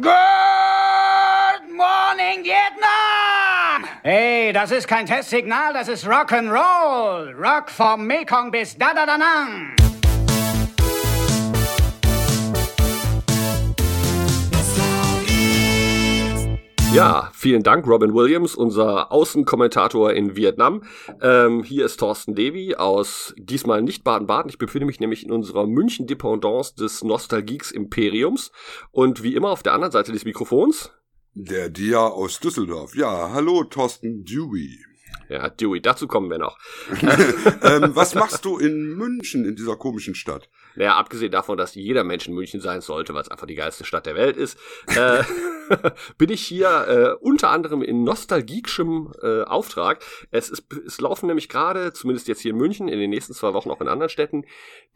Good morning, Vietnam! Hey, das ist kein Testsignal, das ist Rock'n'Roll. Rock vom Mekong bis Da Ja, vielen Dank, Robin Williams, unser Außenkommentator in Vietnam. Ähm, hier ist Thorsten Devi aus diesmal nicht Baden-Baden. Ich befinde mich nämlich in unserer München-Dependance des Nostalgieks Imperiums. Und wie immer auf der anderen Seite des Mikrofons. Der Dia aus Düsseldorf. Ja, hallo Thorsten Dewey. Ja, Dewey, dazu kommen wir noch. ähm, was machst du in München, in dieser komischen Stadt? Naja, abgesehen davon, dass jeder Mensch in München sein sollte, weil es einfach die geilste Stadt der Welt ist, äh, bin ich hier äh, unter anderem in nostalgischem äh, Auftrag. Es, ist, es laufen nämlich gerade, zumindest jetzt hier in München, in den nächsten zwei Wochen auch in anderen Städten,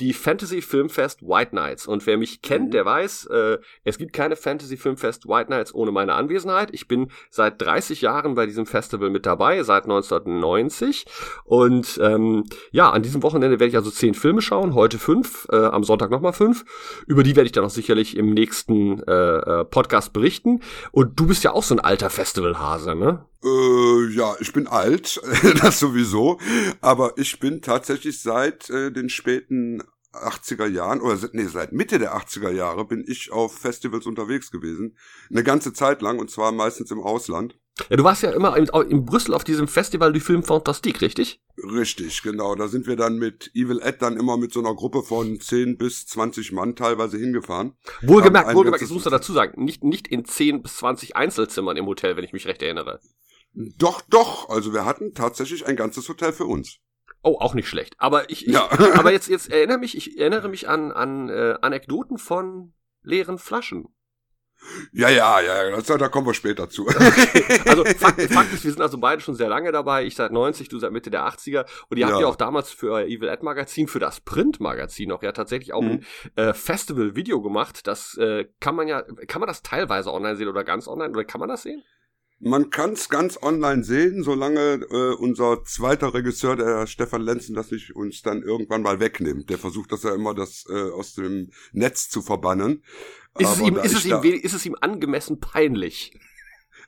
die Fantasy Filmfest White Nights. Und wer mich kennt, mhm. der weiß, äh, es gibt keine Fantasy Filmfest White Nights ohne meine Anwesenheit. Ich bin seit 30 Jahren bei diesem Festival mit dabei, seit 1990. Und ähm, ja, an diesem Wochenende werde ich also zehn Filme schauen, heute fünf. Äh, am Sonntag nochmal fünf. Über die werde ich dann auch sicherlich im nächsten äh, äh, Podcast berichten. Und du bist ja auch so ein alter Festivalhase, ne? Äh, ja, ich bin alt, das sowieso. Aber ich bin tatsächlich seit äh, den späten 80er Jahren oder nee, seit Mitte der 80er Jahre bin ich auf Festivals unterwegs gewesen. Eine ganze Zeit lang und zwar meistens im Ausland. Ja, du warst ja immer in, in Brüssel auf diesem Festival du Film Fantastique, richtig? Richtig, genau. Da sind wir dann mit Evil Ed dann immer mit so einer Gruppe von 10 bis 20 Mann teilweise hingefahren. Wohlgemerkt, wohlgemerkt, das muss man dazu sagen, nicht, nicht in 10 bis 20 Einzelzimmern im Hotel, wenn ich mich recht erinnere. Doch, doch. Also wir hatten tatsächlich ein ganzes Hotel für uns. Oh, auch nicht schlecht. Aber ich, ich ja. aber jetzt, jetzt erinnere mich, ich erinnere mich an, an äh, Anekdoten von leeren Flaschen. Ja, ja, ja, das, da kommen wir später zu. Also Fakt, Fakt ist, wir sind also beide schon sehr lange dabei. Ich seit 90, du seit Mitte der 80er. Und ihr habt ja auch damals für euer Evil Ed Magazin, für das Print-Magazin auch ja tatsächlich auch mhm. ein äh, Festival-Video gemacht. Das äh, kann man ja, kann man das teilweise online sehen oder ganz online? Oder kann man das sehen? Man kann es ganz online sehen, solange äh, unser zweiter Regisseur, der Stefan Lenzen, das nicht uns dann irgendwann mal wegnimmt. Der versucht das ja immer, das äh, aus dem Netz zu verbannen. Ist, es ihm, ist, es ihm, ist es ihm angemessen peinlich?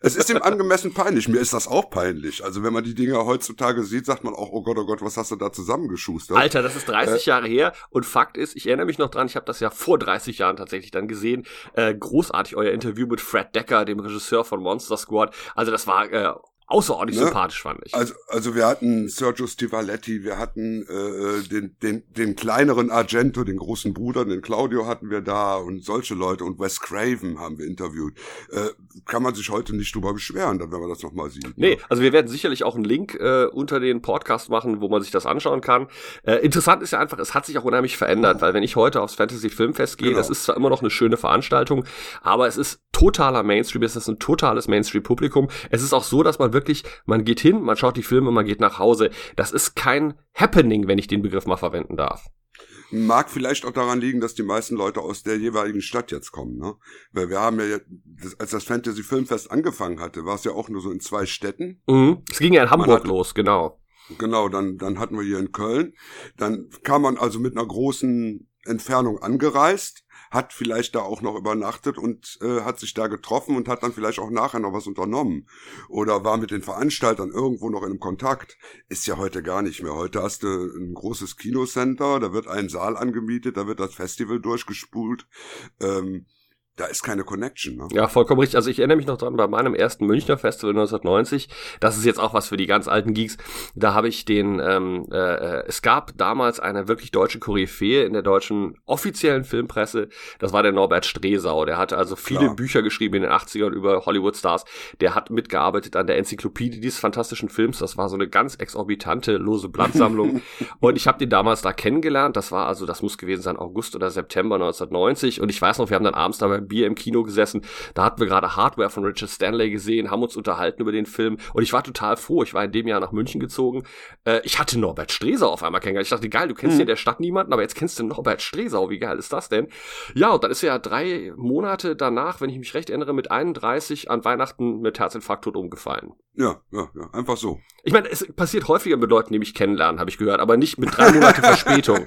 Es ist ihm angemessen peinlich. Mir ist das auch peinlich. Also wenn man die Dinge heutzutage sieht, sagt man auch, oh Gott, oh Gott, was hast du da zusammengeschustert? Alter, das ist 30 äh, Jahre her. Und Fakt ist, ich erinnere mich noch dran, ich habe das ja vor 30 Jahren tatsächlich dann gesehen. Äh, großartig euer Interview mit Fred Decker, dem Regisseur von Monster Squad. Also das war äh, außerordentlich ne? sympathisch, fand ich. Also, also wir hatten Sergio Stivaletti, wir hatten äh, den, den, den kleineren Argento, den großen Bruder, den Claudio hatten wir da und solche Leute und Wes Craven haben wir interviewt. Äh, kann man sich heute nicht drüber beschweren, dann wenn man das nochmal sieht. Nee, also wir werden sicherlich auch einen Link äh, unter den Podcast machen, wo man sich das anschauen kann. Äh, interessant ist ja einfach, es hat sich auch unheimlich verändert, weil wenn ich heute aufs Fantasy Filmfest gehe, genau. das ist zwar immer noch eine schöne Veranstaltung, aber es ist totaler Mainstream, es ist ein totales Mainstream-Publikum. Es ist auch so, dass man wirklich, man geht hin, man schaut die Filme, man geht nach Hause. Das ist kein Happening, wenn ich den Begriff mal verwenden darf. Mag vielleicht auch daran liegen, dass die meisten Leute aus der jeweiligen Stadt jetzt kommen, ne? Weil wir haben ja, als das Fantasy Filmfest angefangen hatte, war es ja auch nur so in zwei Städten. Mhm. Es ging ja in Hamburg hat, los, genau. Genau, dann, dann hatten wir hier in Köln. Dann kam man also mit einer großen Entfernung angereist hat vielleicht da auch noch übernachtet und äh, hat sich da getroffen und hat dann vielleicht auch nachher noch was unternommen oder war mit den Veranstaltern irgendwo noch in einem Kontakt. Ist ja heute gar nicht mehr. Heute hast du ein großes Kinocenter, da wird ein Saal angemietet, da wird das Festival durchgespult. Ähm, da ist keine Connection. Ne? Ja, vollkommen richtig. Also ich erinnere mich noch dran, bei meinem ersten Münchner Festival 1990, das ist jetzt auch was für die ganz alten Geeks, da habe ich den, ähm, äh, es gab damals eine wirklich deutsche Koryphäe in der deutschen offiziellen Filmpresse, das war der Norbert Stresau, der hatte also viele Klar. Bücher geschrieben in den 80ern über Hollywood-Stars, der hat mitgearbeitet an der Enzyklopädie dieses fantastischen Films, das war so eine ganz exorbitante, lose Blattsammlung und ich habe den damals da kennengelernt, das war also, das muss gewesen sein August oder September 1990 und ich weiß noch, wir haben dann abends dabei Bier im Kino gesessen. Da hatten wir gerade Hardware von Richard Stanley gesehen, haben uns unterhalten über den Film und ich war total froh. Ich war in dem Jahr nach München gezogen. Äh, ich hatte Norbert Streser auf einmal kennengelernt. Ich dachte, geil, du kennst mhm. hier der Stadt niemanden, aber jetzt kennst du Norbert Streser. Wie geil ist das denn? Ja, und dann ist er ja drei Monate danach, wenn ich mich recht erinnere, mit 31 an Weihnachten mit Herzinfarkt tot umgefallen. Ja, ja, ja, einfach so. Ich meine, es passiert häufiger mit Leuten, die mich kennenlernen, habe ich gehört, aber nicht mit drei Monate Verspätung.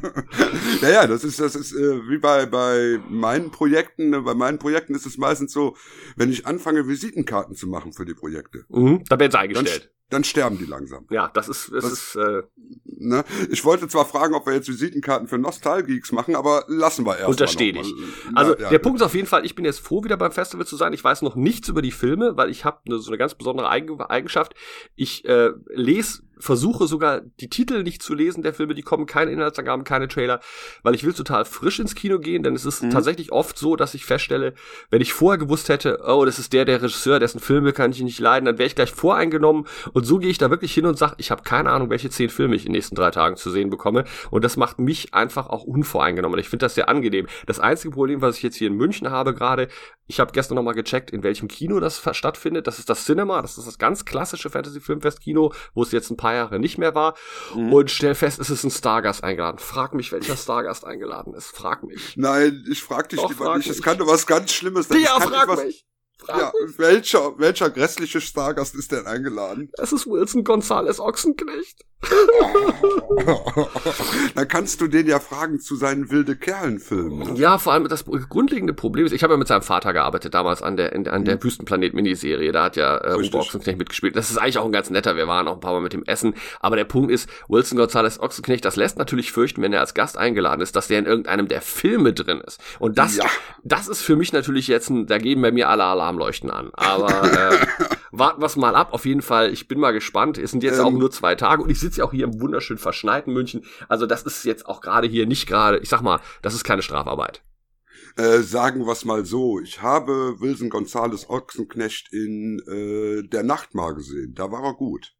naja, das ist, das ist äh, wie bei, bei meinen Projekten. Ne? Bei meinen Projekten ist es meistens so, wenn ich anfange, Visitenkarten zu machen für die Projekte. Mhm, da werden sie eingestellt dann sterben die langsam. Ja, das ist, das, das ist. Äh, ne? Ich wollte zwar fragen, ob wir jetzt Visitenkarten für Nostalgeeks machen, aber lassen wir erst. Unterstehe dich. Also ja, der ja. Punkt ist auf jeden Fall, ich bin jetzt froh, wieder beim Festival zu sein. Ich weiß noch nichts über die Filme, weil ich habe so eine ganz besondere Eigenschaft. Ich äh, lese versuche sogar die Titel nicht zu lesen der Filme, die kommen, keine Inhaltsangaben, keine Trailer, weil ich will total frisch ins Kino gehen, denn es ist mhm. tatsächlich oft so, dass ich feststelle, wenn ich vorher gewusst hätte, oh, das ist der, der Regisseur, dessen Filme kann ich nicht leiden, dann wäre ich gleich voreingenommen und so gehe ich da wirklich hin und sage, ich habe keine Ahnung, welche zehn Filme ich in den nächsten drei Tagen zu sehen bekomme und das macht mich einfach auch unvoreingenommen und ich finde das sehr angenehm. Das einzige Problem, was ich jetzt hier in München habe gerade, ich habe gestern nochmal gecheckt, in welchem Kino das stattfindet, das ist das Cinema, das ist das ganz klassische Fantasy-Filmfest-Kino, wo es jetzt ein paar Jahre nicht mehr war. Mhm. Und stell fest, es ist ein Stargast eingeladen. Frag mich, welcher Stargast eingeladen ist. Frag mich. Nein, ich frag dich Doch, lieber nicht. Es kann doch was ganz Schlimmes sein. Ja, frag etwas, mich. Ja, welcher, welcher grässliche Stargast ist denn eingeladen? Es ist Wilson Gonzales Ochsenknecht. Dann kannst du den ja fragen zu seinen wilde Kerlen-Filmen. Ja, vor allem das grundlegende Problem ist, ich habe ja mit seinem Vater gearbeitet damals an der, an der mhm. Wüstenplanet-Miniserie. Da hat ja äh, Uwe Ochsenknecht mitgespielt. Das ist eigentlich auch ein ganz netter. Wir waren auch ein paar Mal mit dem Essen. Aber der Punkt ist, Wilson Gonzales Ochsenknecht, das lässt natürlich fürchten, wenn er als Gast eingeladen ist, dass der in irgendeinem der Filme drin ist. Und das, ja. das ist für mich natürlich jetzt ein, da gehen bei mir alle Alarmleuchten an. Aber äh, warten wir es mal ab. Auf jeden Fall, ich bin mal gespannt. Es sind jetzt ähm, auch nur zwei Tage und ich sitze ja auch hier im wunderschön verschneiten München. Also das ist jetzt auch gerade hier nicht gerade, ich sag mal, das ist keine Strafarbeit. Äh, sagen wir es mal so, ich habe Wilson Gonzales Ochsenknecht in äh, der Nacht mal gesehen. Da war er gut.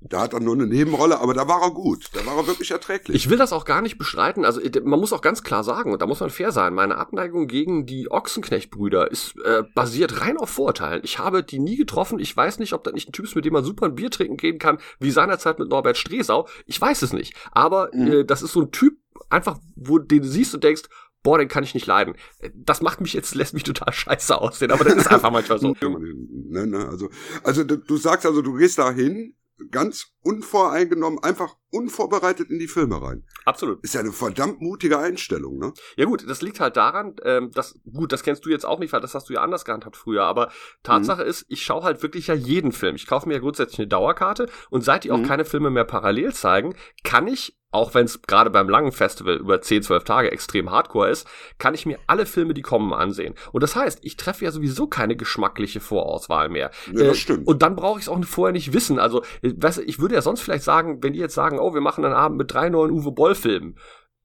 Da hat er nur eine Nebenrolle, aber da war er gut. Da war er wirklich erträglich. Ich will das auch gar nicht bestreiten. Also man muss auch ganz klar sagen, und da muss man fair sein, meine Abneigung gegen die Ochsenknecht-Brüder ist äh, basiert rein auf Vorurteilen. Ich habe die nie getroffen. Ich weiß nicht, ob das nicht ein Typ ist, mit dem man super ein Bier trinken gehen kann, wie seinerzeit mit Norbert Stresau. Ich weiß es nicht. Aber mhm. äh, das ist so ein Typ, einfach, wo den du siehst und denkst, boah, den kann ich nicht leiden. Das macht mich jetzt, lässt mich total scheiße aussehen, aber das ist einfach manchmal so. ne, ne, also, also du sagst also, du gehst da hin, ganz unvoreingenommen, einfach unvorbereitet in die Filme rein. Absolut. Ist ja eine verdammt mutige Einstellung, ne? Ja gut, das liegt halt daran, ähm, dass, gut, das kennst du jetzt auch nicht, weil das hast du ja anders gehandhabt früher, aber Tatsache mhm. ist, ich schaue halt wirklich ja jeden Film. Ich kaufe mir ja grundsätzlich eine Dauerkarte und seit die mhm. auch keine Filme mehr parallel zeigen, kann ich auch wenn es gerade beim langen Festival über 10, 12 Tage extrem hardcore ist, kann ich mir alle Filme, die kommen, ansehen. Und das heißt, ich treffe ja sowieso keine geschmackliche Vorauswahl mehr. Ja, das äh, stimmt. Und dann brauche ich es auch vorher nicht wissen. Also, äh, weißt, ich würde ja sonst vielleicht sagen, wenn die jetzt sagen, oh, wir machen einen Abend mit drei neuen Uwe Boll-Filmen.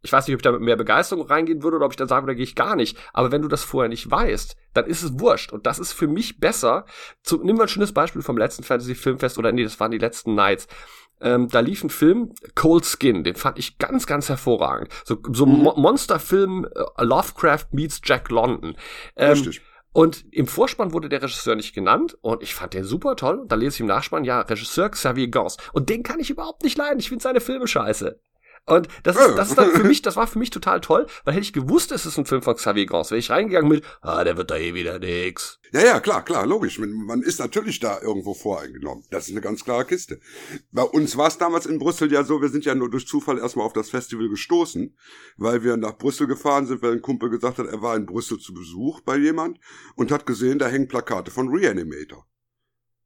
Ich weiß nicht, ob ich da mit mehr Begeisterung reingehen würde oder ob ich dann sage, da gehe ich gar nicht. Aber wenn du das vorher nicht weißt, dann ist es wurscht. Und das ist für mich besser. Zu, nimm mal ein schönes Beispiel vom letzten Fantasy Filmfest oder nee, das waren die letzten Nights. Ähm, da lief ein Film, Cold Skin, den fand ich ganz, ganz hervorragend. So, so mhm. Mo Monsterfilm äh, Lovecraft meets Jack London. Ähm, Richtig. Und im Vorspann wurde der Regisseur nicht genannt und ich fand den super toll. Und da lese ich im Nachspann, ja, Regisseur Xavier Gans. Und den kann ich überhaupt nicht leiden. Ich finde seine Filme scheiße. Und das ist, das ist dann für mich, das war für mich total toll, weil hätte ich gewusst, es ist ein Film von Xavier Gans, wäre ich reingegangen mit, ah, der wird da eh wieder nix. Ja, ja, klar, klar, logisch. Man ist natürlich da irgendwo voreingenommen. Das ist eine ganz klare Kiste. Bei uns war es damals in Brüssel ja so, wir sind ja nur durch Zufall erstmal auf das Festival gestoßen, weil wir nach Brüssel gefahren sind, weil ein Kumpel gesagt hat, er war in Brüssel zu Besuch bei jemand und hat gesehen, da hängen Plakate von Reanimator.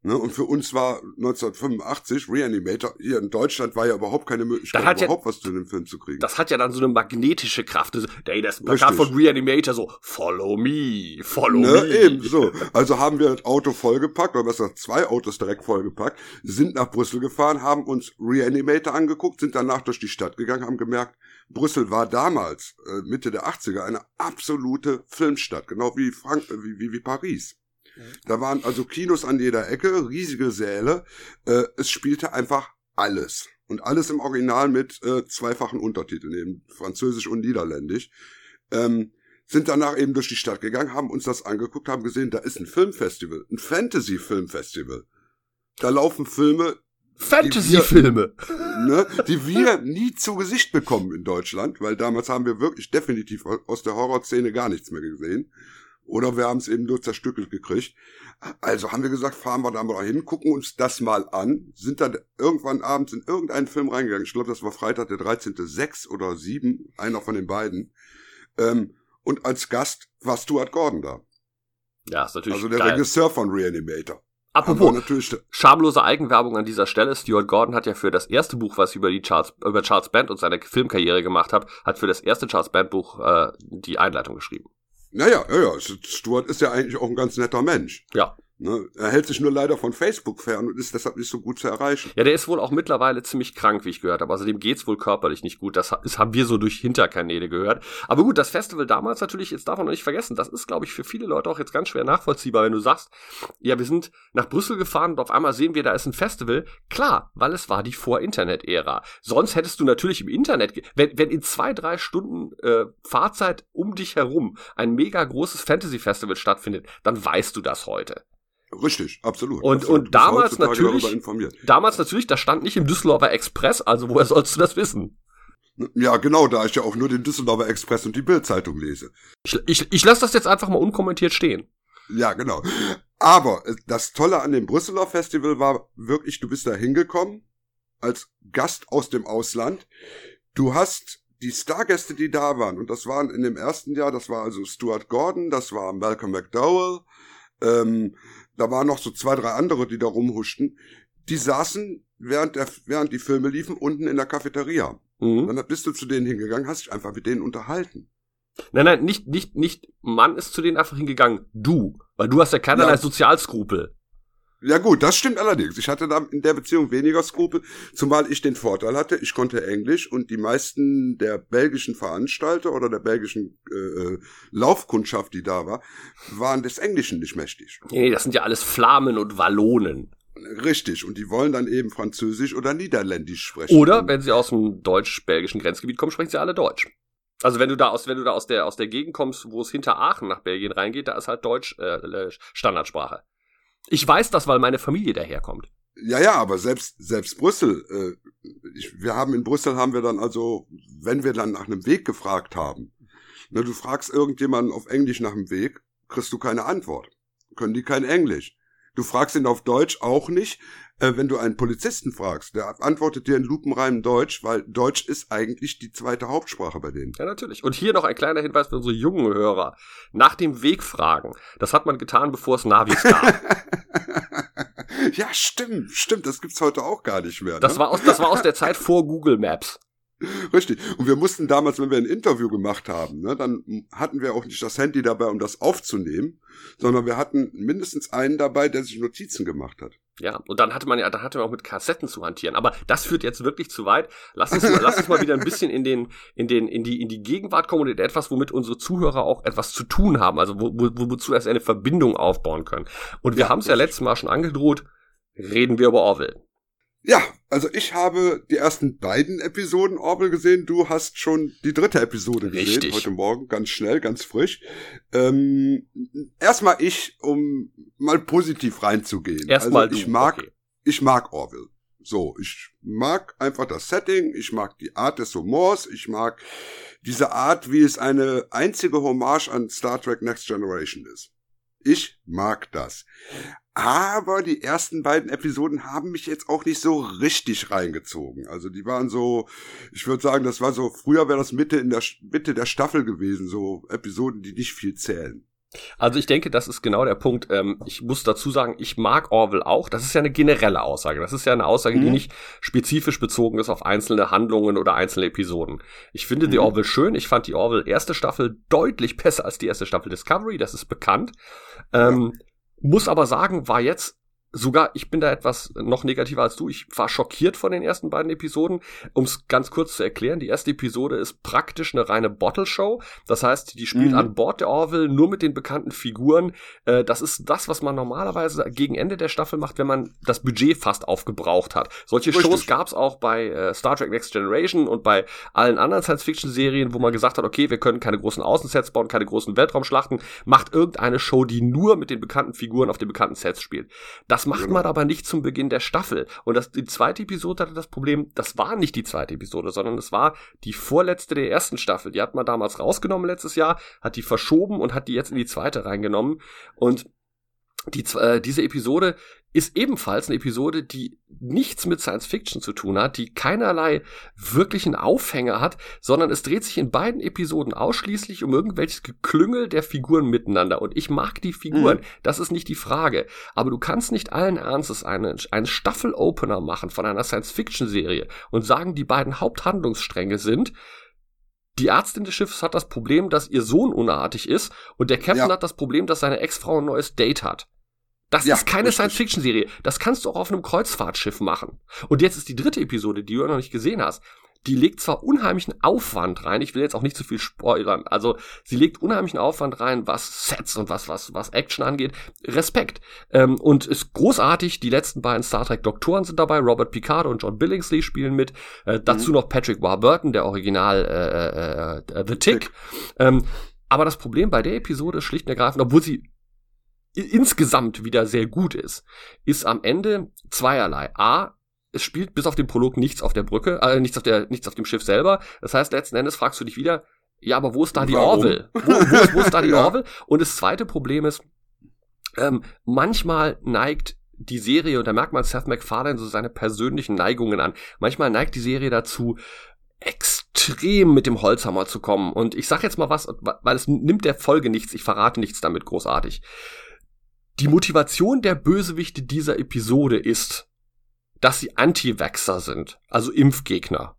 Ne, und für uns war 1985 Reanimator, hier in Deutschland war ja überhaupt keine Möglichkeit, überhaupt ja, was zu dem Film zu kriegen. Das hat ja dann so eine magnetische Kraft. Das, ey, das Plakat von Reanimator so, follow me, follow ne, me. Eben, so. Also haben wir das Auto vollgepackt, oder besser zwei Autos direkt vollgepackt, sind nach Brüssel gefahren, haben uns Reanimator angeguckt, sind danach durch die Stadt gegangen, haben gemerkt, Brüssel war damals, äh, Mitte der 80er, eine absolute Filmstadt, genau wie, Frank wie, wie, wie Paris. Da waren also Kinos an jeder Ecke, riesige Säle. Äh, es spielte einfach alles. Und alles im Original mit äh, zweifachen Untertiteln, eben Französisch und Niederländisch. Ähm, sind danach eben durch die Stadt gegangen, haben uns das angeguckt, haben gesehen, da ist ein Filmfestival, ein Fantasy-Filmfestival. Da laufen Filme. Fantasy-Filme! Ne, die wir nie zu Gesicht bekommen in Deutschland, weil damals haben wir wirklich definitiv aus der Horrorszene gar nichts mehr gesehen. Oder wir haben es eben nur zerstückelt gekriegt. Also haben wir gesagt, fahren wir da mal hin, gucken uns das mal an, sind dann irgendwann abends in irgendeinen Film reingegangen. Ich glaube, das war Freitag der 13.6 oder 7, einer von den beiden. Ähm, und als Gast war Stuart Gordon da. Ja, ist natürlich Also der geil. Regisseur von Reanimator. Apropos, natürlich, schamlose Eigenwerbung an dieser Stelle. Stuart Gordon hat ja für das erste Buch, was über die Charles, über Charles Band und seine Filmkarriere gemacht hat, hat für das erste Charles Band Buch äh, die Einleitung geschrieben. Naja, ja, ja, Stuart ist ja eigentlich auch ein ganz netter Mensch. Ja. Ne? Er hält sich nur leider von Facebook fern und ist deshalb nicht so gut zu erreichen. Ja, der ist wohl auch mittlerweile ziemlich krank, wie ich gehört habe. Also dem geht's wohl körperlich nicht gut. Das, das haben wir so durch Hinterkanäle gehört. Aber gut, das Festival damals natürlich, jetzt darf man noch nicht vergessen, das ist, glaube ich, für viele Leute auch jetzt ganz schwer nachvollziehbar, wenn du sagst, ja, wir sind nach Brüssel gefahren und auf einmal sehen wir, da ist ein Festival. Klar, weil es war die Vor-Internet-Ära. Sonst hättest du natürlich im Internet, wenn, wenn in zwei, drei Stunden äh, Fahrzeit um dich herum ein mega großes Fantasy-Festival stattfindet, dann weißt du das heute. Richtig, absolut. Und- absolut. und damals natürlich- informiert. Damals natürlich, das stand nicht im Düsseldorfer Express, also woher sollst du das wissen? Ja, genau, da ich ja auch nur den Düsseldorfer Express und die Bildzeitung lese. Ich, ich, ich lasse das jetzt einfach mal unkommentiert stehen. Ja, genau. Aber äh, das Tolle an dem Brüsseler Festival war wirklich, du bist da hingekommen als Gast aus dem Ausland. Du hast die Stargäste, die da waren, und das waren in dem ersten Jahr, das war also Stuart Gordon, das war Malcolm McDowell, ähm, da waren noch so zwei, drei andere, die da rumhuschten, die saßen, während, der, während die Filme liefen, unten in der Cafeteria. Mhm. Dann bist du zu denen hingegangen, hast dich einfach mit denen unterhalten. Nein, nein, nicht, nicht, nicht, Mann ist zu denen einfach hingegangen. Du. Weil du hast ja keinerlei Ja. Sozialskrupel. Ja gut, das stimmt allerdings. Ich hatte da in der Beziehung weniger Skrupel, zumal ich den Vorteil hatte, ich konnte Englisch und die meisten der belgischen Veranstalter oder der belgischen äh, äh, Laufkundschaft, die da war, waren des Englischen nicht mächtig. Nee, das sind ja alles Flamen und Wallonen. Richtig, und die wollen dann eben Französisch oder Niederländisch sprechen. Oder, wenn sie aus dem deutsch-belgischen Grenzgebiet kommen, sprechen sie alle Deutsch. Also wenn du da aus, wenn du da aus der, aus der Gegend kommst, wo es hinter Aachen nach Belgien reingeht, da ist halt Deutsch äh, äh, Standardsprache. Ich weiß das, weil meine Familie daherkommt. Ja, ja, aber selbst selbst Brüssel, äh, ich, wir haben in Brüssel haben wir dann also, wenn wir dann nach einem Weg gefragt haben, ne, du fragst irgendjemanden auf Englisch nach dem Weg, kriegst du keine Antwort. Können die kein Englisch. Du fragst ihn auf Deutsch auch nicht. Äh, wenn du einen Polizisten fragst, der antwortet dir in lupenreinem Deutsch, weil Deutsch ist eigentlich die zweite Hauptsprache bei denen. Ja, natürlich. Und hier noch ein kleiner Hinweis für unsere jungen Hörer. Nach dem Weg fragen. Das hat man getan, bevor es Navis gab. ja, stimmt, stimmt, das gibt's heute auch gar nicht mehr. Das ne? war aus, das war aus der Zeit vor Google Maps. Richtig. Und wir mussten damals, wenn wir ein Interview gemacht haben, ne, dann hatten wir auch nicht das Handy dabei, um das aufzunehmen, sondern wir hatten mindestens einen dabei, der sich Notizen gemacht hat. Ja, und dann hatte man ja, da hatte man auch mit Kassetten zu hantieren. Aber das führt jetzt wirklich zu weit. Lass uns, mal- lass uns mal wieder ein bisschen in den, in den, in die, in die Gegenwart kommen und in etwas, womit unsere Zuhörer auch etwas zu tun haben. Also wo, wo, wozu erst eine Verbindung aufbauen können. Und wir Ja, haben es ja letztes Mal schon angedroht. Reden wir über Orwell. Ja, also ich habe die ersten beiden Episoden Orwell gesehen. Du hast schon die dritte Episode gesehen. Richtig. Heute Morgen, ganz schnell, ganz frisch. Ähm, erstmal ich, um mal positiv reinzugehen. Erstmal also ich du. mag Okay. ich mag Orwell. So, ich mag einfach das Setting, ich mag die Art des Humors, ich mag diese Art, wie es eine einzige Hommage an Star Trek Next Generation ist. Ich mag das. Aber die ersten beiden Episoden haben mich jetzt auch nicht so richtig reingezogen. Also die waren so, ich würde sagen, das war so, früher wäre das Mitte in der Mitte der Staffel gewesen, so Episoden, die nicht viel zählen. Also ich denke, das ist genau der Punkt. Ähm, ich muss dazu sagen, ich mag Orwell auch. Das ist ja eine generelle Aussage. Das ist ja eine Aussage, die Mhm. nicht spezifisch bezogen ist auf einzelne Handlungen oder einzelne Episoden. Ich finde die Mhm. Orwell schön. Ich fand die Orwell erste Staffel deutlich besser als die erste Staffel Discovery. Das ist bekannt. Ähm, muss aber sagen, war jetzt sogar, ich bin da etwas noch negativer als du. Ich war schockiert von den ersten beiden Episoden. Um es ganz kurz zu erklären, die erste Episode ist praktisch eine reine Bottle-Show. Das heißt, die spielt Mhm. an Bord der Orville nur mit den bekannten Figuren. Äh, das ist das, was man normalerweise gegen Ende der Staffel macht, wenn man das Budget fast aufgebraucht hat. Solche Richtig. Shows gab es auch bei äh, Star Trek Next Generation und bei allen anderen Science-Fiction-Serien, wo man gesagt hat, okay, wir können keine großen Außensets bauen, keine großen Weltraumschlachten. Macht irgendeine Show, die nur mit den bekannten Figuren auf den bekannten Sets spielt. Das macht Genau. man aber nicht zum Beginn der Staffel. Und das, die zweite Episode hatte das Problem, das war nicht die zweite Episode, sondern es war die vorletzte der ersten Staffel. Die hat man damals rausgenommen letztes Jahr, hat die verschoben und hat die jetzt in die zweite reingenommen. Und die, äh, diese Episode ist ebenfalls eine Episode, die nichts mit Science Fiction zu tun hat, die keinerlei wirklichen Aufhänger hat, sondern es dreht sich in beiden Episoden ausschließlich um irgendwelches Geklüngel der Figuren miteinander. Und ich mag die Figuren, Mhm. das ist nicht die Frage. Aber du kannst nicht allen Ernstes einen, einen Staffel-Opener machen von einer Science-Fiction-Serie und sagen, die beiden Haupthandlungsstränge sind, die Ärztin des Schiffes hat das Problem, dass ihr Sohn unartig ist und der Captain Ja. hat das Problem, dass seine Ex-Frau ein neues Date hat. Das Ja, ist keine. Science-Fiction-Serie. Das kannst du auch auf einem Kreuzfahrtschiff machen. Und jetzt ist die dritte Episode, die du noch nicht gesehen hast. Die legt zwar unheimlichen Aufwand rein, ich will jetzt auch nicht zu viel spoilern, also sie legt unheimlichen Aufwand rein, was Sets und was, was, was Action angeht. Respekt. Ähm, und ist großartig, die letzten beiden Star Trek Doktoren sind dabei, Robert Picardo und John Billingsley spielen mit. Äh, dazu noch Patrick Warburton, der Original äh, äh, äh, The Tick. Tick. Ähm, aber das Problem bei der Episode ist schlicht und ergreifend, obwohl sie insgesamt wieder sehr gut ist, ist am Ende zweierlei. A, es spielt bis auf den Prolog nichts auf der Brücke, äh, nichts auf der, nichts auf dem Schiff selber. Das heißt, letzten Endes fragst du dich wieder, ja, aber wo ist da die Warum? Orville? Wo, wo, ist, wo ist da die Ja. Orville? Und das zweite Problem ist, ähm, manchmal neigt die Serie, und da merkt man Seth MacFarlane so seine persönlichen Neigungen an. Manchmal neigt die Serie dazu, extrem mit dem Holzhammer zu kommen. Und ich sag jetzt mal was, weil es nimmt der Folge nichts, ich verrate nichts damit großartig. Die Motivation der Bösewichte dieser Episode ist, dass sie Anti-Vaxxer sind, also Impfgegner.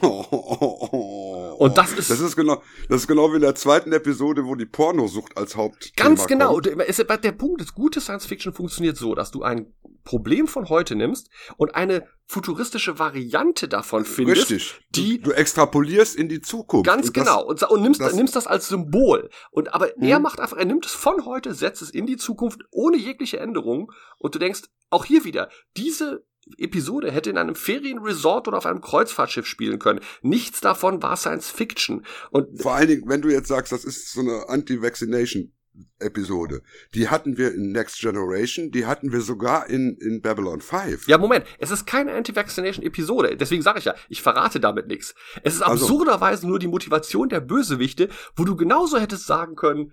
Und das ist- das ist genau, das ist genau wie in der zweiten Episode, wo die Pornosucht als Haupt Ganz genau. Ist- Der Punkt ist, gute Science Fiction funktioniert so, dass du ein Problem von heute nimmst und eine futuristische Variante davon findest. Richtig. die- du, du extrapolierst in die Zukunft. Ganz Und das- genau. Und, sa- und nimmst, das- nimmst das als Symbol. Und aber er Mhm. macht einfach, er nimmt es von heute, setzt es in die Zukunft ohne jegliche Änderung. Und du denkst, auch hier wieder, diese Episode hätte in einem Ferienresort oder auf einem Kreuzfahrtschiff spielen können. Nichts davon war Science Fiction. Und Vor allen Dingen, wenn du jetzt sagst, das ist so eine Anti-Vaccination-Episode, die hatten wir in Next Generation, die hatten wir sogar in, in Babylon 5. Ja, Moment, es ist keine Anti-Vaccination-Episode. Deswegen sage ich ja, ich verrate damit nichts. Es ist Also- absurderweise nur die Motivation der Bösewichte, wo du genauso hättest sagen können,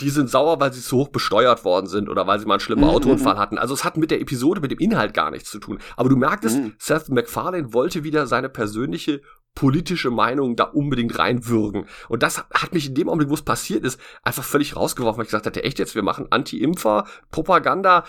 die sind sauer, weil sie zu hoch besteuert worden sind oder weil sie mal einen schlimmen Mhm, Autounfall hatten. Also es hat mit der Episode, mit dem Inhalt gar nichts zu tun. Aber du merktest, Mhm. Seth MacFarlane wollte wieder seine persönliche politische Meinung da unbedingt reinwürgen. Und das hat mich in dem Augenblick, wo es passiert ist, einfach völlig rausgeworfen, weil ich gesagt hatte, echt jetzt, wir machen Anti-Impfer, Propaganda.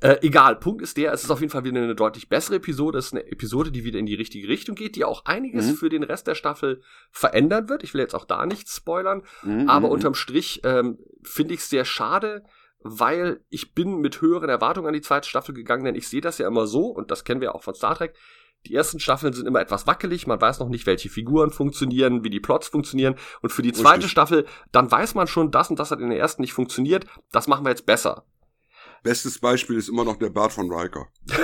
Äh, egal, Punkt ist der, es ist auf jeden Fall wieder eine deutlich bessere Episode. Es ist eine Episode, die wieder in die richtige Richtung geht, die auch einiges Mhm. für den Rest der Staffel verändern wird. Ich will jetzt auch da nichts spoilern. Mhm, Aber mhm. unterm Strich ähm, finde ich es sehr schade, weil ich bin mit höheren Erwartungen an die zweite Staffel gegangen, denn ich sehe das ja immer so, und das kennen wir auch von Star Trek. Die ersten Staffeln sind immer etwas wackelig, man weiß noch nicht, welche Figuren funktionieren, wie die Plots funktionieren. Und für die zweite Richtig. Staffel, dann weiß man schon, das und das hat in der ersten nicht funktioniert, das machen wir jetzt besser. Bestes Beispiel ist immer noch der Bart von Riker.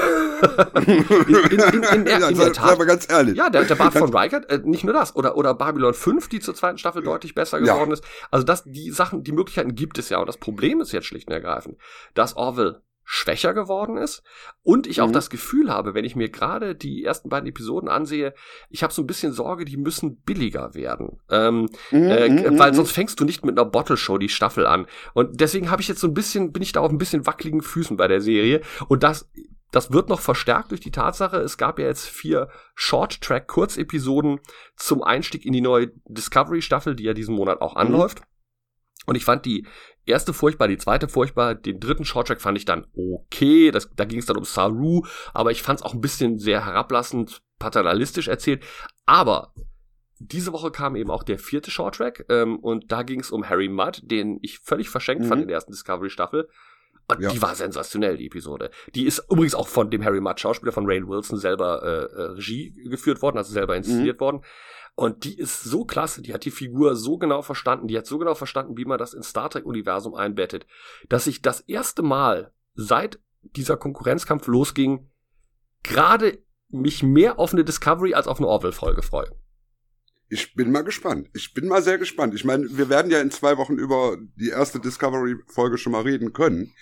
In, in, in, in, der- ja, in sei, der sei Tat. mal ganz ehrlich. Ja, der, der Bart von Riker, äh, nicht nur das, oder, oder Babylon 5, die zur zweiten Staffel deutlich besser Ja. geworden ist. Also das, die Sachen, die Möglichkeiten gibt es ja. Und das Problem ist jetzt schlicht und ergreifend, dass Orville schwächer geworden ist und ich auch Mhm. das Gefühl habe, wenn ich mir gerade die ersten beiden Episoden ansehe, ich habe so ein bisschen Sorge, die müssen billiger werden. Ähm, Mhm, äh, mhm, weil mhm. sonst fängst du nicht mit einer Bottle Show die Staffel an. Und deswegen habe ich jetzt so ein bisschen, bin ich da auf ein bisschen wackeligen Füßen bei der Serie. Und das, das wird noch verstärkt durch die Tatsache, es gab ja jetzt vier Short-Track-Kurzepisoden zum Einstieg in die neue Discovery-Staffel, die ja diesen Monat auch anläuft. Und ich fand die erste furchtbar, die zweite furchtbar, den dritten Shorttrack fand ich dann okay, das, da ging es dann um Saru, aber ich fand es auch ein bisschen sehr herablassend, paternalistisch erzählt. Aber diese Woche kam eben auch der vierte Shorttrack ähm, und da ging es um Harry Mudd, den ich völlig verschenkt Mhm. fand in der ersten Discovery-Staffel. Und Ja. die war sensationell, die Episode. Die ist übrigens auch von dem Harry Mudd, Schauspieler von Rain Wilson, selber äh, äh, Regie geführt worden, also selber inszeniert worden. Und die ist so klasse, die hat die Figur so genau verstanden, die hat so genau verstanden, wie man das ins Star Trek-Universum einbettet, dass ich das erste Mal seit dieser Konkurrenzkampf losging, gerade mich mehr auf eine Discovery als auf eine Orville-Folge freue. Ich bin mal gespannt. Ich bin mal sehr gespannt. Ich meine, wir werden ja in zwei Wochen über die erste Discovery-Folge schon mal reden können.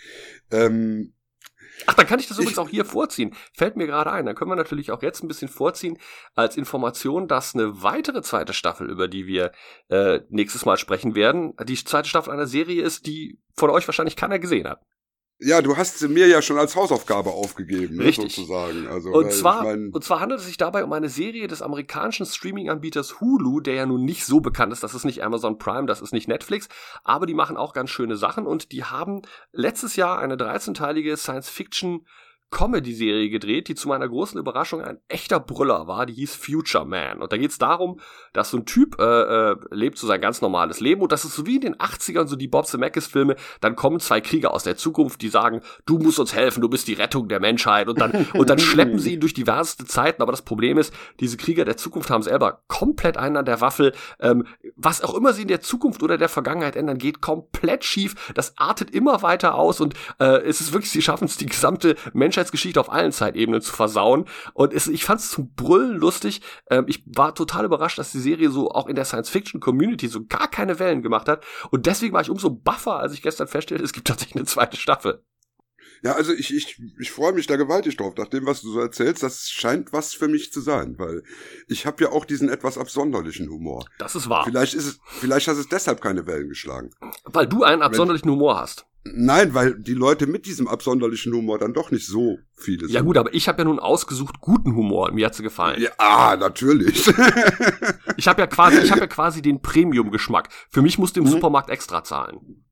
Ähm, Ach, dann kann ich das übrigens auch hier vorziehen. Fällt mir gerade ein. Dann können wir natürlich auch jetzt ein bisschen vorziehen als Information, dass eine weitere zweite Staffel, über die wir äh, nächstes Mal sprechen werden, die zweite Staffel einer Serie ist, die von euch wahrscheinlich keiner gesehen hat. Ja, du hast sie mir ja schon als Hausaufgabe aufgegeben, ne, sozusagen. Also, Und zwar, ich mein, und zwar handelt es sich dabei um eine Serie des amerikanischen Streaming-Anbieters Hulu, der ja nun nicht so bekannt ist. Das ist nicht Amazon Prime, das ist nicht Netflix, aber die machen auch ganz schöne Sachen und die haben letztes Jahr eine 13-teilige Science-Fiction Comedy-Serie gedreht, die zu meiner großen Überraschung ein echter Brüller war. Die hieß Future Man. Und da geht's darum, dass so ein Typ äh, äh, lebt so sein ganz normales Leben. Und das ist so wie in den 80ern, so die Bob Zemeckis-Filme. Dann kommen zwei Krieger aus der Zukunft, die sagen, du musst uns helfen, du bist die Rettung der Menschheit. Und dann, und dann schleppen sie ihn durch diverseste Zeiten. Aber das Problem ist, diese Krieger der Zukunft haben selber komplett einen an der Waffel. Ähm, was auch immer sie in der Zukunft oder der Vergangenheit ändern, geht komplett schief. Das artet immer weiter aus. Und äh, es ist wirklich, sie schaffen es, die gesamte Menschheit Menschheitsgeschichte auf allen Zeitebenen zu versauen. Und es, ich fand es zum Brüllen lustig. Ähm, ich war total überrascht, dass die Serie so auch in der Science-Fiction-Community so gar keine Wellen gemacht hat. Und deswegen war ich umso buffer, als ich gestern feststellte, es gibt tatsächlich eine zweite Staffel. Ja, also ich, ich, ich freue mich da gewaltig drauf, nach dem, was du so erzählst. Das scheint was für mich zu sein, weil ich habe ja auch diesen etwas absonderlichen Humor. Das ist wahr. Vielleicht ist es, vielleicht hat es deshalb keine Wellen geschlagen. Weil du einen absonderlichen Humor hast. Nein, weil die Leute mit diesem absonderlichen Humor dann doch nicht so viele sind. Ja gut, aber ich habe ja nun ausgesucht guten Humor. Mir hat sie gefallen. Ja, ah, natürlich. Ich habe ja quasi, ich habe ja quasi den Premium-Geschmack. Für mich musst du im Mhm. Supermarkt extra zahlen.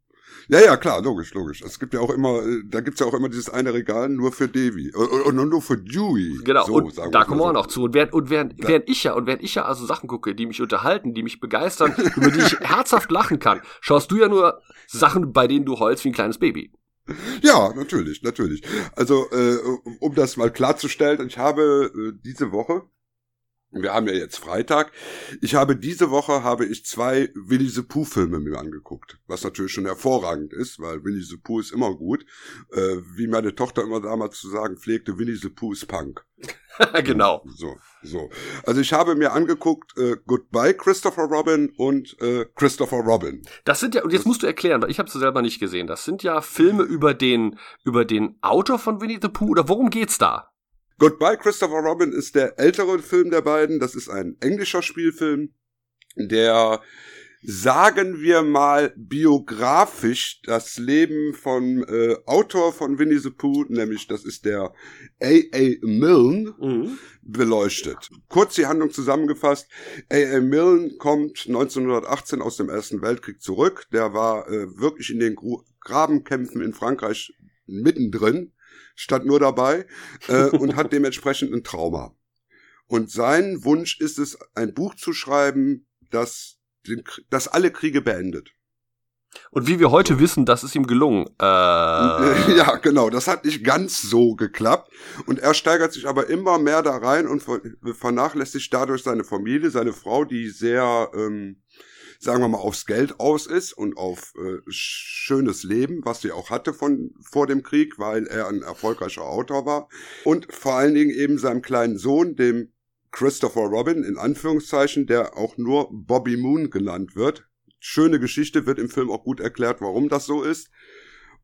Ja, ja, klar, logisch, logisch. Es gibt ja auch immer, äh, da gibt's ja auch immer dieses eine Regal nur für Davy. Und, und nur für Dewey. Genau, So, und da kommen wir auch so. noch zu. Und während, und während, während ich ja, und während ich ja also Sachen gucke, die mich unterhalten, die mich begeistern, über die ich herzhaft lachen kann, schaust du ja nur Sachen, bei denen du heulst wie ein kleines Baby. Ja, natürlich, natürlich. Also, äh, um das mal klarzustellen, ich habe äh, diese Woche, wir haben ja jetzt Freitag, ich habe diese Woche habe ich zwei Winnie the Pooh Filme mir angeguckt, was natürlich schon hervorragend ist, weil Winnie the Pooh ist immer gut. Äh, wie meine Tochter immer damals zu sagen pflegte, Winnie the Pooh ist Punk. genau. So, so. Also ich habe mir angeguckt äh, Goodbye Christopher Robin und äh, Christopher Robin. Das sind ja, und jetzt musst du erklären, weil ich habe sie selber nicht gesehen. Das sind ja Filme über den, über den Autor von Winnie the Pooh, oder worum geht's da? Goodbye Christopher Robin ist der ältere Film der beiden. Das ist ein englischer Spielfilm, der, sagen wir mal, biografisch das Leben von äh, Autor von Winnie the Pooh, nämlich das ist der A.A. Milne, Mhm. beleuchtet. Kurz die Handlung zusammengefasst. A.A. Milne kommt 1918 aus dem Ersten Weltkrieg zurück. Der war äh, wirklich in den Gru Grabenkämpfen in Frankreich mittendrin, stand nur dabei äh, und hat dementsprechend ein Trauma. Und sein Wunsch ist es, ein Buch zu schreiben, das, den, das alle Kriege beendet. Und wie wir heute wissen, das ist ihm gelungen. Äh, Ja, genau, das hat nicht ganz so geklappt. Und er steigert sich aber immer mehr da rein und ver vernachlässigt dadurch seine Familie, seine Frau, die sehr, ähm, sagen wir mal, aufs Geld aus ist und auf äh, schönes Leben, was sie auch hatte von vor dem Krieg, weil er ein erfolgreicher Autor war. Und vor allen Dingen eben seinem kleinen Sohn, dem Christopher Robin, in Anführungszeichen, der auch nur Bobby Moon genannt wird. Schöne Geschichte, wird im Film auch gut erklärt, warum das so ist.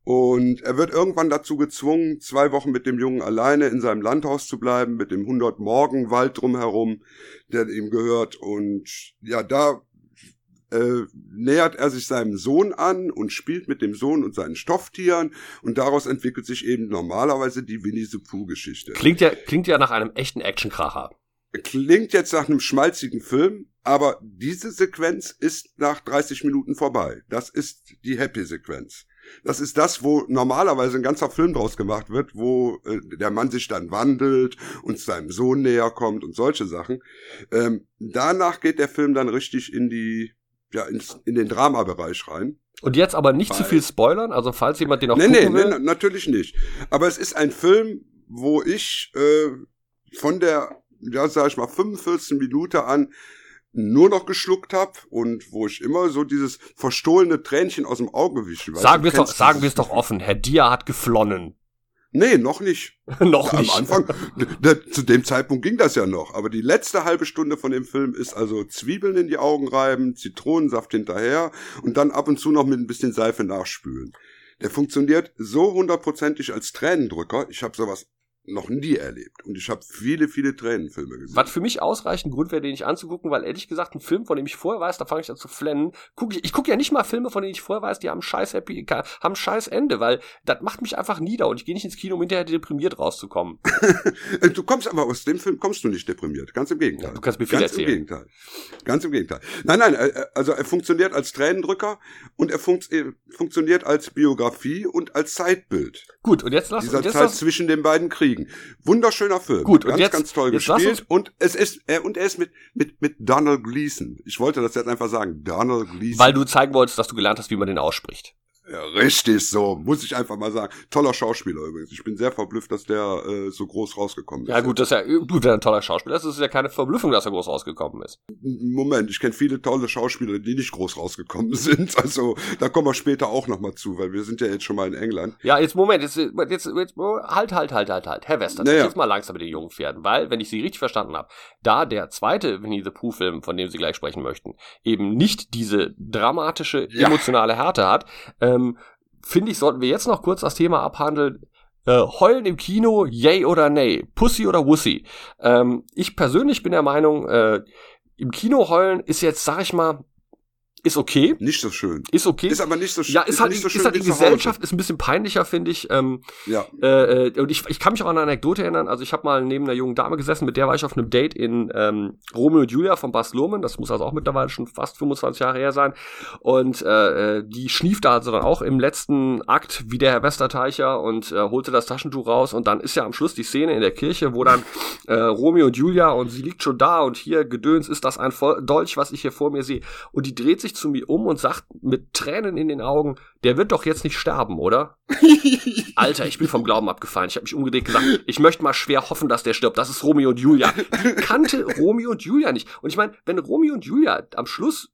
Und er wird irgendwann dazu gezwungen, zwei Wochen mit dem Jungen alleine in seinem Landhaus zu bleiben, mit dem 100 Morgen Wald drumherum, der ihm gehört. Und ja, da äh, nähert er sich seinem Sohn an und spielt mit dem Sohn und seinen Stofftieren. Und daraus entwickelt sich eben normalerweise die Winnie the Pooh Geschichte. klingt ja, klingt ja nach einem echten Actionkracher. Klingt jetzt nach einem schmalzigen Film, aber diese Sequenz ist nach 30 Minuten vorbei. Das ist die Happy-Sequenz. Das ist das, wo normalerweise ein ganzer Film draus gemacht wird, wo äh, der Mann sich dann wandelt und seinem Sohn näher kommt und solche Sachen. Ähm, danach geht der Film dann richtig in die, ja, ins, in den Dramabereich rein. Und jetzt aber nicht zu viel spoilern, also falls jemand den noch Nee, nee, gucken nee, will. na- natürlich nicht. Aber es ist ein Film, wo ich äh, von der, ja, sag ich mal, 45 Minute an nur noch geschluckt habe und wo ich immer so dieses verstohlene Tränchen aus dem Auge wische. weißt Sagen wir es doch, sagen wir es doch offen. Herr Dia hat geflonnen. Nee, noch nicht. noch Am nicht. Anfang, d- d- zu dem Zeitpunkt ging das ja noch. Aber die letzte halbe Stunde von dem Film ist also Zwiebeln in die Augen reiben, Zitronensaft hinterher und dann ab und zu noch mit ein bisschen Seife nachspülen. Der funktioniert so hundertprozentig als Tränendrücker. Ich habe sowas noch nie erlebt. Und ich habe viele, viele Tränenfilme gesehen. Was für mich ausreichend Grund wäre, den nicht anzugucken, weil ehrlich gesagt, ein Film, von dem ich vorher weiß, da fange ich an zu flennen. Guck ich ich gucke ja nicht mal Filme, von denen ich vorher weiß, die haben scheiß Happy, haben scheiß Ende, weil das macht mich einfach nieder und ich gehe nicht ins Kino, um hinterher deprimiert rauszukommen. du kommst aber aus dem Film kommst du nicht deprimiert. Ganz im Gegenteil. Ja, du kannst mir viel Ganz erzählen. im Gegenteil. Ganz im Gegenteil. Nein, nein, äh, äh, also er funktioniert als Tränendrücker und er fun äh, funktioniert als Biografie und als Zeitbild. Gut, und jetzt lass Dieser uns Zeit lass zwischen den beiden Kriegen. Wunderschön wunderschöner Film. Gut, ganz, und jetzt, ganz toll gespielt. Und es ist, er, und er ist mit, mit, mit Donald Gleason. Ich wollte das jetzt einfach sagen. Donald Gleason. Weil du zeigen wolltest, dass du gelernt hast, wie man den ausspricht. Ja, richtig so, muss ich einfach mal sagen. Toller Schauspieler übrigens. Ich bin sehr verblüfft, dass der äh, so groß rausgekommen ist. Ja gut, das ist ja gut, wenn er ein toller Schauspieler ist, ist ja keine Verblüffung, dass er groß rausgekommen ist. Moment, ich kenne viele tolle Schauspieler, die nicht groß rausgekommen sind. Also da kommen wir später auch noch mal zu, weil wir sind ja jetzt schon mal in England. Ja, jetzt Moment, jetzt, jetzt, jetzt halt, halt, halt, halt, halt. Herr Wester, naja. jetzt mal langsam mit den jungen Pferden, weil, wenn ich Sie richtig verstanden habe, da der zweite Winnie the Pooh Film, von dem Sie gleich sprechen möchten, eben nicht diese dramatische, emotionale ja. Härte hat, ähm, finde ich, sollten wir jetzt noch kurz das Thema abhandeln. Äh, heulen im Kino, yay oder nay, Pussy oder Wussy. Ähm, ich persönlich bin der Meinung, äh, im Kino heulen ist jetzt, sag ich mal, ist okay. Nicht so schön. Ist okay. Ist aber nicht so schön. Ja, ist, ist halt, nicht so schön ist halt die Gesellschaft, ist ein bisschen peinlicher, finde ich. Ähm, ja. Äh, und ich, ich kann mich auch an eine Anekdote erinnern. Also ich habe mal neben einer jungen Dame gesessen, mit der war ich auf einem Date in ähm, Romeo und Julia von Bas Luhrmann. Das muss also auch mittlerweile schon fast 25 Jahre her sein. Und äh, die schniefte also dann auch im letzten Akt wie der Herr Westerteicher und äh, holte das Taschentuch raus. Und dann ist ja am Schluss die Szene in der Kirche, wo dann äh, Romeo und Julia und sie liegt schon da und hier Gedöns ist das ein Dolch, was ich hier vor mir sehe. Und die dreht sich zu mir um und sagt mit Tränen in den Augen, der wird doch jetzt nicht sterben, oder? Alter, ich bin vom Glauben abgefallen. Ich habe mich umgedreht gesagt, ich möchte mal schwer hoffen, dass der stirbt. Das ist Romeo und Julia. Die kannte Romeo und Julia nicht. Und ich meine, wenn Romeo und Julia am Schluss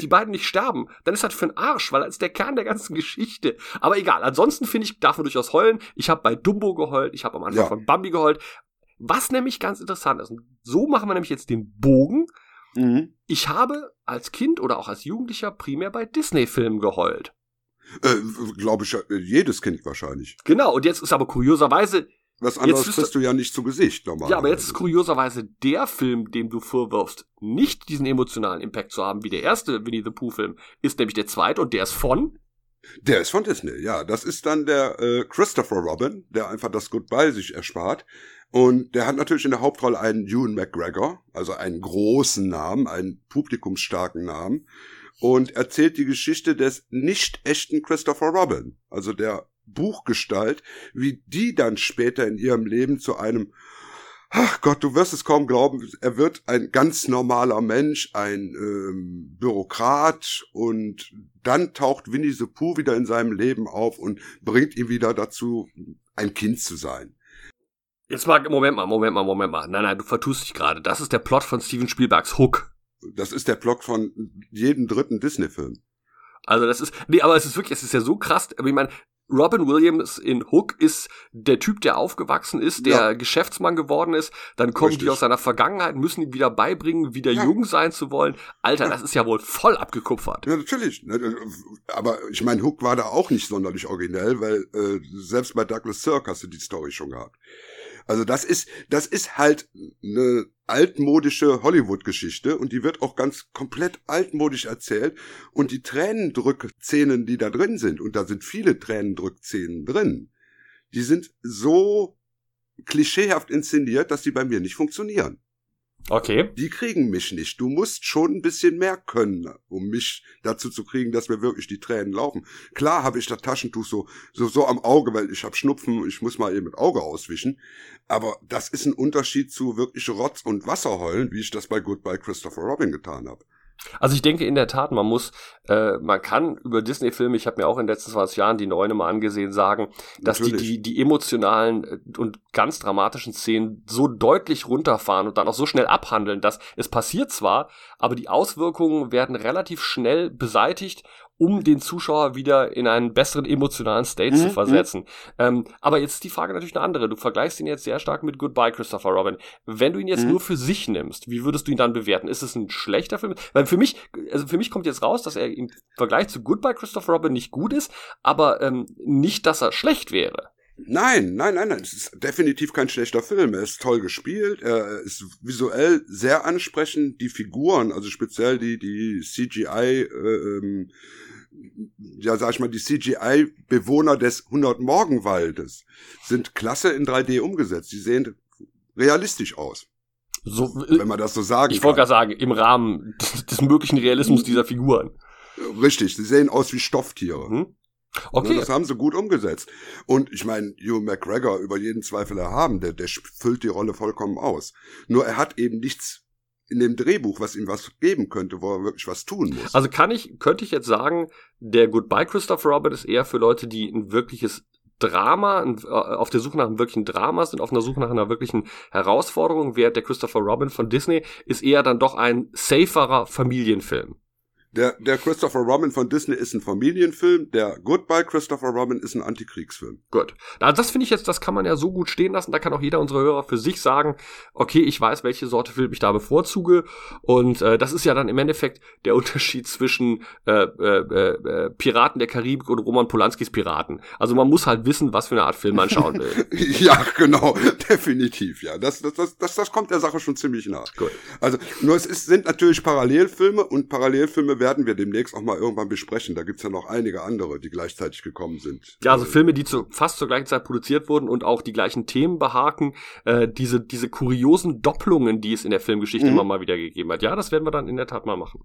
die beiden nicht sterben, dann ist das für ein Arsch, weil das ist der Kern der ganzen Geschichte. Aber egal, ansonsten finde ich, darf man durchaus heulen. Ich habe bei Dumbo geheult, ich habe am Anfang ja. von Bambi geheult. Was nämlich ganz interessant ist, und so machen wir nämlich jetzt den Bogen Mhm. Ich habe als Kind oder auch als Jugendlicher primär bei Disney-Filmen geheult. Äh, Glaube ich, jedes Kind wahrscheinlich. Genau, und jetzt ist aber kurioserweise. Was anderes jetzt kriegst du ja nicht zu Gesicht normal. Ja, aber jetzt ist kurioserweise der Film, dem du vorwirfst, nicht diesen emotionalen Impact zu haben wie der erste Winnie the Pooh-Film, ist nämlich der zweite und der ist von. Der ist von Disney, ja. Das ist dann der äh, Christopher Robin, der einfach das Goodbye sich erspart. Und der hat natürlich in der Hauptrolle einen Ewan McGregor, also einen großen Namen, einen publikumsstarken Namen, und erzählt die Geschichte des nicht echten Christopher Robin, also der Buchgestalt, wie die dann später in ihrem Leben zu einem Ach Gott, du wirst es kaum glauben, er wird ein ganz normaler Mensch, ein ähm, Bürokrat und dann taucht Winnie the Pooh wieder in seinem Leben auf und bringt ihn wieder dazu, ein Kind zu sein. Jetzt mal, Moment mal, Moment mal, Moment mal. Nein, nein, du vertust dich gerade. Das ist der Plot von Steven Spielbergs Hook. Das ist der Plot von jedem dritten Disney-Film. Also das ist, nee, aber es ist wirklich, es ist ja so krass. Aber ich meine, Robin Williams in Hook ist der Typ, der aufgewachsen ist, der ja. Geschäftsmann geworden ist. Dann kommen Richtig. die aus seiner Vergangenheit, müssen ihm wieder beibringen, wieder ja. jung sein zu wollen. Alter, ja. das ist ja wohl voll abgekupfert. Ja, natürlich. Ne, aber ich meine, Hook war da auch nicht sonderlich originell, weil äh, selbst bei Douglas Sirk hast du die Story schon gehabt. Also das ist, das ist halt eine altmodische Hollywood-Geschichte und die wird auch ganz komplett altmodisch erzählt und die Tränendrückszenen, die da drin sind, und da sind viele Tränendrückszenen drin, die sind so klischeehaft inszeniert, dass die bei mir nicht funktionieren. Okay. Die kriegen mich nicht. Du musst schon ein bisschen mehr können, um mich dazu zu kriegen, dass mir wirklich die Tränen laufen. Klar habe ich das Taschentuch so, so, so am Auge, weil ich habe Schnupfen, ich muss mal eben mit Auge auswischen. Aber das ist ein Unterschied zu wirklich Rotz- und Wasserheulen, wie ich das bei Goodbye Christopher Robin getan habe. Also ich denke in der Tat, man muss, äh, man kann über Disney-Filme, ich habe mir auch in den letzten 20 Jahren die neuen mal angesehen, sagen, dass die, die, die emotionalen äh, und ganz dramatischen Szenen so deutlich runterfahren und dann auch so schnell abhandeln, dass es passiert zwar, aber die Auswirkungen werden relativ schnell beseitigt um den Zuschauer wieder in einen besseren emotionalen State mhm. zu versetzen. Ähm, aber jetzt ist die Frage natürlich eine andere. Du vergleichst ihn jetzt sehr stark mit Goodbye Christopher Robin. Wenn du ihn jetzt mhm. nur für sich nimmst, wie würdest du ihn dann bewerten? Ist es ein schlechter Film? Weil für mich, also für mich kommt jetzt raus, dass er im Vergleich zu Goodbye Christopher Robin nicht gut ist, aber ähm, nicht, dass er schlecht wäre. Nein, nein, nein, nein. Es ist definitiv kein schlechter Film. Er ist toll gespielt. Er ist visuell sehr ansprechend. Die Figuren, also speziell die, die CGI, äh, ähm, ja, sag ich mal, die CGI-Bewohner des 100 Morgenwaldes sind klasse in 3D umgesetzt. Die sehen realistisch aus. So, wenn man das so sagen Ich wollte gerade sagen, im Rahmen des, des, möglichen Realismus dieser Figuren. Richtig, sie sehen aus wie Stofftiere. Mhm. Okay. Das haben sie gut umgesetzt. Und ich meine, Hugh McGregor über jeden Zweifel erhaben, der, der füllt die Rolle vollkommen aus. Nur er hat eben nichts in dem Drehbuch, was ihm was geben könnte, wo er wirklich was tun muss. Also kann ich, könnte ich jetzt sagen, der Goodbye Christopher Robin ist eher für Leute, die ein wirkliches Drama, äh, auf der Suche nach einem wirklichen Drama sind, auf einer Suche nach einer wirklichen Herausforderung, während der Christopher Robin von Disney ist eher dann doch ein saferer Familienfilm. Der, der Christopher Robin von Disney ist ein Familienfilm, der Goodbye Christopher Robin ist ein Antikriegsfilm. Gut. Also das finde ich jetzt, das kann man ja so gut stehen lassen, da kann auch jeder unserer Hörer für sich sagen, okay, ich weiß, welche Sorte Film ich da bevorzuge und äh, das ist ja dann im Endeffekt der Unterschied zwischen äh, äh, äh, Piraten der Karibik und Roman Polanskis Piraten. Also man muss halt wissen, was für eine Art Film man schauen will. ja, genau, definitiv, ja. Das, das, das, das, das kommt der Sache schon ziemlich nah. Gut. Also nur es ist, sind natürlich Parallelfilme und Parallelfilme werden wir demnächst auch mal irgendwann besprechen. Da gibt's ja noch einige andere, die gleichzeitig gekommen sind. Ja, also Filme, die zu, fast zur gleichen Zeit produziert wurden und auch die gleichen Themen behaken. Äh, diese, diese kuriosen Doppelungen, die es in der Filmgeschichte mhm. immer mal wieder gegeben hat. Ja, das werden wir dann in der Tat mal machen.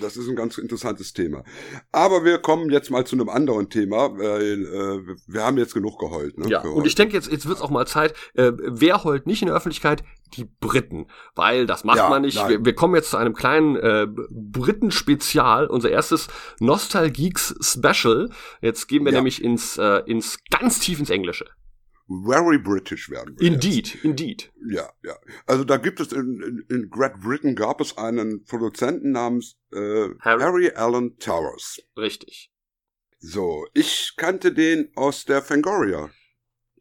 Das ist ein ganz interessantes Thema. Aber wir kommen jetzt mal zu einem anderen Thema, weil äh, wir haben jetzt genug geheult. Ne, ja, und ich denke, jetzt, jetzt wird es auch mal Zeit. Äh, wer heult nicht in der Öffentlichkeit? Die Briten. Weil das macht ja, man nicht. Wir, wir, kommen jetzt zu einem kleinen äh, Briten-Spezial, unser erstes Nostalgeeks-Special. Jetzt gehen wir ja. nämlich ins, äh, ins ganz tief ins Englische very British werden wir. Indeed, jetzt. indeed. Ja, ja. Also da gibt es in, in, in Great Britain gab es einen Produzenten namens äh, Harry. Harry Allen Towers. Richtig. So, ich kannte den aus der Fangoria.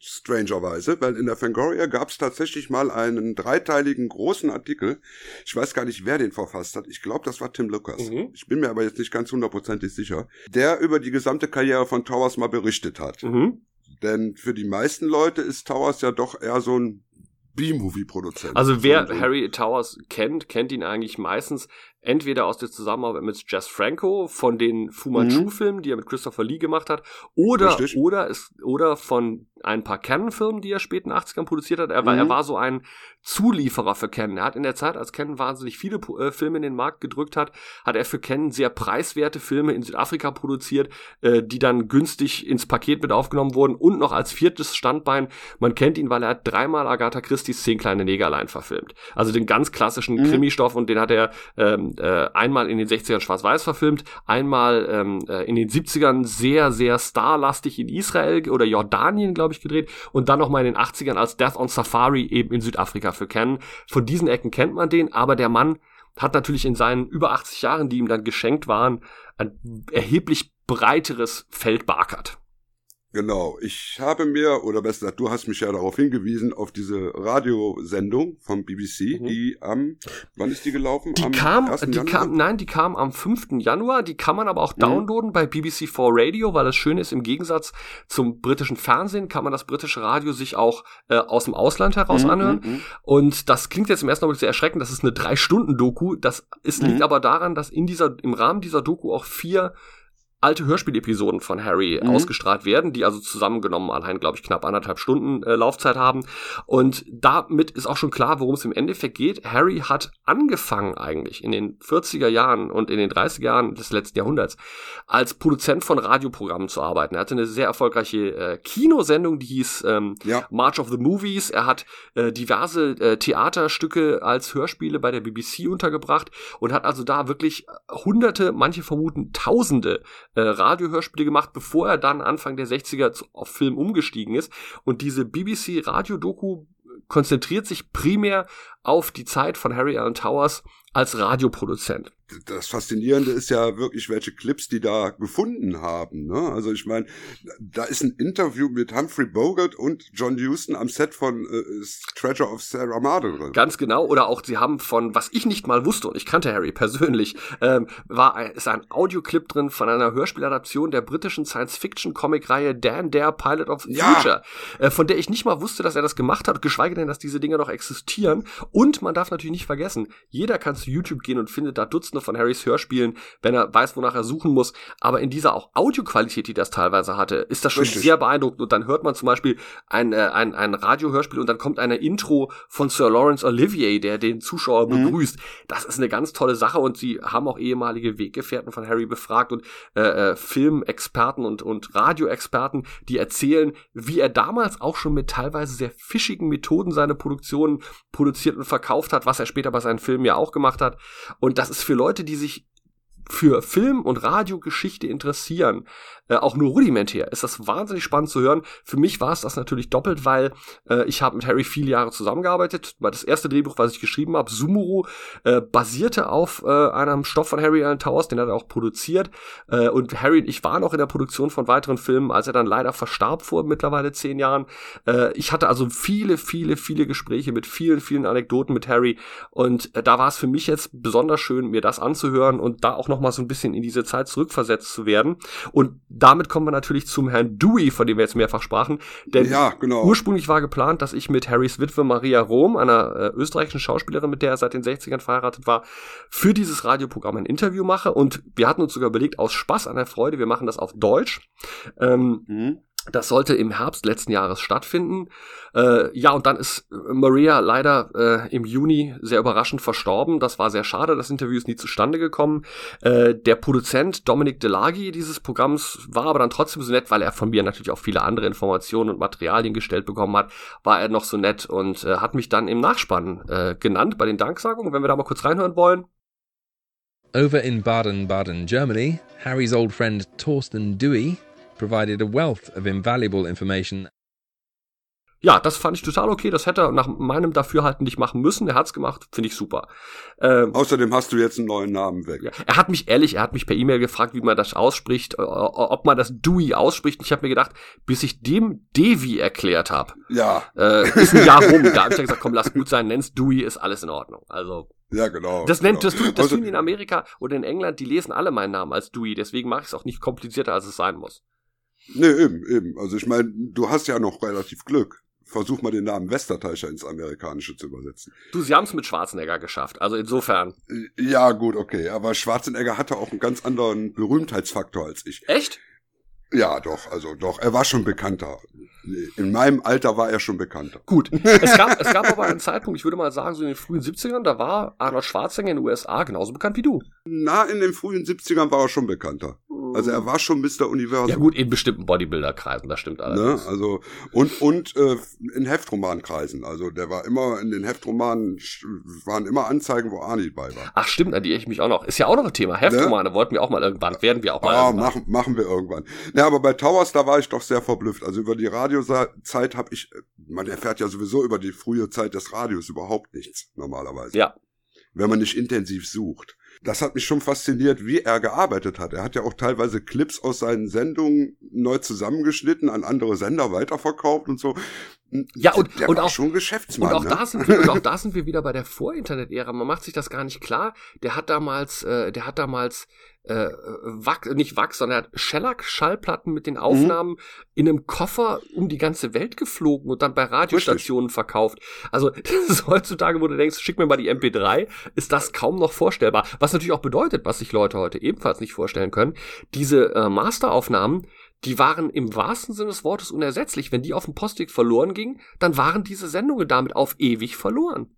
Strangerweise, weil in der Fangoria gab es tatsächlich mal einen dreiteiligen großen Artikel. Ich weiß gar nicht, wer den verfasst hat. Ich glaube, das war Tim Lucas. Mhm. Ich bin mir aber jetzt nicht ganz hundertprozentig sicher. Der über die gesamte Karriere von Towers mal berichtet hat. Mhm. Denn für die meisten Leute ist Towers ja doch eher so ein B-Movie-Produzent. Also wer Harry Towers kennt, kennt ihn eigentlich meistens entweder aus der Zusammenarbeit mit Jess Franco von den Fu Manchu-Filmen, die er mit Christopher Lee gemacht hat, oder oder ist, oder von ein paar Canon-Filmen, die er späten 80ern produziert hat. Er war, mhm. er war so ein Zulieferer für Canon. Er hat in der Zeit, als Canon wahnsinnig viele äh, Filme in den Markt gedrückt hat, hat er für Canon sehr preiswerte Filme in Südafrika produziert, äh, die dann günstig ins Paket mit aufgenommen wurden und noch als viertes Standbein, man kennt ihn, weil er hat dreimal Agatha Christie's Zehn kleine Negerlein verfilmt. Also den ganz klassischen mhm. Krimi-Stoff und den hat er ähm, äh, einmal in den 60ern schwarz-weiß verfilmt, einmal ähm, äh, in den 70ern sehr, sehr starlastig in Israel oder Jordanien, glaube ich, gedreht und dann nochmal in den 80ern als Death on Safari eben in Südafrika für kennen. Von diesen Ecken kennt man den, aber der Mann hat natürlich in seinen über 80 Jahren, die ihm dann geschenkt waren, ein erheblich breiteres Feld beackert. Genau, ich habe mir, oder besser gesagt, du hast mich ja darauf hingewiesen, auf diese Radiosendung vom BBC, mhm. die am, wann ist die gelaufen? Die am kam, die Januar? kam, nein, die kam am 5. Januar, die kann man aber auch mhm. downloaden bei BBC4 Radio, weil das Schöne ist, im Gegensatz zum britischen Fernsehen kann man das britische Radio sich auch äh, aus dem Ausland heraus mhm, anhören. Mhm, mhm. Und das klingt jetzt im ersten Moment sehr erschreckend, das ist eine Drei-Stunden-Doku, das ist, liegt mhm. aber daran, dass in dieser, im Rahmen dieser Doku auch vier alte Hörspielepisoden von Harry mhm. ausgestrahlt werden, die also zusammengenommen allein, glaube ich, knapp anderthalb Stunden äh, Laufzeit haben. Und damit ist auch schon klar, worum es im Endeffekt geht. Harry hat angefangen eigentlich in den 40er Jahren und in den 30er Jahren des letzten Jahrhunderts als Produzent von Radioprogrammen zu arbeiten. Er hatte eine sehr erfolgreiche äh, Kinosendung, die hieß ähm, ja. March of the Movies. Er hat äh, diverse äh, Theaterstücke als Hörspiele bei der BBC untergebracht und hat also da wirklich hunderte, manche vermuten tausende äh, Radiohörspiele gemacht, bevor er dann Anfang der 60er zu, auf Film umgestiegen ist. Und diese BBC Radio-Doku konzentriert sich primär auf die Zeit von Harry Allen Towers als Radioproduzent das Faszinierende ist ja wirklich, welche Clips die da gefunden haben. Ne? Also ich meine, da ist ein Interview mit Humphrey Bogart und John Huston am Set von äh, Treasure of Sarah Marder drin. Ganz genau. Oder auch sie haben von, was ich nicht mal wusste und ich kannte Harry persönlich, ähm, war ein, ist ein Audioclip drin von einer Hörspieladaption der britischen Science-Fiction-Comic-Reihe Dan Dare Pilot of the ja. Future, äh, von der ich nicht mal wusste, dass er das gemacht hat, geschweige denn, dass diese Dinge noch existieren. Und man darf natürlich nicht vergessen, jeder kann zu YouTube gehen und findet da Dutzende von Harrys Hörspielen, wenn er weiß, wonach er suchen muss. Aber in dieser auch Audioqualität, die das teilweise hatte, ist das schon Richtig. sehr beeindruckend. Und dann hört man zum Beispiel ein, äh, ein, ein Radiohörspiel und dann kommt eine Intro von Sir Lawrence Olivier, der den Zuschauer mhm. begrüßt. Das ist eine ganz tolle Sache und sie haben auch ehemalige Weggefährten von Harry befragt und äh, äh, Filmexperten und, und Radioexperten, die erzählen, wie er damals auch schon mit teilweise sehr fischigen Methoden seine Produktionen produziert und verkauft hat, was er später bei seinen Filmen ja auch gemacht hat. Und das ist für Leute, die sich für Film- und Radiogeschichte interessieren, äh, auch nur rudimentär, ist das wahnsinnig spannend zu hören. Für mich war es das natürlich doppelt, weil äh, ich habe mit Harry viele Jahre zusammengearbeitet. Das erste Drehbuch, was ich geschrieben habe, Sumuru, äh, basierte auf äh, einem Stoff von Harry Allen Towers, den hat er auch produziert. Äh, und Harry und ich waren auch in der Produktion von weiteren Filmen, als er dann leider verstarb vor mittlerweile zehn Jahren. Äh, ich hatte also viele, viele, viele Gespräche mit vielen, vielen Anekdoten mit Harry. Und äh, da war es für mich jetzt besonders schön, mir das anzuhören und da auch noch mal so ein bisschen in diese Zeit zurückversetzt zu werden. Und damit kommen wir natürlich zum Herrn Dewey, von dem wir jetzt mehrfach sprachen. Denn ja, genau. ursprünglich war geplant, dass ich mit Harrys Witwe Maria Rom, einer äh, österreichischen Schauspielerin, mit der er seit den 60ern verheiratet war, für dieses Radioprogramm ein Interview mache. Und wir hatten uns sogar überlegt, aus Spaß an der Freude, wir machen das auf Deutsch. Ähm, mhm. Das sollte im Herbst letzten Jahres stattfinden. Äh, ja, und dann ist Maria leider äh, im Juni sehr überraschend verstorben. Das war sehr schade. Das Interview ist nie zustande gekommen. Äh, der Produzent Dominik Delagi dieses Programms war aber dann trotzdem so nett, weil er von mir natürlich auch viele andere Informationen und Materialien gestellt bekommen hat. War er noch so nett und äh, hat mich dann im Nachspann äh, genannt bei den Danksagungen. Wenn wir da mal kurz reinhören wollen. Over in Baden-Baden, Germany, Harry's old friend Torsten Dewey provided a wealth of invaluable information. Ja, das fand ich total okay. Das hätte er nach meinem Dafürhalten nicht machen müssen. Er hat's gemacht, finde ich super. Ähm, Außerdem hast du jetzt einen neuen Namen weg. Ja, er hat mich ehrlich, er hat mich per E-Mail gefragt, wie man das ausspricht, ob man das Dewey ausspricht. Ich habe mir gedacht, bis ich dem Devi erklärt habe, ja. äh, ist ein Jahr rum. Da habe ich ja gesagt, komm, lass gut sein, nenn's Dewey, ist alles in Ordnung. Also ja, genau. Das nennt, genau. das, tut, das also, tun die in Amerika oder in England, die lesen alle meinen Namen als Dewey, deswegen mache ich es auch nicht komplizierter, als es sein muss. Nee, eben, eben. Also ich meine, du hast ja noch relativ Glück. Versuch mal den Namen Westerteicher ins Amerikanische zu übersetzen. Du, sie haben es mit Schwarzenegger geschafft, also insofern. Ja, gut, okay. Aber Schwarzenegger hatte auch einen ganz anderen Berühmtheitsfaktor als ich. Echt? Ja, doch, also doch. Er war schon bekannter. In meinem Alter war er schon bekannter. Gut. Es gab, es gab aber einen Zeitpunkt, ich würde mal sagen, so in den frühen 70ern, da war Arnold Schwarzenegger in den USA genauso bekannt wie du. Na, in den frühen 70ern war er schon bekannter. Also er war schon Mr. Universum. Ja gut, in bestimmten Bodybuilder-Kreisen, das stimmt alles. Ne? Also und und äh, in Heftromankreisen. Also der war immer in den Heftromanen waren immer Anzeigen, wo Arnie bei war. Ach stimmt, an die ich mich auch noch. Ist ja auch noch ein Thema. Heftromane ne? wollten wir auch mal irgendwann, werden wir auch mal. Ah, machen machen wir irgendwann. Ja, aber bei Towers da war ich doch sehr verblüfft. Also über die Radiozeit habe ich, man erfährt ja sowieso über die frühe Zeit des Radios überhaupt nichts normalerweise. Ja. Wenn man nicht intensiv sucht das hat mich schon fasziniert, wie er gearbeitet hat. Er hat ja auch teilweise Clips aus seinen Sendungen neu zusammengeschnitten, an andere Sender weiterverkauft und so. Ja, und, der und auch schon Geschäftsmann. Und auch, ne? da sind wir, und auch da sind wir wieder bei der Vor-Internet-Ära. Man macht sich das gar nicht klar. Der hat damals, äh, der hat damals äh, Wach, nicht Wachs, sondern er hat Shellac-Schallplatten mit den Aufnahmen mhm. in einem Koffer um die ganze Welt geflogen und dann bei Radiostationen Richtig. verkauft. Also das ist heutzutage, wo du denkst, schick mir mal die MP3, ist das kaum noch vorstellbar. Was natürlich auch bedeutet, was sich Leute heute ebenfalls nicht vorstellen können, diese äh, Masteraufnahmen, die waren im wahrsten Sinne des Wortes unersetzlich. Wenn die auf dem Postweg verloren gingen, dann waren diese Sendungen damit auf ewig verloren.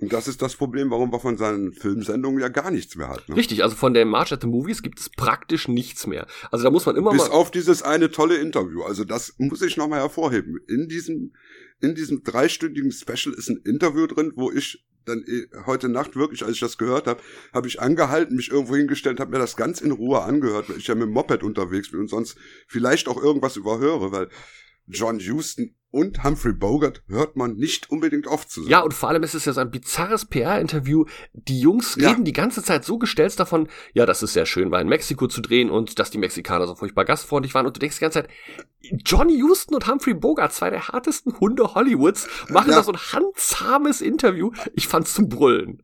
Und das ist das Problem, warum man von seinen Filmsendungen ja gar nichts mehr hat. Ne? Richtig, also von den March at the Movies gibt es praktisch nichts mehr. Also da muss man immer Bis mal auf dieses eine tolle Interview. Also das muss ich nochmal hervorheben. In diesem, in diesem dreistündigen Special ist ein Interview drin, wo ich dann eh, heute Nacht wirklich, als ich das gehört habe, habe ich angehalten, mich irgendwo hingestellt, habe mir das ganz in Ruhe angehört, weil ich ja mit dem Moped unterwegs bin und sonst vielleicht auch irgendwas überhöre, weil John Huston und Humphrey Bogart hört man nicht unbedingt oft zusammen. Ja, und vor allem ist es ja so ein bizarres PR-Interview. Die Jungs Ja. reden die ganze Zeit so gestellt davon, ja, das ist sehr schön, war in Mexiko zu drehen und dass die Mexikaner so furchtbar gastfreundlich waren. Und du denkst die ganze Zeit, Johnny Houston und Humphrey Bogart, zwei der härtesten Hunde Hollywoods, machen Ja. da so ein handzahmes Interview. Ich fand's zum Brüllen.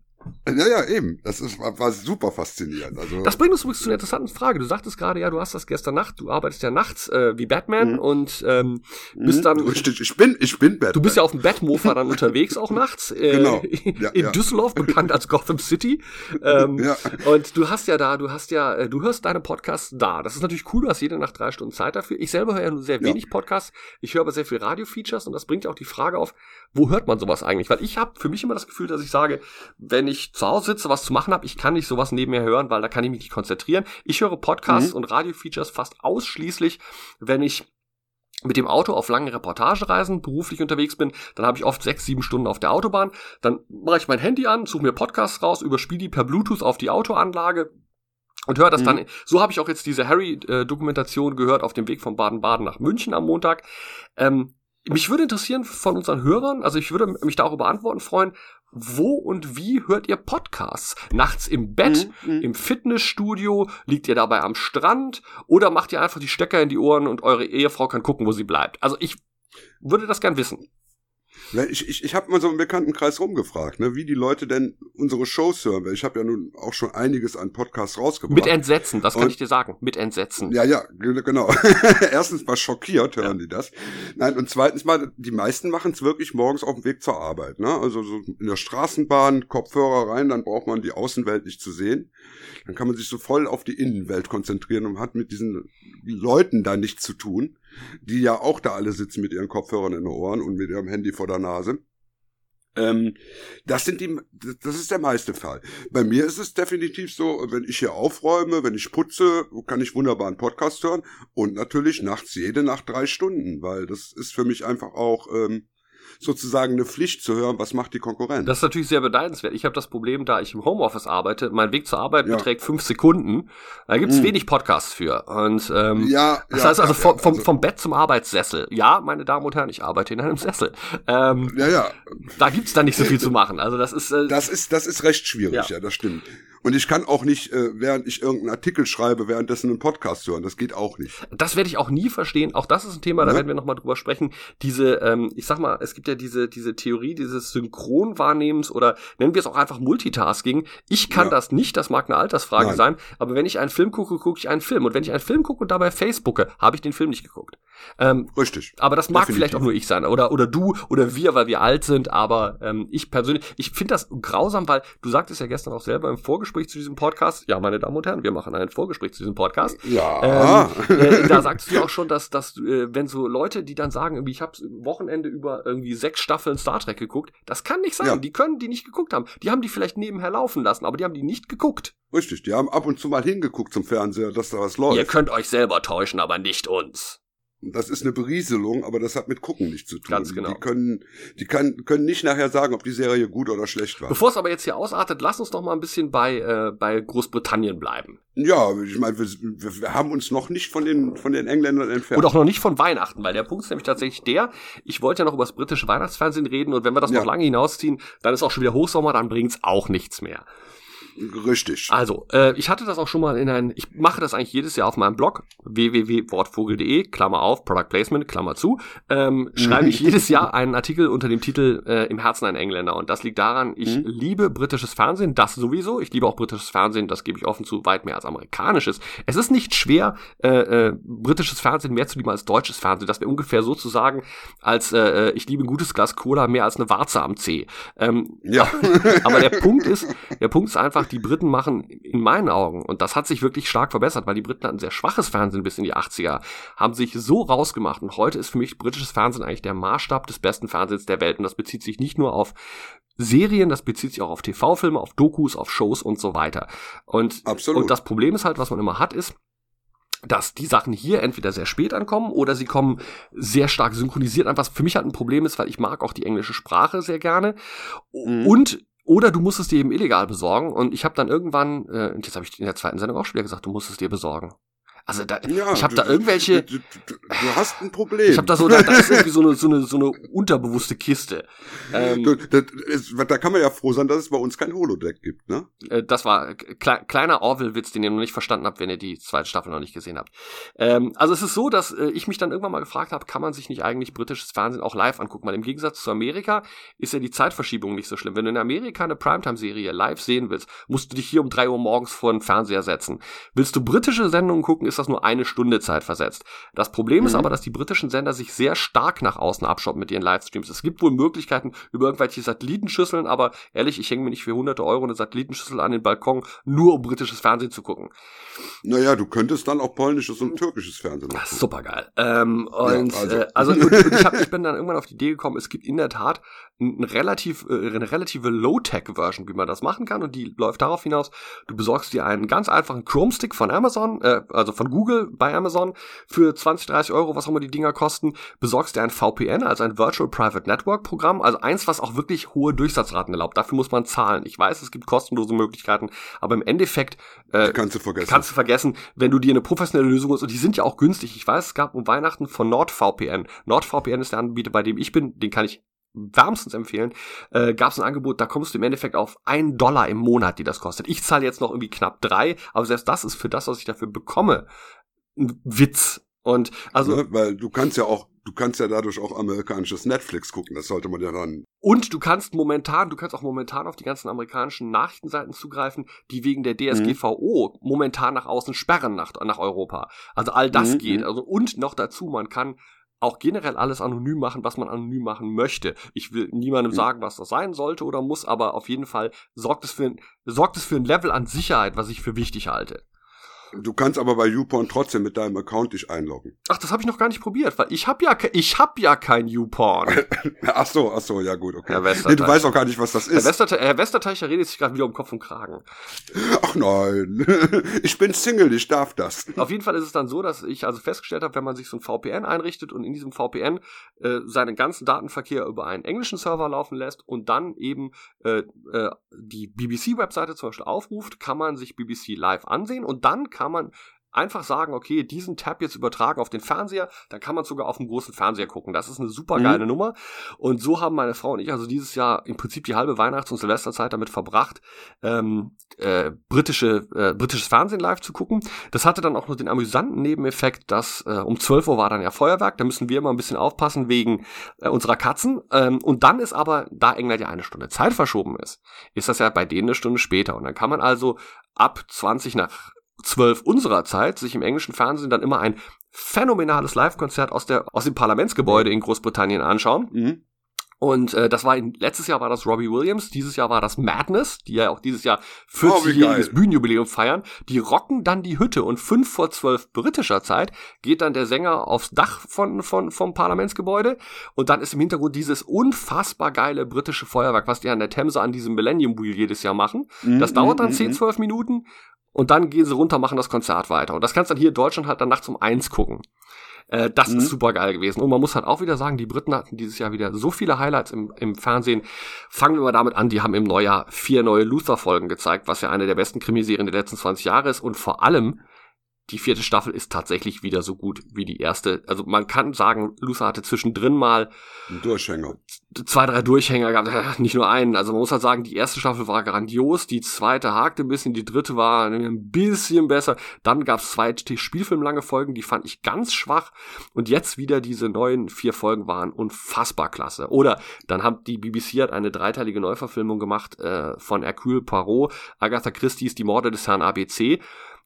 Ja, ja, eben. Das ist, war, super faszinierend. Also, Das bringt uns übrigens zu einer interessanten Frage. Du sagtest gerade, ja, du hast das gestern Nacht, du arbeitest ja nachts äh, wie Batman Mhm. und ähm, bist Mhm, dann Richtig, ich bin, ich bin Batman. Du bist ja auf dem Batmofer dann unterwegs auch nachts. Äh, Genau. Ja, in ja. Düsseldorf, bekannt als Gotham City. Ähm, Ja. Und du hast ja da, du hast ja, äh, du hörst deine Podcasts da. Das ist natürlich cool, du hast jede Nacht drei Stunden Zeit dafür. Ich selber höre ja nur sehr wenig Podcasts. Ich höre aber sehr viel Radio-Features und das bringt ja auch die Frage auf, wo hört man sowas eigentlich? Weil ich habe für mich immer das Gefühl, dass ich sage, wenn ich zu Hause sitze, was zu machen habe, ich kann nicht sowas nebenher hören, weil da kann ich mich nicht konzentrieren. Ich höre Podcasts Mhm. und Radio-Features fast ausschließlich, wenn ich mit dem Auto auf lange Reportagereisen beruflich unterwegs bin, dann habe ich oft sechs, sieben Stunden auf der Autobahn. Dann mache ich mein Handy an, suche mir Podcasts raus, überspiele die per Bluetooth auf die Autoanlage und höre das Mhm. dann. So habe ich auch jetzt diese Harry-Dokumentation gehört auf dem Weg von Baden-Baden nach München am Montag. Ähm, mich würde interessieren von unseren Hörern, also ich würde mich darüber antworten freuen, wo und wie hört ihr Podcasts? Nachts im Bett, Mhm, mhm. im Fitnessstudio, liegt ihr dabei am Strand oder macht ihr einfach die Stecker in die Ohren und eure Ehefrau kann gucken, wo sie bleibt? Also ich würde das gern wissen. Ich, ich, ich habe mal so im Bekanntenkreis rumgefragt, ne, wie die Leute denn unsere Shows hören. Weil ich habe ja nun auch schon einiges an Podcasts rausgebracht. Mit Entsetzen, das kann Und- ich dir sagen. Mit Entsetzen. Ja, ja, ge- genau. Erstens mal schockiert hören die das. Nein, und zweitens mal, die meisten machen es wirklich morgens auf dem Weg zur Arbeit. Ne? Also so in der Straßenbahn, Kopfhörer rein, dann braucht man die Außenwelt nicht zu sehen. Dann kann man sich so voll auf die Innenwelt konzentrieren und hat mit diesen Leuten da nichts zu tun, die ja auch da alle sitzen mit ihren Kopfhörern in den Ohren und mit ihrem Handy vor der Nase. Ähm, das sind die, das ist der meiste Fall. Bei mir ist es definitiv so, wenn ich hier aufräume, wenn ich putze, kann ich wunderbar einen Podcast hören und natürlich nachts jede Nacht drei Stunden, weil das ist für mich einfach auch ähm, sozusagen eine Pflicht zu hören, was macht die Konkurrenz. Das ist natürlich sehr beneidenswert. Ich habe das Problem, da ich im Homeoffice arbeite, mein Weg zur Arbeit Ja. beträgt fünf Sekunden. Da gibt's Mhm. wenig Podcasts für. Und ähm, ja, das ja, heißt also, vom, vom, also- vom Bett zum Arbeitssessel. Ja, meine Damen und Herren, ich arbeite in einem Sessel. Ähm, ja, ja, da gibt's dann nicht so viel zu machen. Also das ist äh, das ist, das ist recht schwierig, ja, das stimmt. Und ich kann auch nicht, äh, während ich irgendeinen Artikel schreibe, währenddessen einen Podcast hören. Das geht auch nicht. Das werde ich auch nie verstehen. Auch das ist ein Thema, da Ja. werden wir nochmal drüber sprechen. Diese, ähm, ich sag mal, es gibt ja diese, diese Theorie dieses Synchronwahrnehmens oder nennen wir es auch einfach Multitasking. Ich kann Ja. das nicht, das mag eine Altersfrage Nein. sein, aber wenn ich einen Film gucke, gucke ich einen Film. Und wenn ich einen Film gucke und dabei Facebooke, habe ich den Film nicht geguckt. Ähm, Richtig. aber das mag Definitiv. vielleicht auch nur ich sein oder oder du oder wir, weil wir alt sind. Aber ähm, ich persönlich, ich finde das grausam, weil du sagtest ja gestern auch selber im Vorgespräch zu diesem Podcast. Ja, meine Damen und Herren, wir machen ein Vorgespräch zu diesem Podcast. Ja. Ähm, äh, da sagst du ja auch schon, dass, dass äh, wenn so Leute, die dann sagen, irgendwie, ich habe Wochenende über irgendwie sechs Staffeln Star Trek geguckt, das kann nicht sein. Ja. Die können die nicht geguckt haben. Die haben die vielleicht nebenher laufen lassen, aber die haben die nicht geguckt. Richtig. Die haben ab und zu mal hingeguckt zum Fernseher, dass da was Ihr läuft. könnt euch selber täuschen, aber nicht uns. Das ist eine Berieselung, aber das hat mit Gucken nichts zu tun. Ganz genau. Die können, die kann, können nicht nachher sagen, ob die Serie gut oder schlecht war. Bevor es aber jetzt hier ausartet, lass uns doch mal ein bisschen bei, äh, bei Großbritannien bleiben. Ja, ich meine, wir, wir, haben uns noch nicht von den, von den Engländern entfernt. Und auch noch nicht von Weihnachten, weil der Punkt ist nämlich tatsächlich der, ich wollte ja noch über das britische Weihnachtsfernsehen reden und wenn wir das Ja. noch lange hinausziehen, dann ist auch schon wieder Hochsommer, dann bringt's auch nichts mehr. Richtig. Also, äh, ich hatte das auch schon mal in ein, ich mache das eigentlich jedes Jahr auf meinem Blog, www.wortvogel.de, Klammer auf, Product Placement, Klammer zu, ähm, schreibe ich jedes Jahr einen Artikel unter dem Titel äh, Im Herzen ein Engländer. Und das liegt daran, ich Mhm. liebe britisches Fernsehen, das sowieso. Ich liebe auch britisches Fernsehen, das gebe ich offen zu, weit mehr als amerikanisches. Es ist nicht schwer, äh, äh, britisches Fernsehen mehr zu lieben als deutsches Fernsehen. Das wäre ungefähr so zu sagen, als äh, äh, ich liebe ein gutes Glas Cola mehr als eine Warze am C. Ähm, Ja. aber der Punkt ist, der Punkt ist einfach, die Briten machen in meinen Augen, und das hat sich wirklich stark verbessert, weil die Briten hatten sehr schwaches Fernsehen bis in die 80er, haben sich so rausgemacht und heute ist für mich britisches Fernsehen eigentlich der Maßstab des besten Fernsehens der Welt und das bezieht sich nicht nur auf Serien, das bezieht sich auch auf TV-Filme, auf Dokus, auf Shows und so weiter. Und, Absolut. und das Problem ist halt, was man immer hat, ist, dass die Sachen hier entweder sehr spät ankommen oder sie kommen sehr stark synchronisiert an, was für mich halt ein Problem ist, weil ich mag auch die englische Sprache sehr gerne. Mhm. Und oder du musst es dir eben illegal besorgen. Und ich habe dann irgendwann, äh, jetzt habe ich in der zweiten Sendung auch schon wieder gesagt, du musst es dir besorgen. Also da, Ja, ich habe da irgendwelche, Du, du, du, hast ein Problem. ich habe da so, da, da ist irgendwie so eine, so eine, so eine unterbewusste Kiste. Ähm, ist, da kann man ja froh sein, dass es bei uns kein Holodeck gibt, ne? Äh, das war kle kleiner Orville-Witz, den ihr noch nicht verstanden habt, wenn ihr die zweite Staffel noch nicht gesehen habt. Ähm, also es ist so, dass äh, ich mich dann irgendwann mal gefragt habe, kann man sich nicht eigentlich britisches Fernsehen auch live angucken? Weil im Gegensatz zu Amerika ist ja die Zeitverschiebung nicht so schlimm. Wenn du in Amerika eine Primetime-Serie live sehen willst, musst du dich hier um drei Uhr morgens vor den Fernseher setzen. Willst du britische Sendungen gucken, ist das nur eine Stunde Zeit versetzt. Das Problem ist Mhm. aber, dass die britischen Sender sich sehr stark nach außen abschotten mit ihren Livestreams. Es gibt wohl Möglichkeiten über irgendwelche Satellitenschüsseln, aber ehrlich, ich hänge mir nicht für hunderte Euro eine Satellitenschüssel an den Balkon, nur um britisches Fernsehen zu gucken. Naja, du könntest dann auch polnisches und türkisches Fernsehen gucken. Super geil. Ähm, und also. äh, also und, und ich, hab, ich bin dann irgendwann auf die Idee gekommen, es gibt in der Tat ein relativ, äh, eine relative Low-Tech-Version, wie man das machen kann. Und die läuft darauf hinaus, du besorgst dir einen ganz einfachen Chrome-Stick von Amazon, äh, also von Google bei Amazon für 20, 30 Euro, was auch immer die Dinger kosten, besorgst dir ein VPN, also ein Virtual Private Network Programm, also eins, was auch wirklich hohe Durchsatzraten erlaubt. Dafür muss man zahlen. Ich weiß, es gibt kostenlose Möglichkeiten, aber im Endeffekt äh, Kannst du vergessen. Kannst du vergessen, wenn du dir eine professionelle Lösung holst, und die sind ja auch günstig. Ich weiß, es gab um Weihnachten von NordVPN. NordVPN ist der Anbieter, bei dem ich bin, den kann ich wärmstens empfehlen, äh, gab es ein Angebot, da kommst du im Endeffekt auf einen Dollar im Monat, die das kostet. Ich zahle jetzt noch irgendwie knapp drei, aber selbst das ist für das, was ich dafür bekomme, ein Witz. Und also ne? Weil du kannst ja auch, du kannst ja dadurch auch amerikanisches Netflix gucken. Das sollte man ja dann. Und du kannst momentan, du kannst auch momentan auf die ganzen amerikanischen Nachrichtenseiten zugreifen, die wegen der DSGVO momentan nach außen sperren nach, nach Europa. Also all das Mhm, geht. mhm. Also und noch dazu, man kann auch generell alles anonym machen, was man anonym machen möchte. Ich will niemandem Mhm. sagen, was das sein sollte oder muss, aber auf jeden Fall sorgt es für ein, sorgt es für ein Level an Sicherheit, was ich für wichtig halte. Du kannst aber bei YouPorn trotzdem mit deinem Account dich einloggen. Ach, das habe ich noch gar nicht probiert, weil ich habe ja, ich habe ja kein YouPorn. Ach so, ach so, ja gut, okay. Herr nee, du Westerteich. weißt auch gar nicht, was das Herr, ist. Westerte Herr Westerteicher redet sich gerade wieder um Kopf und Kragen. Ach nein, ich bin Single, ich darf das. Auf jeden Fall ist es dann so, dass ich also festgestellt habe, wenn man sich so ein VPN einrichtet und in diesem VPN äh, seinen ganzen Datenverkehr über einen englischen Server laufen lässt und dann eben äh, äh, die BBC-Webseite zum Beispiel aufruft, kann man sich BBC live ansehen und dann kann man einfach sagen, okay, diesen Tab jetzt übertragen auf den Fernseher, dann kann man sogar auf dem großen Fernseher gucken. Das ist eine super geile Mhm. Nummer. Und so haben meine Frau und ich also dieses Jahr im Prinzip die halbe Weihnachts- und Silvesterzeit damit verbracht, ähm, äh, britische, äh, britisches Fernsehen live zu gucken. Das hatte dann auch noch den amüsanten Nebeneffekt, dass äh, um 12 Uhr war dann ja Feuerwerk, da müssen wir immer ein bisschen aufpassen wegen äh, unserer Katzen. Ähm, und dann ist aber, da England ja eine Stunde Zeit verschoben ist, ist das ja bei denen eine Stunde später. Und dann kann man also ab 20 nach 12 unserer Zeit sich im englischen Fernsehen dann immer ein phänomenales Live-Konzert aus, der, aus dem Parlamentsgebäude in Großbritannien anschauen. Mhm. Und äh, das war in, letztes Jahr war das Robbie Williams, dieses Jahr war das Madness, die ja auch dieses Jahr Oh, wie 40-jähriges geil. Bühnenjubiläum feiern. Die rocken dann die Hütte und fünf vor zwölf britischer Zeit geht dann der Sänger aufs Dach von, von, vom Parlamentsgebäude und dann ist im Hintergrund dieses unfassbar geile britische Feuerwerk, was die an der Themse an diesem Millennium Wheel jedes Jahr machen. Das Mhm, dauert dann mhm, 10, mhm. 12 Minuten und dann gehen sie runter, machen das Konzert weiter. Und das kannst du dann hier in Deutschland halt dann nachts um eins gucken. Äh, das Mhm. ist super geil gewesen. Und man muss halt auch wieder sagen, die Briten hatten dieses Jahr wieder so viele Highlights im, im Fernsehen. Fangen wir mal damit an, die haben im Neujahr vier neue Luther-Folgen gezeigt, was ja eine der besten Krimiserien der letzten 20 Jahre ist. Und vor allem, die vierte Staffel ist tatsächlich wieder so gut wie die erste. Also man kann sagen, Luther hatte zwischendrin mal Ein Durchhänger. zwei, drei Durchhänger gehabt, äh, nicht nur einen. Also man muss halt sagen, die erste Staffel war grandios, die zweite hakte ein bisschen, die dritte war ein bisschen besser. Dann gab es zwei spielfilmlange Folgen, die fand ich ganz schwach. Und jetzt wieder diese neuen vier Folgen waren unfassbar klasse. Oder dann hat die BBC hat eine dreiteilige Neuverfilmung gemacht äh, von Hercule Poirot, Agatha Christie's Die Morde des Herrn ABC.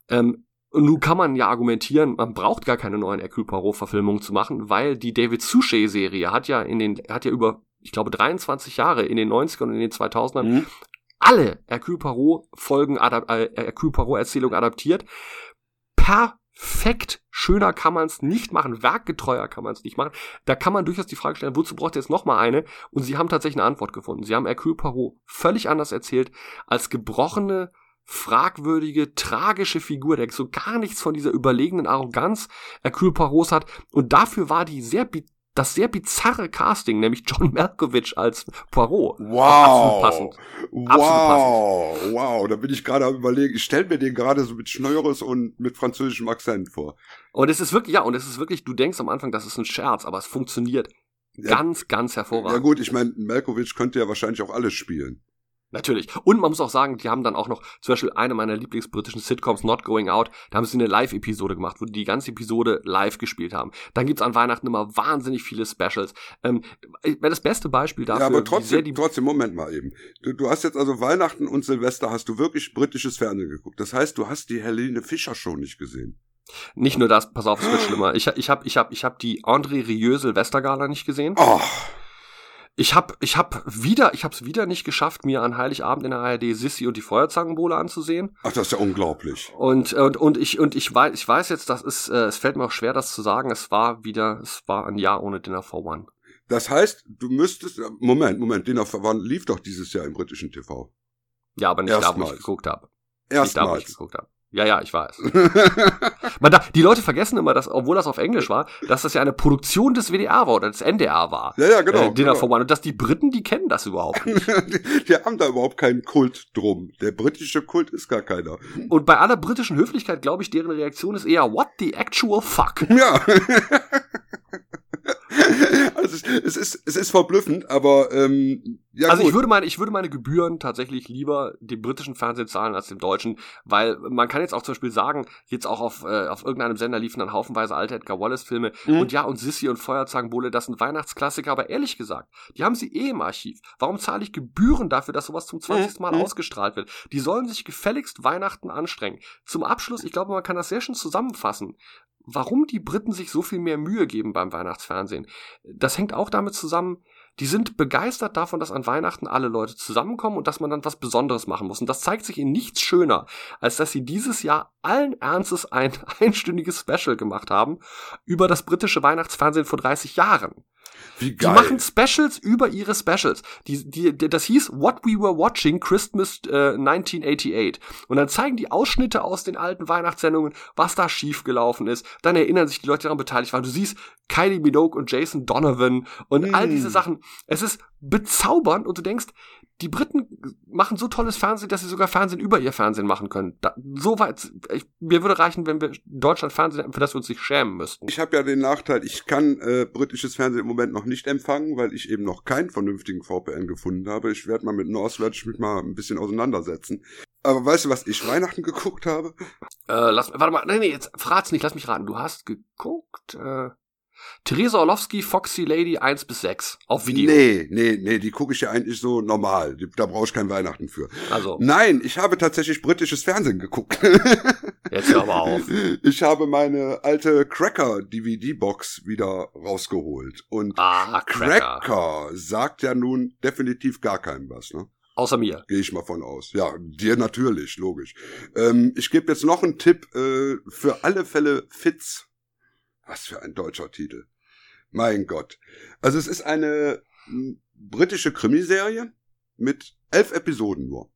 Ähm, und nun kann man ja argumentieren, man braucht gar keine neuen Hercule Poirot-Verfilmungen zu machen, weil die David Suchet-Serie hat ja in den, hat ja über, ich glaube, 23 Jahre in den 90ern und in den 2000ern Mhm. alle Hercule Poirot-Folgen, äh, Hercule Poirot-Erzählungen adaptiert. Perfekt schöner kann man es nicht machen, werkgetreuer kann man es nicht machen. Da kann man durchaus die Frage stellen, wozu braucht ihr jetzt noch mal eine? Und sie haben tatsächlich eine Antwort gefunden. Sie haben Hercule Poirot völlig anders erzählt, als gebrochene, fragwürdige, tragische Figur, der so gar nichts von dieser überlegenen Arroganz Hercule Poirots hat. Und dafür war die sehr das sehr bizarre Casting, nämlich John Malkovich als Poirot. Wow. Absolut passend. Wow. Wow. Da bin ich gerade am überlegen. Ich stelle mir den gerade so mit Schnöres und mit französischem Akzent vor. Und es ist wirklich, ja, und es ist wirklich, du denkst am Anfang, das ist ein Scherz, aber es funktioniert Ja. ganz, ganz hervorragend. Ja gut, ich meine, Malkovich könnte ja wahrscheinlich auch alles spielen. Natürlich. Und man muss auch sagen, die haben dann auch noch zum Beispiel eine meiner Lieblingsbritischen Sitcoms, Not Going Out, da haben sie eine Live-Episode gemacht, wo die die ganze Episode live gespielt haben. Dann gibt's an Weihnachten immer wahnsinnig viele Specials. Ähm, das beste Beispiel dafür, ja, aber trotzdem, die trotzdem, Moment mal eben. Du, du hast jetzt also Weihnachten und Silvester hast du wirklich britisches Fernsehen geguckt. Das heißt, du hast die Helene Fischer Show nicht gesehen. Nicht nur das, pass auf, es wird schlimmer. Ich, ich habe ich hab, ich hab die André Rieu Silvestergala nicht gesehen. Oh, Ich habe ich hab wieder, ich habe es wieder nicht geschafft, mir an Heiligabend in der ARD Sissi und die Feuerzangenbowle anzusehen. ach, das ist ja unglaublich. Und, und, und ich, und ich weiß, ich weiß jetzt, das ist, äh, es fällt mir auch schwer, das zu sagen. Es war wieder, es war ein Jahr ohne Dinner for One. Das heißt, du müsstest, Moment, Moment, Dinner for One lief doch dieses Jahr im britischen TV. Ja, aber nicht da, wo ich Erstmals. geguckt habe. Nicht da, wo ich Erstmals. geguckt habe. Ja, ja, ich weiß. Man da, die Leute vergessen immer, dass, obwohl das auf Englisch war, dass das ja eine Produktion des WDR war oder des NDR war. ja, ja, genau. äh, Dinner genau. for One. Und dass die Briten, die kennen das überhaupt nicht. die, die haben da überhaupt keinen Kult drum. Der britische Kult ist gar keiner. Und bei aller britischen Höflichkeit, glaube ich, deren Reaktion ist eher, what the actual fuck? Ja. also es, es ist es ist verblüffend, aber ähm, ja also gut. ich würde meine, ich würde meine Gebühren tatsächlich lieber dem britischen Fernsehen zahlen als dem deutschen, weil man kann jetzt auch zum Beispiel sagen, jetzt auch auf, äh, auf irgendeinem Sender liefen dann haufenweise alte Edgar Wallace-Filme Mhm. und ja, und Sissy und Feuerzangenbowle, das sind Weihnachtsklassiker, aber ehrlich gesagt, die haben sie eh im Archiv. Warum zahle ich Gebühren dafür, dass sowas zum 20. Mal Mhm. ausgestrahlt wird? Die sollen sich gefälligst Weihnachten anstrengen. Zum Abschluss, ich glaube, man kann das sehr schön zusammenfassen. Warum die Briten sich so viel mehr Mühe geben beim Weihnachtsfernsehen? Das hängt auch damit zusammen, die sind begeistert davon, dass an Weihnachten alle Leute zusammenkommen und dass man dann was Besonderes machen muss. Und das zeigt sich in nichts schöner, als dass sie dieses Jahr allen Ernstes ein einstündiges Special gemacht haben über das britische Weihnachtsfernsehen vor 30 Jahren. Wie Die geil. machen Specials über ihre Specials. Die, die, die, das hieß What We Were Watching Christmas äh, 1988. Und dann zeigen die Ausschnitte aus den alten Weihnachtssendungen, was da schiefgelaufen ist. Dann erinnern sich die Leute, die daran beteiligt waren. Du siehst Kylie Minogue und Jason Donovan und all Mm. diese Sachen. Es ist bezaubernd und du denkst, die Briten machen so tolles Fernsehen, dass sie sogar Fernsehen über ihr Fernsehen machen können. Da, so weit, ich, mir würde reichen, wenn wir Deutschland Fernsehen hätten, für das wir uns nicht schämen müssten. Ich habe ja den Nachteil, ich kann äh, britisches Fernsehen im Moment noch nicht empfangen, weil ich eben noch keinen vernünftigen VPN gefunden habe. Ich werde mal mit Northwatch mich mal ein bisschen auseinandersetzen. Aber weißt du, was ich Weihnachten geguckt habe? Äh, lass, warte mal, nee, nee, jetzt verrat's nicht, lass mich raten. Du hast geguckt, äh, Theresa Orlowski, Foxy Lady 1 bis 6 auf Video. Nee, nee, nee, die gucke ich ja eigentlich so normal. Da brauche ich kein Weihnachten für. Also, Nein, ich habe tatsächlich britisches Fernsehen geguckt. jetzt hör aber auf. Ich habe meine alte Cracker-DVD-Box wieder rausgeholt. Und Ah, Cracker. Cracker sagt ja nun definitiv gar keinem was, ne? Außer mir. Gehe ich mal von aus. Ja, dir natürlich, logisch. Ähm, ich gebe jetzt noch einen Tipp äh, für alle Fälle Fitz. Was für ein deutscher Titel. Mein Gott. Also es ist eine m, britische Krimiserie mit elf Episoden nur.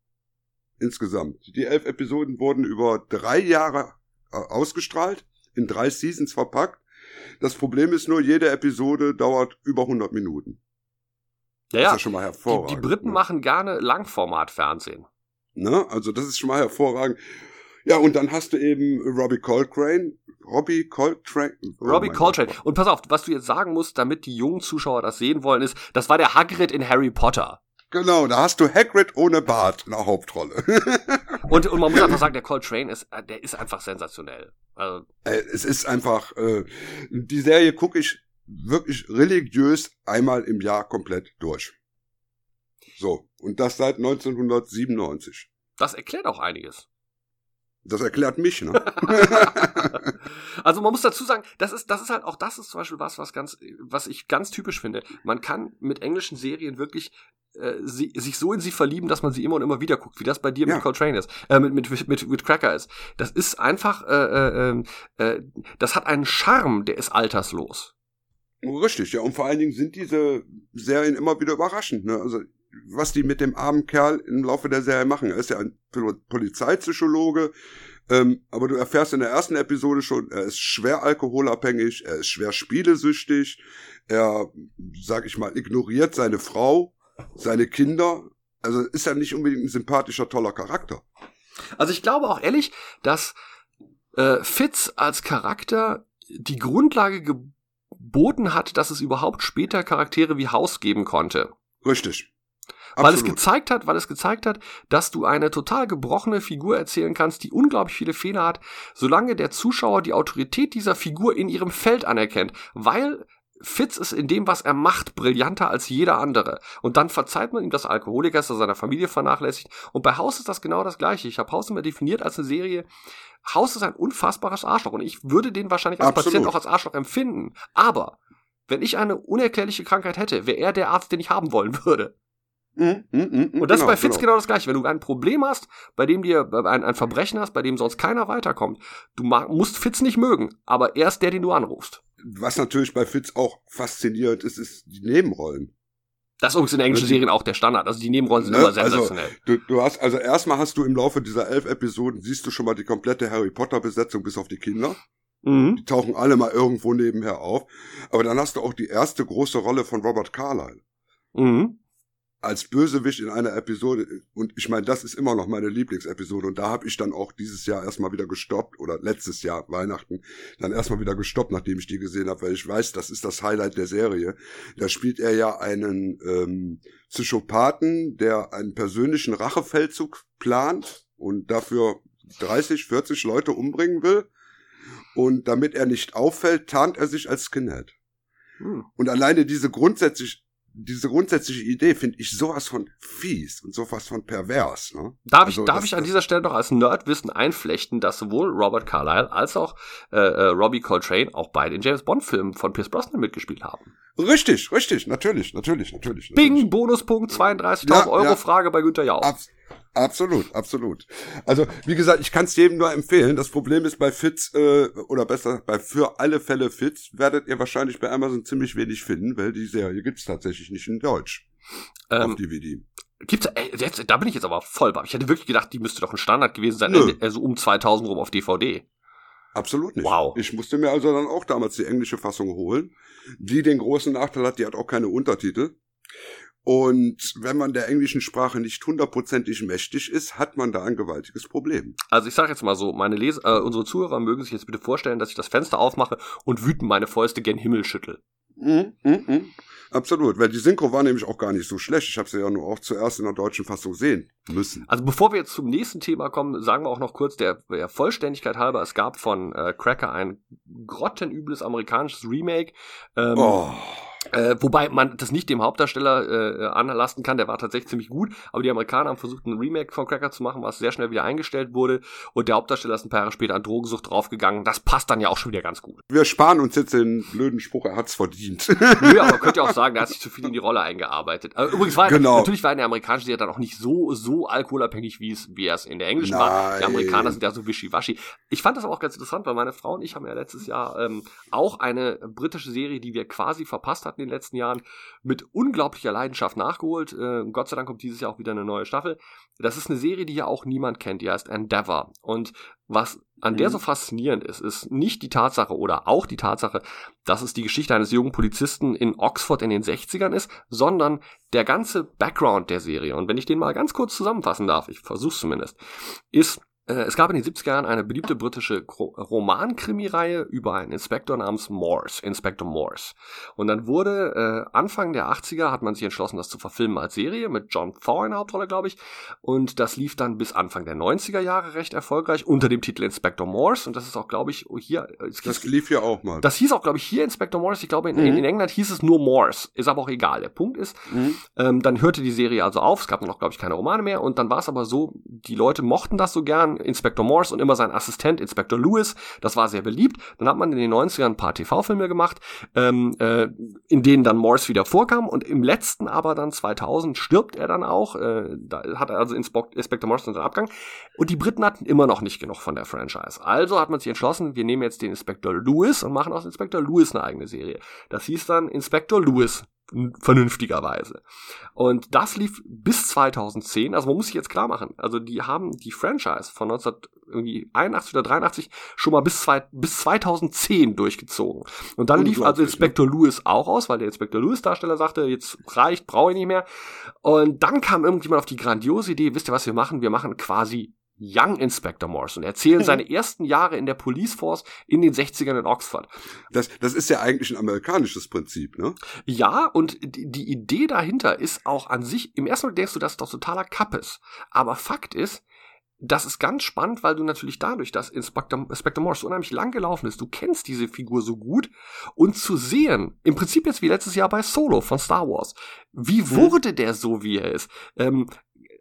Insgesamt. Die elf Episoden wurden über drei Jahre äh, ausgestrahlt, in drei Seasons verpackt. Das Problem ist nur, jede Episode dauert über 100 Minuten. Ja, Das ist ja. ja schon mal Die, hervorragend. die Briten ne? machen gerne Langformat-Fernsehen. Ne? Also das ist schon mal hervorragend. Ja, und dann hast du eben Robbie Coltrane. Robbie Coltrane. oh Robbie Coltrane. Gott. Und pass auf, was du jetzt sagen musst, damit die jungen Zuschauer das sehen wollen, ist, das war der Hagrid in Harry Potter. Genau, da hast du Hagrid ohne Bart in der Hauptrolle. Und, und man muss einfach sagen, der Coltrane ist, äh, der ist einfach sensationell. Also, Äh, es ist einfach, äh, die Serie gucke ich wirklich religiös einmal im Jahr komplett durch. So, und das seit 1997. das erklärt auch einiges. Das erklärt mich, ne? also man muss dazu sagen, das ist, das ist halt auch das ist zum Beispiel was, was ganz, was ich ganz typisch finde. Man kann mit englischen Serien wirklich äh, sie, sich so in sie verlieben, dass man sie immer und immer wieder guckt, wie das bei dir Ja. mit Coltrane ist, äh, mit, mit, mit, mit Cracker ist. Das ist einfach, äh, äh, äh, das hat einen Charme, der ist alterslos. Richtig, ja. Und vor allen Dingen sind diese Serien immer wieder überraschend. Ne? Also was die mit dem armen Kerl im Laufe der Serie machen. Er ist ja ein Pol- Polizeipsychologe, Ähm, aber du erfährst in der ersten Episode schon, er ist schwer alkoholabhängig, er ist schwer spielesüchtig, er, sag ich mal, ignoriert seine Frau, seine Kinder. Also ist er nicht unbedingt ein sympathischer, toller Charakter. Also ich glaube auch ehrlich, dass äh, Fitz als Charakter die Grundlage geboten hat, dass es überhaupt später Charaktere wie House geben konnte. Richtig. Weil es gezeigt hat, weil es gezeigt hat, dass du eine total gebrochene Figur erzählen kannst, die unglaublich viele Fehler hat, solange der Zuschauer die Autorität dieser Figur in ihrem Feld anerkennt, weil Fitz ist in dem, was er macht, brillanter als jeder andere. Und dann verzeiht man ihm das Alkoholiker, dass er seiner Familie vernachlässigt. Und bei Haus ist das genau das Gleiche. Ich habe Haus immer definiert als eine Serie. Haus ist ein unfassbares Arschloch. Und ich würde den wahrscheinlich als Absolut. Patient auch als Arschloch empfinden. Aber wenn ich eine unerklärliche Krankheit hätte, wäre er der Arzt, den ich haben wollen würde. Mhm, mhm, mhm, Und das genau, ist bei Fitz genau. genau. das gleiche. Wenn du ein Problem hast, bei dem dir äh, ein, ein Verbrechen hast, bei dem sonst keiner weiterkommt, du musst Fitz nicht mögen, aber er ist der, den du anrufst. Was natürlich bei Fitz auch faszinierend ist, ist die Nebenrollen. Das ist übrigens in englischen Also Serien auch der Standard. Also die Nebenrollen sind Ne? immer Also, sensationell. Du, du hast, also erstmal hast du im Laufe dieser elf Episoden, siehst du schon mal die komplette Harry Potter Besetzung bis auf die Kinder. mhm. Die tauchen alle mal irgendwo nebenher auf. Aber dann hast du auch die erste große Rolle von Robert Carlyle. Mhm. Als Bösewicht in einer Episode. Und ich meine, das ist immer noch meine Lieblingsepisode. Und da habe ich dann auch dieses Jahr erstmal wieder gestoppt, oder letztes Jahr, Weihnachten, dann erstmal wieder gestoppt, nachdem ich die gesehen habe, weil ich weiß, das ist das Highlight der Serie. Da spielt er ja einen ähm, Psychopathen, der einen persönlichen Rachefeldzug plant und dafür 30, 40 Leute umbringen will. Und damit er nicht auffällt, tarnt er sich als Skinhead. Mhm. Und alleine diese grundsätzlich, diese grundsätzliche Idee finde ich sowas von fies und sowas von pervers. Ne? Darf ich, Also, darf das- ich an dieser Stelle noch als Nerdwissen einflechten, dass sowohl Robert Carlyle als auch äh, äh, Robbie Coltrane auch bei den James Bond Filmen von Pierce Brosnan mitgespielt haben. Richtig, richtig, natürlich, natürlich, natürlich. Bing, natürlich. Bonuspunkt, 32.000 Ja, Euro ja. Frage bei Günther Jauch. Abs absolut, absolut. Also, wie gesagt, ich kann es jedem nur empfehlen. Das Problem ist bei Fitz, äh, oder besser, bei für alle Fälle Fitz, werdet ihr wahrscheinlich bei Amazon ziemlich wenig finden, weil die Serie gibt's tatsächlich nicht in Deutsch auf ähm, DVD. gibt's, ey, jetzt, da bin ich jetzt aber voll bei. Ich hätte wirklich gedacht, die müsste doch ein Standard gewesen sein, Nö. also um 2000 rum auf DVD. Absolut nicht. Wow. Ich musste mir also dann auch damals die englische Fassung holen, die den großen Nachteil hat, die hat auch keine Untertitel. Und wenn man der englischen Sprache nicht hundertprozentig mächtig ist, hat man da ein gewaltiges Problem. Also ich sage jetzt mal so, meine Leser, äh, unsere Zuhörer mögen sich jetzt bitte vorstellen, dass ich das Fenster aufmache und wütend meine Fäuste gen Himmel schüttel. Mhm, mhm, mhm. Absolut, weil die Synchro war nämlich auch gar nicht so schlecht. Ich habe sie ja nur auch zuerst in der deutschen Fassung sehen müssen. Also bevor wir jetzt zum nächsten Thema kommen, sagen wir auch noch kurz der, der Vollständigkeit halber, es gab von äh, Cracker ein grottenübles amerikanisches Remake. Ähm, Oh, Äh, wobei man das nicht dem Hauptdarsteller äh, anlasten kann, der war tatsächlich ziemlich gut, aber die Amerikaner haben versucht, ein Remake von Cracker zu machen, was sehr schnell wieder eingestellt wurde und der Hauptdarsteller ist ein paar Jahre später an Drogensucht draufgegangen. Das passt dann ja auch schon wieder ganz gut. wir sparen uns jetzt den blöden Spruch, er hat's verdient. Nö, aber könnt ihr auch sagen, der hat sich zu viel in die Rolle eingearbeitet. Aber übrigens war Genau. natürlich war in der amerikanischen Serie dann auch nicht so so alkoholabhängig, wie es wie er es in der englischen war. Die Nein. Amerikaner sind ja so wischiwaschi. Ich fand das aber auch ganz interessant, weil meine Frau und ich haben ja letztes Jahr ähm, auch eine britische Serie, die wir quasi verpasst hatten in den letzten Jahren, mit unglaublicher Leidenschaft nachgeholt. Äh, Gott sei Dank kommt dieses Jahr auch wieder eine neue Staffel. Das ist eine Serie, die ja auch niemand kennt. Die heißt Endeavour. Und was an der Mhm. so faszinierend ist, ist nicht die Tatsache oder auch die Tatsache, dass es die Geschichte eines jungen Polizisten in Oxford in den 60ern ist, sondern der ganze Background der Serie. Und wenn ich den mal ganz kurz zusammenfassen darf, ich versuch's zumindest, ist es gab in den 70er Jahren eine beliebte britische Romankrimireihe über einen Inspektor namens Morse, Inspector Morse. Und dann wurde äh, Anfang der 80er hat man sich entschlossen, das zu verfilmen als Serie mit John Thaw in der Hauptrolle, glaube ich. Und das lief dann bis Anfang der 90er Jahre recht erfolgreich unter dem Titel Inspector Morse. Und das ist auch, glaube ich, hier. äh, Es Das lief ja auch mal. das hieß auch, glaube ich, hier Inspector Morse. Ich glaube, in, in, Mhm. in England hieß es nur Morse. Ist aber auch egal. Der Punkt ist, Mhm. ähm, dann hörte die Serie also auf. Es gab noch, glaube ich, keine Romane mehr. Und dann war es aber so, die Leute mochten das so gern. Inspector Morse und immer sein Assistent Inspector Lewis. Das war sehr beliebt. Dann hat man in den 90ern ein paar TV-Filme gemacht, ähm, äh, in denen dann Morse wieder vorkam. Und im letzten aber dann 2000 stirbt er dann auch. Äh, da hat er also Inspector Morse seinen Abgang. Und die Briten hatten immer noch nicht genug von der Franchise. Also hat man sich entschlossen, wir nehmen jetzt den Inspector Lewis und machen aus Inspector Lewis eine eigene Serie. Das hieß dann Inspector Lewis vernünftigerweise. Und das lief bis 2010, also man muss sich jetzt klar machen, also die haben die Franchise von 1981 oder 83 schon mal bis, zwei, bis 2010 durchgezogen. Und dann lief also Inspector ne? Lewis auch aus, weil der Inspector Lewis Darsteller sagte, jetzt reicht, brauche ich nicht mehr. Und dann kam irgendjemand auf die grandiose Idee, wisst ihr, was wir machen? Wir machen quasi Young Inspector und erzählen seine ersten Jahre in der Police Force in den 60ern in Oxford. Das, das ist ja eigentlich ein amerikanisches Prinzip, ne? Ja, und die, die Idee dahinter ist auch an sich, im ersten Mal denkst du, das ist doch totaler Kappes. Aber Fakt ist, das ist ganz spannend, weil du natürlich dadurch, dass Inspector, Inspector Morse so unheimlich lang gelaufen ist, du kennst diese Figur so gut und zu sehen, im Prinzip jetzt wie letztes Jahr bei Solo von Star Wars, wie mhm. wurde der so, wie er ist? Ähm,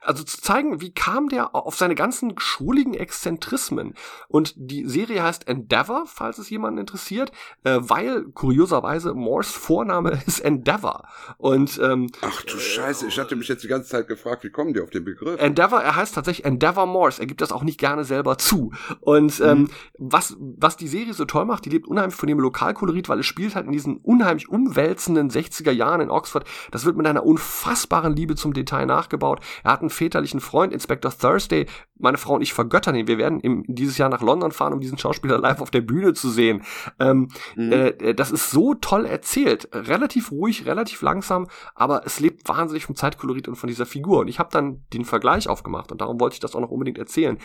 also zu zeigen, wie kam der auf seine ganzen schwuligen Exzentrismen. Und die Serie heißt Endeavor, falls es jemanden interessiert, äh, weil kurioserweise Morse Vorname ist Endeavor. Und ähm, ach du Scheiße, ich hatte mich jetzt die ganze Zeit gefragt, wie kommen die auf den Begriff? Endeavor, er heißt tatsächlich Endeavor Morse. Er gibt das auch nicht gerne selber zu. Und ähm, mhm. was was die Serie so toll macht, die lebt unheimlich von dem Lokalkolorit, weil es spielt halt in diesen unheimlich umwälzenden 60er Jahren in Oxford. Das wird mit einer unfassbaren Liebe zum Detail nachgebaut. Er hat einen väterlichen Freund, Inspector Thursday. Meine Frau und ich vergöttern ihn. Wir werden im, dieses Jahr nach London fahren, um diesen Schauspieler live auf der Bühne zu sehen. Ähm, mhm. äh, das ist so toll erzählt. Relativ ruhig, relativ langsam, aber es lebt wahnsinnig vom Zeitkolorit und von dieser Figur. Und ich habe dann den Vergleich aufgemacht und darum wollte ich das auch noch unbedingt erzählen.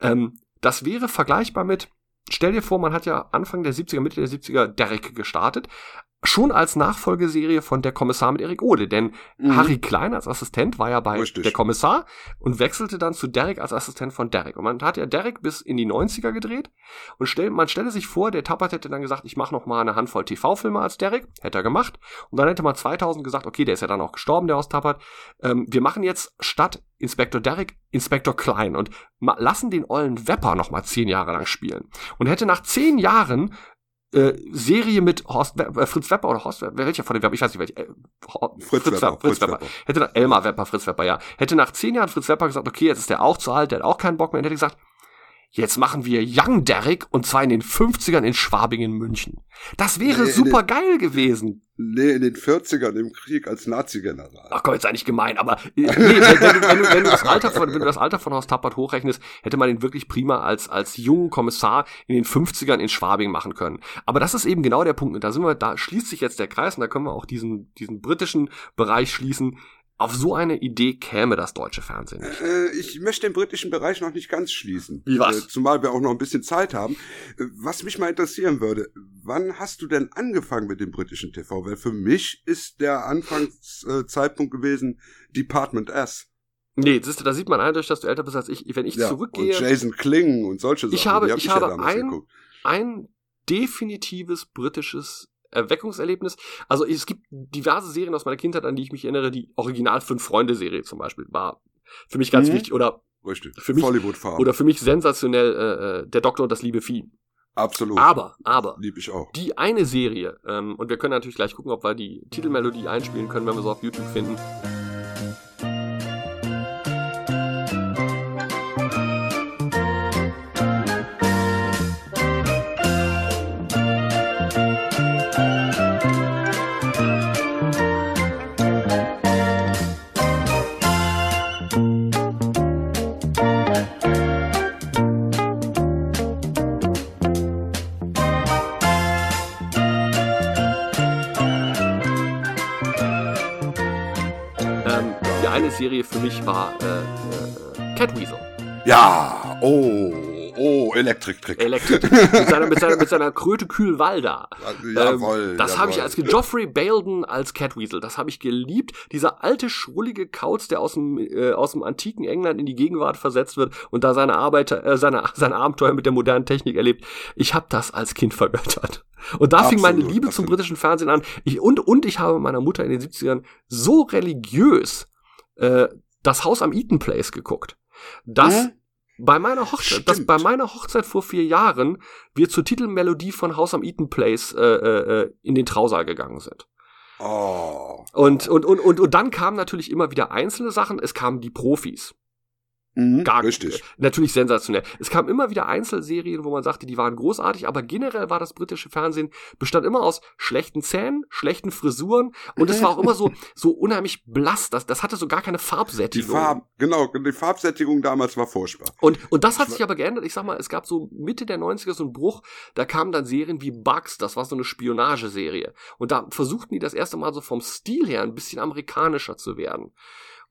Ähm, das wäre vergleichbar mit Stell dir vor, man hat ja Anfang der 70er, Mitte der 70er Derek gestartet, schon als Nachfolgeserie von Der Kommissar mit Erik Ode, denn mhm. Harry Klein als Assistent war ja bei Richtig. Der Kommissar und wechselte dann zu Derek als Assistent von Derek. Und man hat ja Derek bis in die 90er gedreht und stell, man stelle sich vor, der Tappert hätte dann gesagt, ich mache noch mal eine Handvoll TV-Filme als Derek, hätte er gemacht. Und dann hätte man 2000 gesagt, okay, der ist ja dann auch gestorben, der aus Tappert. Ähm, wir machen jetzt statt Inspektor Derek Inspektor Klein und lassen den ollen Wepper noch mal zehn Jahre lang spielen. Und hätte nach zehn Jahren äh, Serie mit Horst äh, Fritz Wepper oder Horst Wepper, welcher von den Wepper, ich weiß nicht welcher, äh, Fritz, Fritz, Wepper, Fritz, Wepper. Wepper. Hätte nach Elmar Wepper, Fritz Wepper, ja. Hätte nach zehn Jahren Fritz Wepper gesagt, okay, jetzt ist der auch zu alt, der hat auch keinen Bock mehr, und hätte gesagt, Jetzt machen wir Young Derek und zwar in den 50ern in Schwabingen, München. Das wäre nee, super den, geil gewesen. Nee, in den 40ern im Krieg als Nazi-General. Ach komm, jetzt nicht gemein, aber nee, wenn, wenn, du, wenn, du, wenn, du das Alter von, wenn du das Alter von Horst Tappert hochrechnest, hätte man ihn wirklich prima als, als jungen Kommissar in den 50ern in Schwabing machen können. Aber das ist eben genau der Punkt. Und da sind wir, da schließt sich jetzt der Kreis und da können wir auch diesen, diesen britischen Bereich schließen. Auf so eine Idee käme das deutsche Fernsehen nicht. Äh, ich möchte den britischen Bereich noch nicht ganz schließen. Wie was? Äh, zumal wir auch noch ein bisschen Zeit haben. Äh, was mich mal interessieren würde, wann hast du denn angefangen mit dem britischen TV? Weil für mich ist der Anfangszeitpunkt gewesen Department S. Nee, siehst du, da sieht man eindeutig, dass du älter bist als ich. Wenn ich ja, zurückgehe. Und Jason Kling und solche Sachen. Ich habe, hab ich, ich habe ein, ein definitives britisches Erweckungserlebnis. Also es gibt diverse Serien aus meiner Kindheit, an die ich mich erinnere. Die Original Fünf Freunde Serie zum Beispiel war für mich ganz mhm. wichtig oder Richtig. für mich oder für mich sensationell äh, äh, der Doktor und das liebe Vieh. Absolut. Aber, aber, lieb ich auch. Die eine Serie ähm, und wir können natürlich gleich gucken, ob wir die Titelmelodie einspielen können, wenn wir sie auf YouTube finden. Oh, Elektriktrick. Elektrik. mit, seiner, mit, seiner, mit seiner Kröte Kühlwalda. Jawohl. Ähm, das habe ich als Geoffrey Baildon als Catweasel. Das habe ich geliebt. Dieser alte, schrullige Kauz, der aus dem, äh, aus dem antiken England in die Gegenwart versetzt wird und da seine Arbeit, äh, seine, seine Abenteuer mit der modernen Technik erlebt. Ich habe das als Kind vergöttert. Und da absolut, fing meine Liebe absolut. zum britischen Fernsehen an. Ich, und, und ich habe meiner Mutter in den 70ern so religiös äh, das Haus am Eaton Place geguckt. Das hm? Bei meiner Hochzeit, das bei meiner Hochzeit vor vier Jahren wir zur Titelmelodie von Haus am Eaton Place äh, äh, äh, in den Trausaal gegangen sind. Oh. Und, und, und, und, und dann kamen natürlich immer wieder einzelne Sachen. Es kamen die Profis. Mhm, Gar richtig. Natürlich sensationell. Es kam immer wieder Einzelserien, wo man sagte, die waren großartig, aber generell war das britische Fernsehen bestand immer aus schlechten Zähnen, schlechten Frisuren und es war auch immer so so unheimlich blass. Das, das hatte so gar keine Die Farbsättigung. Farb, genau, die Farbsättigung damals war furchtbar. Und, und das hat sich aber geändert. Ich sag mal, es gab so Mitte der 90er so einen Bruch. Da kamen dann Serien wie Bugs, das war so eine Spionageserie. Und da versuchten die das erste Mal so vom Stil her ein bisschen amerikanischer zu werden.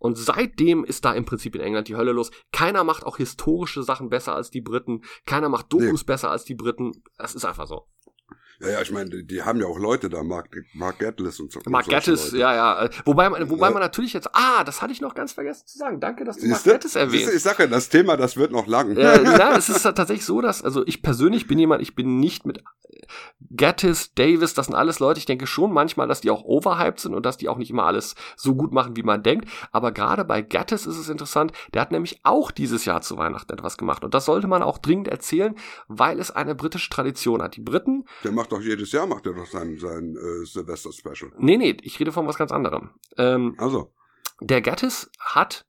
Und seitdem ist da im Prinzip in England die Hölle los. Keiner macht auch historische Sachen besser als die Briten. Keiner macht Dokus besser als die Briten. Das ist einfach so. Ja, ja, ich meine, die, die haben ja auch Leute da, Mark, Mark Gatlis und so. Mark Leute. ja, ja. Wobei, man- wobei Ja. man natürlich jetzt, ah, das hatte ich noch ganz vergessen zu sagen. Danke, dass du Mark Siehste? Gattis erwähnt. Siehste, Ich sage ja, das Thema, das wird noch lang. Ja, na, es ist tatsächlich so, dass, also ich persönlich bin jemand, ich bin nicht mit Gattis, Davis, das sind alles Leute, ich denke schon manchmal, dass die auch overhyped sind und dass die auch nicht immer alles so gut machen, wie man denkt. Aber gerade bei Gattis ist es interessant, der hat nämlich auch dieses Jahr zu Weihnachten etwas gemacht. Und das sollte man auch dringend erzählen, weil es eine britische Tradition hat. Die Briten, Der macht doch jedes Jahr, macht er doch sein, sein äh, Silvester-Special. nee, nee, ich rede von was ganz anderem. Ähm, Also, der Gattis hat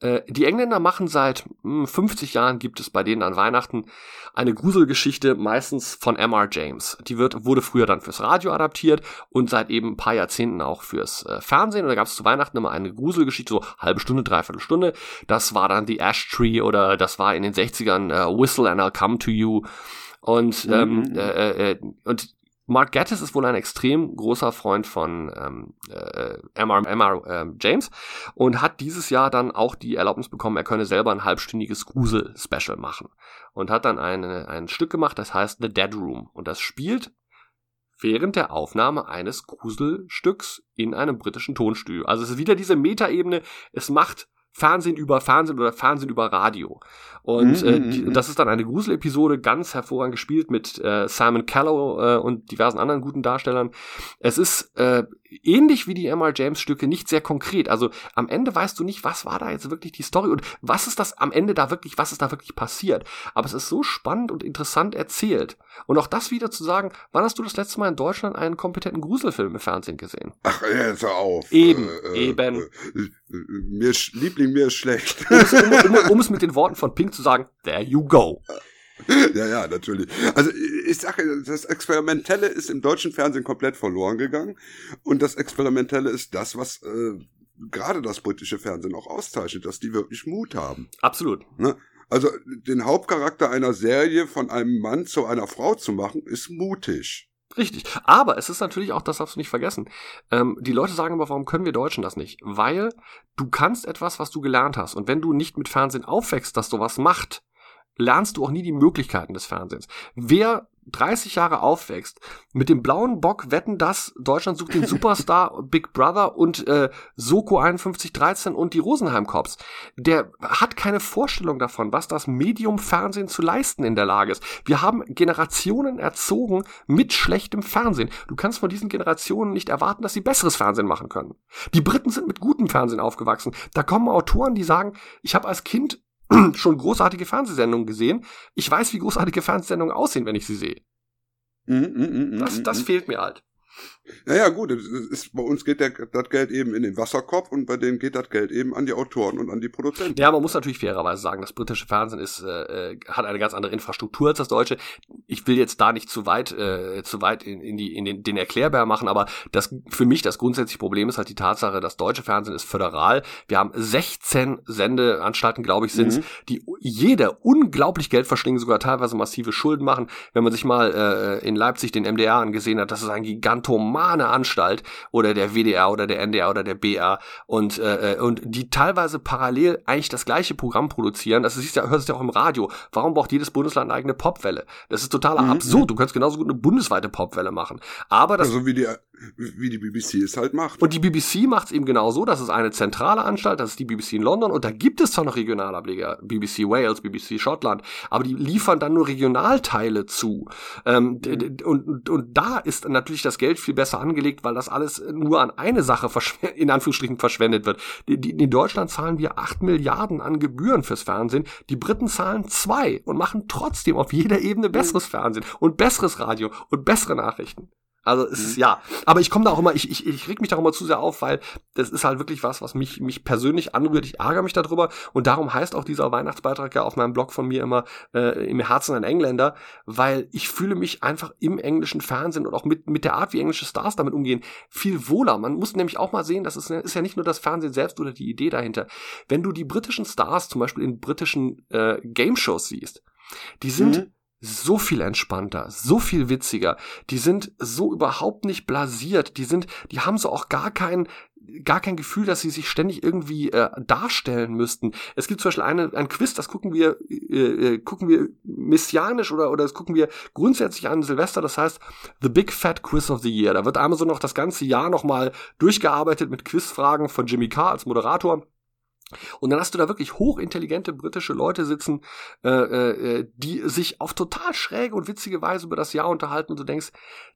äh, die Engländer machen seit hm, 50 Jahren gibt es bei denen an Weihnachten eine Gruselgeschichte, meistens von M.R. James. Die wird, wurde früher dann fürs Radio adaptiert und seit eben ein paar Jahrzehnten auch fürs äh, Fernsehen. Und da gab es zu Weihnachten immer eine Gruselgeschichte, so halbe Stunde, dreiviertel Stunde. Das war dann die Ash Tree oder das war in den 60ern äh, Whistle and I'll Come to You. Und, ähm, Mhm. äh, äh, und Mark Gattis ist wohl ein extrem großer Freund von ähm, äh, MR, MR äh, James und hat dieses Jahr dann auch die Erlaubnis bekommen, er könne selber ein halbstündiges Grusel-Special machen. Und hat dann eine, ein Stück gemacht, das heißt The Dead Room. Und das spielt während der Aufnahme eines Gruselstücks in einem britischen Tonstudio. Also es ist wieder diese Metaebene, es macht Fernsehen über Fernsehen oder Fernsehen über Radio. Und Mhm, äh, mhm, die, mhm. das ist dann eine Gruselepisode, ganz hervorragend gespielt mit äh, Simon Callow äh, und diversen anderen guten Darstellern. Es ist äh, ähnlich wie die M.R. James Stücke nicht sehr konkret. Also am Ende weißt du nicht, was war da jetzt wirklich die Story und was ist das am Ende da wirklich, was ist da wirklich passiert. Aber es ist so spannend und interessant erzählt. Und auch das wieder zu sagen, wann hast du das letzte Mal in Deutschland einen kompetenten Gruselfilm im Fernsehen gesehen? ach, jetzt hör auf. Eben, eben. Äh, äh, mir Liebling, mir ist schlecht. Um es, um, um, um es mit den Worten von Pink zu sagen, there you go. ja, ja, natürlich. Also ich sage, das Experimentelle ist im deutschen Fernsehen komplett verloren gegangen. Und das Experimentelle ist das, was äh, gerade das britische Fernsehen auch auszeichnet, dass die wirklich Mut haben. Absolut. Ne? Also den Hauptcharakter einer Serie von einem Mann zu einer Frau zu machen, ist mutig. Richtig. Aber es ist natürlich auch, das darfst du nicht vergessen. Ähm, die Leute sagen aber, warum können wir Deutschen das nicht? Weil du kannst etwas, was du gelernt hast. Und wenn du nicht mit Fernsehen aufwächst, das sowas macht, lernst du auch nie die Möglichkeiten des Fernsehens. Wer 30 Jahre aufwächst, mit dem blauen Bock wetten das, Deutschland sucht den Superstar, Big Brother und äh, Soko 5113 und die Rosenheim Cops, der hat keine Vorstellung davon, was das Medium Fernsehen zu leisten in der Lage ist. Wir haben Generationen erzogen mit schlechtem Fernsehen. Du kannst von diesen Generationen nicht erwarten, dass sie besseres Fernsehen machen können. Die Briten sind mit gutem Fernsehen aufgewachsen. Da kommen Autoren, die sagen, ich habe als Kind schon großartige Fernsehsendungen gesehen. Ich weiß, wie großartige Fernsehsendungen aussehen, wenn ich sie sehe. Mhm, mhm, mhm, Das, mhm, das mhm. fehlt mir halt. Ja, ja, gut. Ist, bei uns geht der, das Geld eben in den Wasserkopf und bei denen geht das Geld eben an die Autoren und an die Produzenten. Ja, man muss natürlich fairerweise sagen, das britische Fernsehen ist, äh, äh, hat eine ganz andere Infrastruktur als das deutsche. Ich will jetzt da nicht zu weit, äh, zu weit in, in, die, in den, den Erklärbär machen, aber das für mich das grundsätzliche Problem ist halt die Tatsache, das deutsche Fernsehen ist föderal. Wir haben 16 Sendeanstalten, glaube ich, sind Mhm. die jeder unglaublich Geld verschlingen, sogar teilweise massive Schulden machen. Wenn man sich mal äh, in Leipzig den MDR angesehen hat, das ist ein gigantomane Anstalt oder der WDR oder der NDR oder der BR und äh, und die teilweise parallel eigentlich das gleiche Programm produzieren. Das siehst ja, hörst du ja auch im Radio. Warum braucht jedes Bundesland eine eigene Popwelle? Das ist totaler Mhm. absurd. Du könntest genauso gut eine bundesweite Popwelle machen. Aber das Also wie die, wie die BBC es halt macht. und die BBC macht es eben genau so, das ist eine zentrale Anstalt, das ist die BBC in London und da gibt es zwar noch Regionalableger, BBC Wales, BBC Schottland, aber die liefern dann nur Regionalteile zu. Ähm, und, und, und da ist natürlich das Geld viel besser angelegt, weil das alles nur an eine Sache in Anführungsstrichen verschwendet wird. In Deutschland zahlen wir acht Milliarden an Gebühren fürs Fernsehen, die Briten zahlen zwei und machen trotzdem auf jeder Ebene besseres Fernsehen und besseres Radio und bessere Nachrichten. Also es ist ja, aber ich komme da auch immer, ich, ich, ich reg mich da auch immer zu sehr auf, weil das ist halt wirklich was, was mich, mich persönlich anrührt. Ich ärgere mich darüber und darum heißt auch dieser Weihnachtsbeitrag ja auf meinem Blog von mir immer äh, im Herzen ein Engländer, weil ich fühle mich einfach im englischen Fernsehen und auch mit, mit der Art, wie englische Stars damit umgehen, viel wohler. Man muss nämlich auch mal sehen, das ist, ist ja nicht nur das Fernsehen selbst oder die Idee dahinter. Wenn du die britischen Stars zum Beispiel in britischen äh, Game-Shows siehst, die sind mhm so viel entspannter, so viel witziger. Die sind so überhaupt nicht blasiert. Die sind, die haben so auch gar kein, gar kein Gefühl, dass sie sich ständig irgendwie äh, darstellen müssten. Es gibt zum Beispiel eine, ein Quiz, das gucken wir, äh, äh, gucken wir messianisch oder, oder das gucken wir grundsätzlich an Silvester, das heißt The Big Fat Quiz of the Year. Da wird einmal so noch das ganze Jahr nochmal durchgearbeitet mit Quizfragen von Jimmy Carr als Moderator. Und dann hast du da wirklich hochintelligente britische Leute sitzen, äh, äh, die sich auf total schräge und witzige Weise über das Jahr unterhalten und du denkst,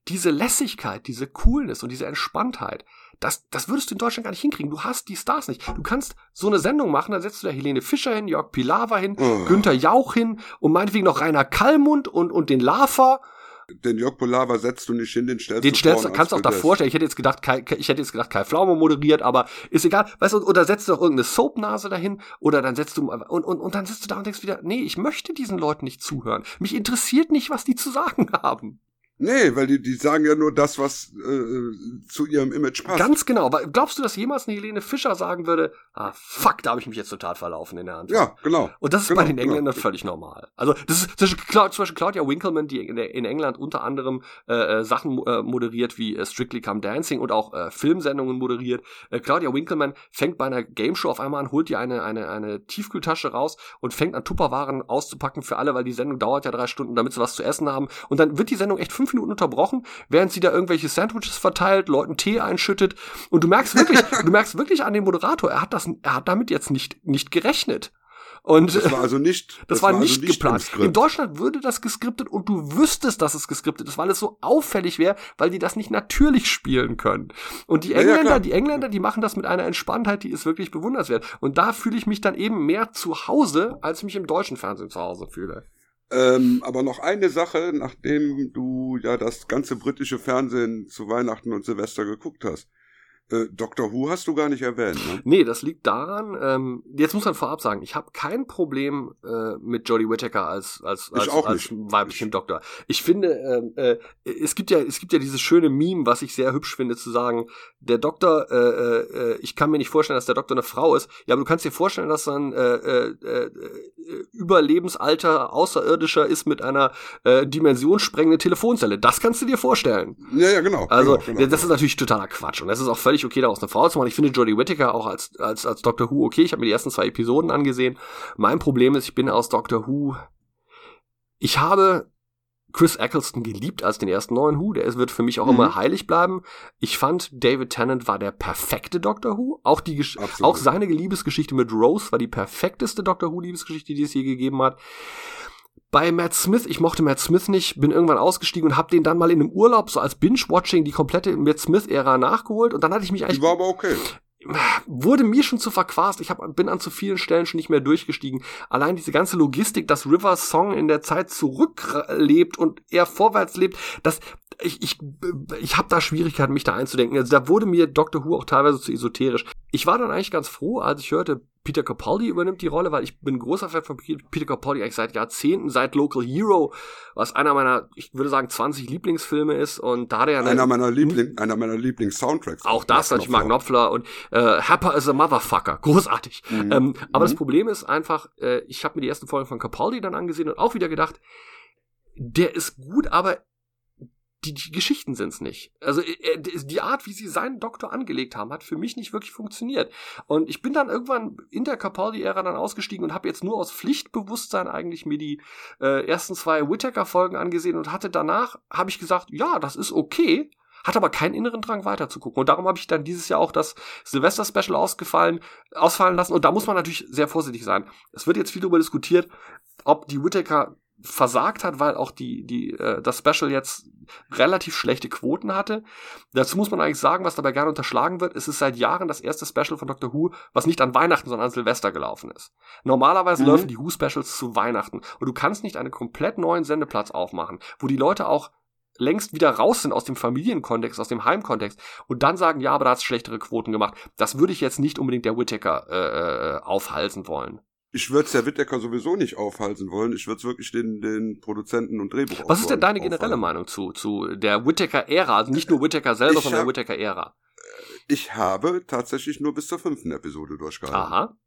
diese Lässigkeit, diese Coolness und diese Entspanntheit, das, das würdest du in Deutschland gar nicht hinkriegen. Du hast die Stars nicht. Du kannst so eine Sendung machen, dann setzt du da Helene Fischer hin, Jörg Pilawa hin, oh. Günther Jauch hin und meinetwegen noch Rainer Kallmund und, und den Lava den Jörg Polava setzt du nicht hin, den stellst den du stellst, kannst du auch davor stellen. Ich hätte jetzt gedacht, Kai, ich hätte jetzt gedacht, Kai Pflaume moderiert, aber ist egal. Weißt du, oder setzt du doch irgendeine Soapnase dahin, oder dann setzt du, und, und, und dann sitzt du da und denkst wieder, nee, ich möchte diesen Leuten nicht zuhören. Mich interessiert nicht, was die zu sagen haben. Nee, weil die, die sagen ja nur das, was äh, zu ihrem Image passt. Ganz genau. Glaubst du, dass jemals eine Helene Fischer sagen würde, ah, fuck, da habe ich mich jetzt total verlaufen in der Hand. Ja, genau. Und das ist genau, bei den Engländern genau. völlig normal. Also das ist zum Beispiel Claudia Winkleman, die in, in England unter anderem äh, äh, Sachen äh, moderiert wie äh, Strictly Come Dancing und auch äh, Filmsendungen moderiert. Äh, Claudia Winkleman fängt bei einer Game Show auf einmal an, holt dir eine, eine, eine Tiefkühltasche raus und fängt an Tupperwaren auszupacken für alle, weil die Sendung dauert ja drei Stunden, damit sie was zu essen haben. Und dann wird die Sendung echt fünf Minuten unterbrochen, während sie da irgendwelche Sandwiches verteilt, Leuten Tee einschüttet. Und du merkst wirklich, du merkst wirklich an dem Moderator, er hat das, er hat damit jetzt nicht, nicht gerechnet. Und das war also nicht, das, das war, war, nicht also nicht geplant. In Deutschland würde das geskriptet und du wüsstest, dass es geskriptet ist, weil es so auffällig wäre, weil die das nicht natürlich spielen können. Und die Engländer, ja, ja, die Engländer, die machen das mit einer Entspanntheit, die ist wirklich bewundernswert. Und da fühle ich mich dann eben mehr zu Hause, als ich mich im deutschen Fernsehen zu Hause fühle. Ähm, aber noch eine Sache, nachdem du ja das ganze britische Fernsehen zu Weihnachten und Silvester geguckt hast. Äh, Doctor Who hast du gar nicht erwähnt, ne? Nee, das liegt daran, ähm, jetzt muss man vorab sagen, ich habe kein Problem äh, mit Jodie Whittaker als, als, als, als weiblichen Doktor. Ich finde, ähm, äh, es gibt ja, es gibt ja dieses schöne Meme, was ich sehr hübsch finde, zu sagen, der Doktor, äh, äh, ich kann mir nicht vorstellen, dass der Doktor eine Frau ist. Ja, aber du kannst dir vorstellen, dass er ein äh, äh, äh, Überlebensalter Außerirdischer ist mit einer äh, dimensionssprengenden Telefonzelle. Das kannst du dir vorstellen. Ja, ja, genau. Also, genau, genau. das ist natürlich totaler Quatsch und das ist auch völlig völlig okay, daraus eine Frau zu machen. Ich finde Jodie Whittaker auch als, als, als Doctor Who okay. Ich habe mir die ersten zwei Episoden angesehen. Mein Problem ist, ich bin aus Doctor Who. Ich habe Chris Eccleston geliebt als den ersten neuen Who. Der wird für mich auch mhm. immer heilig bleiben. Ich fand, David Tennant war der perfekte Doctor Who. Auch die, auch seine Liebesgeschichte mit Rose war die perfekteste Doctor Who Liebesgeschichte, die es je gegeben hat bei Matt Smith, ich mochte Matt Smith nicht, bin irgendwann ausgestiegen und hab den dann mal in einem Urlaub so als Binge-Watching die komplette Matt Smith-Ära nachgeholt und dann hatte ich mich eigentlich. Die war aber okay wurde mir schon zu verquast. Ich hab, bin an zu vielen Stellen schon nicht mehr durchgestiegen. Allein diese ganze Logistik, dass River Song in der Zeit zurücklebt und er vorwärts lebt, das ich ich ich habe da Schwierigkeiten mich da einzudenken. Also da wurde mir Doctor Who auch teilweise zu esoterisch. Ich war dann eigentlich ganz froh, als ich hörte, Peter Capaldi übernimmt die Rolle, weil ich bin großer Fan von Peter Capaldi eigentlich seit Jahrzehnten, seit Local Hero, was einer meiner, ich würde sagen, 20 Lieblingsfilme ist und da der einer meiner Liebling, einer meiner Lieblings-Soundtracks. Auch das, natürlich Mark Knopfler und äh, Happer is a Motherfucker, großartig. Mhm. Ähm, aber mhm. das Problem ist einfach, äh, ich habe mir die ersten Folgen von Capaldi dann angesehen und auch wieder gedacht, der ist gut, aber die, die Geschichten sind's nicht. Also äh, die Art, wie sie seinen Doktor angelegt haben, hat für mich nicht wirklich funktioniert. Und ich bin dann irgendwann in der Capaldi-Ära dann ausgestiegen und habe jetzt nur aus Pflichtbewusstsein eigentlich mir die äh, ersten zwei Whittaker-Folgen angesehen und hatte danach, habe ich gesagt, ja, das ist okay, hat aber keinen inneren Drang weiterzugucken. Und darum habe ich dann dieses Jahr auch das Silvester-Special ausgefallen, ausfallen lassen. Und da muss man natürlich sehr vorsichtig sein. Es wird jetzt viel darüber diskutiert, ob die Whittaker versagt hat, weil auch die, die, äh, das Special jetzt relativ schlechte Quoten hatte. Dazu muss man eigentlich sagen, was dabei gerne unterschlagen wird, es ist seit Jahren das erste Special von Doctor Who, was nicht an Weihnachten, sondern an Silvester gelaufen ist. Normalerweise mhm. laufen die Who-Specials zu Weihnachten und du kannst nicht einen komplett neuen Sendeplatz aufmachen, wo die Leute auch längst wieder raus sind aus dem Familienkontext, aus dem Heimkontext und dann sagen, ja, aber da hat's schlechtere Quoten gemacht. Das würde ich jetzt nicht unbedingt der Whittaker äh, äh aufhalsen wollen. Ich würde es der Whittaker sowieso nicht aufhalsen wollen. Ich würde es wirklich den, den Produzenten und Drehbuch Was ist denn deine generelle aufhalten. Meinung zu, zu der Whittaker-Ära? Also nicht nur Whittaker selber, ich sondern der Whittaker-Ära. Ich habe tatsächlich nur bis zur fünften Episode durchgehalten. Aha.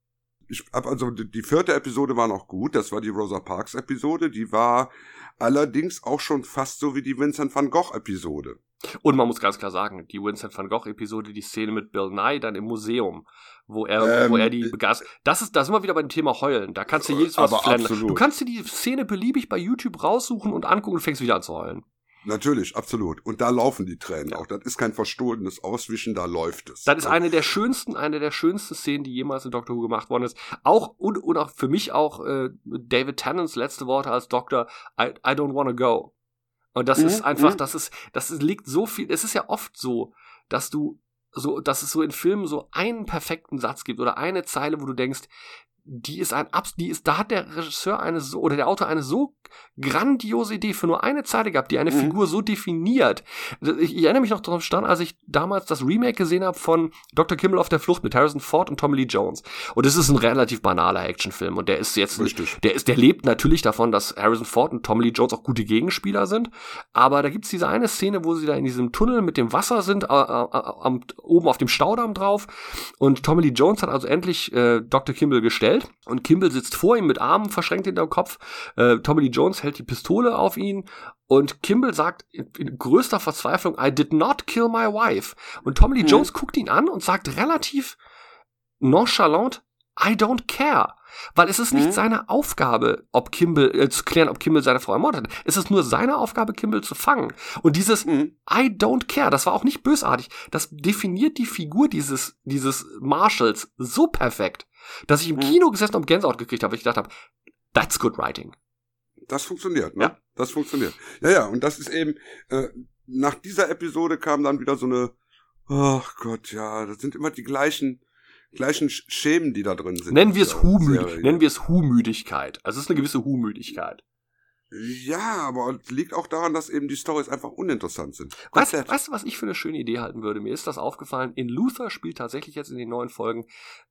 Ich hab also die, die vierte Episode war noch gut, das war die Rosa Parks Episode, die war allerdings auch schon fast so wie die Vincent van Gogh Episode. Und man muss ganz klar sagen, die Vincent van Gogh Episode, die Szene mit Bill Nye dann im Museum, wo er, ähm, wo er die äh, begeistert. Das ist, da sind wir wieder bei dem Thema Heulen. Da kannst du jedes Mal flennen. Du kannst dir die Szene beliebig bei YouTube raussuchen und angucken und fängst wieder an zu heulen. Natürlich, absolut. Und da laufen die Tränen ja. auch. Das ist kein verstohlenes Auswischen, da läuft es. Das ist eine der schönsten, eine der schönsten Szenen, die jemals in Doctor Who gemacht worden ist. Auch und, und auch für mich auch äh, David Tennants letzte Worte als Doktor, I, I don't wanna go. Und das mhm. ist einfach, mhm. das ist, das ist, liegt so viel, es ist ja oft so, dass du so, dass es so in Filmen so einen perfekten Satz gibt oder eine Zeile, wo du denkst, die ist ein die ist, da hat der Regisseur eine so, oder der Autor eine so grandiose Idee für nur eine Zeile gehabt, die eine mhm. Figur so definiert. Ich, ich, erinnere mich noch daran stand, als ich damals das Remake gesehen habe von Dr. Kimmel auf der Flucht mit Harrison Ford und Tommy Lee Jones. Und es ist ein relativ banaler Actionfilm und der ist jetzt, Richtig. der ist, der lebt natürlich davon, dass Harrison Ford und Tommy Lee Jones auch gute Gegenspieler sind. Aber da gibt's diese eine Szene, wo sie da in diesem Tunnel mit dem Wasser sind, äh, äh, äh, oben auf dem Staudamm drauf. Und Tommy Lee Jones hat also endlich äh, Dr. Kimball gestellt Welt und Kimball sitzt vor ihm mit Armen verschränkt hinter dem Kopf. Äh, Tommy Lee Jones hält die Pistole auf ihn und Kimball sagt in, in größter Verzweiflung, I did not kill my wife. Und Tommy Lee hm. Jones guckt ihn an und sagt relativ nonchalant, I don't care. Weil es ist nicht mhm. seine Aufgabe, ob Kimball, äh, zu klären, ob Kimball seine Frau ermordet hat. Es ist nur seine Aufgabe, Kimball zu fangen. Und dieses mhm. I don't care, das war auch nicht bösartig. Das definiert die Figur dieses, dieses Marshalls so perfekt, dass ich im mhm. Kino gesessen und Gänsehaut gekriegt habe, weil ich gedacht habe, that's good writing. Das funktioniert, ne? Ja. Das funktioniert. Ja, ja, und das ist eben, äh, nach dieser Episode kam dann wieder so eine, ach oh Gott, ja, das sind immer die gleichen, gleichen Schemen, die da drin sind. Nennen wir es Hu-Müdigkeit. Nennen wir es Hu-Müdigkeit. Also es ist eine gewisse Hu-Müdigkeit. Ja, aber liegt auch daran, dass eben die Stories einfach uninteressant sind. Weißt, weißt du, was ich für eine schöne Idee halten würde? Mir ist das aufgefallen. In Luther spielt tatsächlich jetzt in den neuen Folgen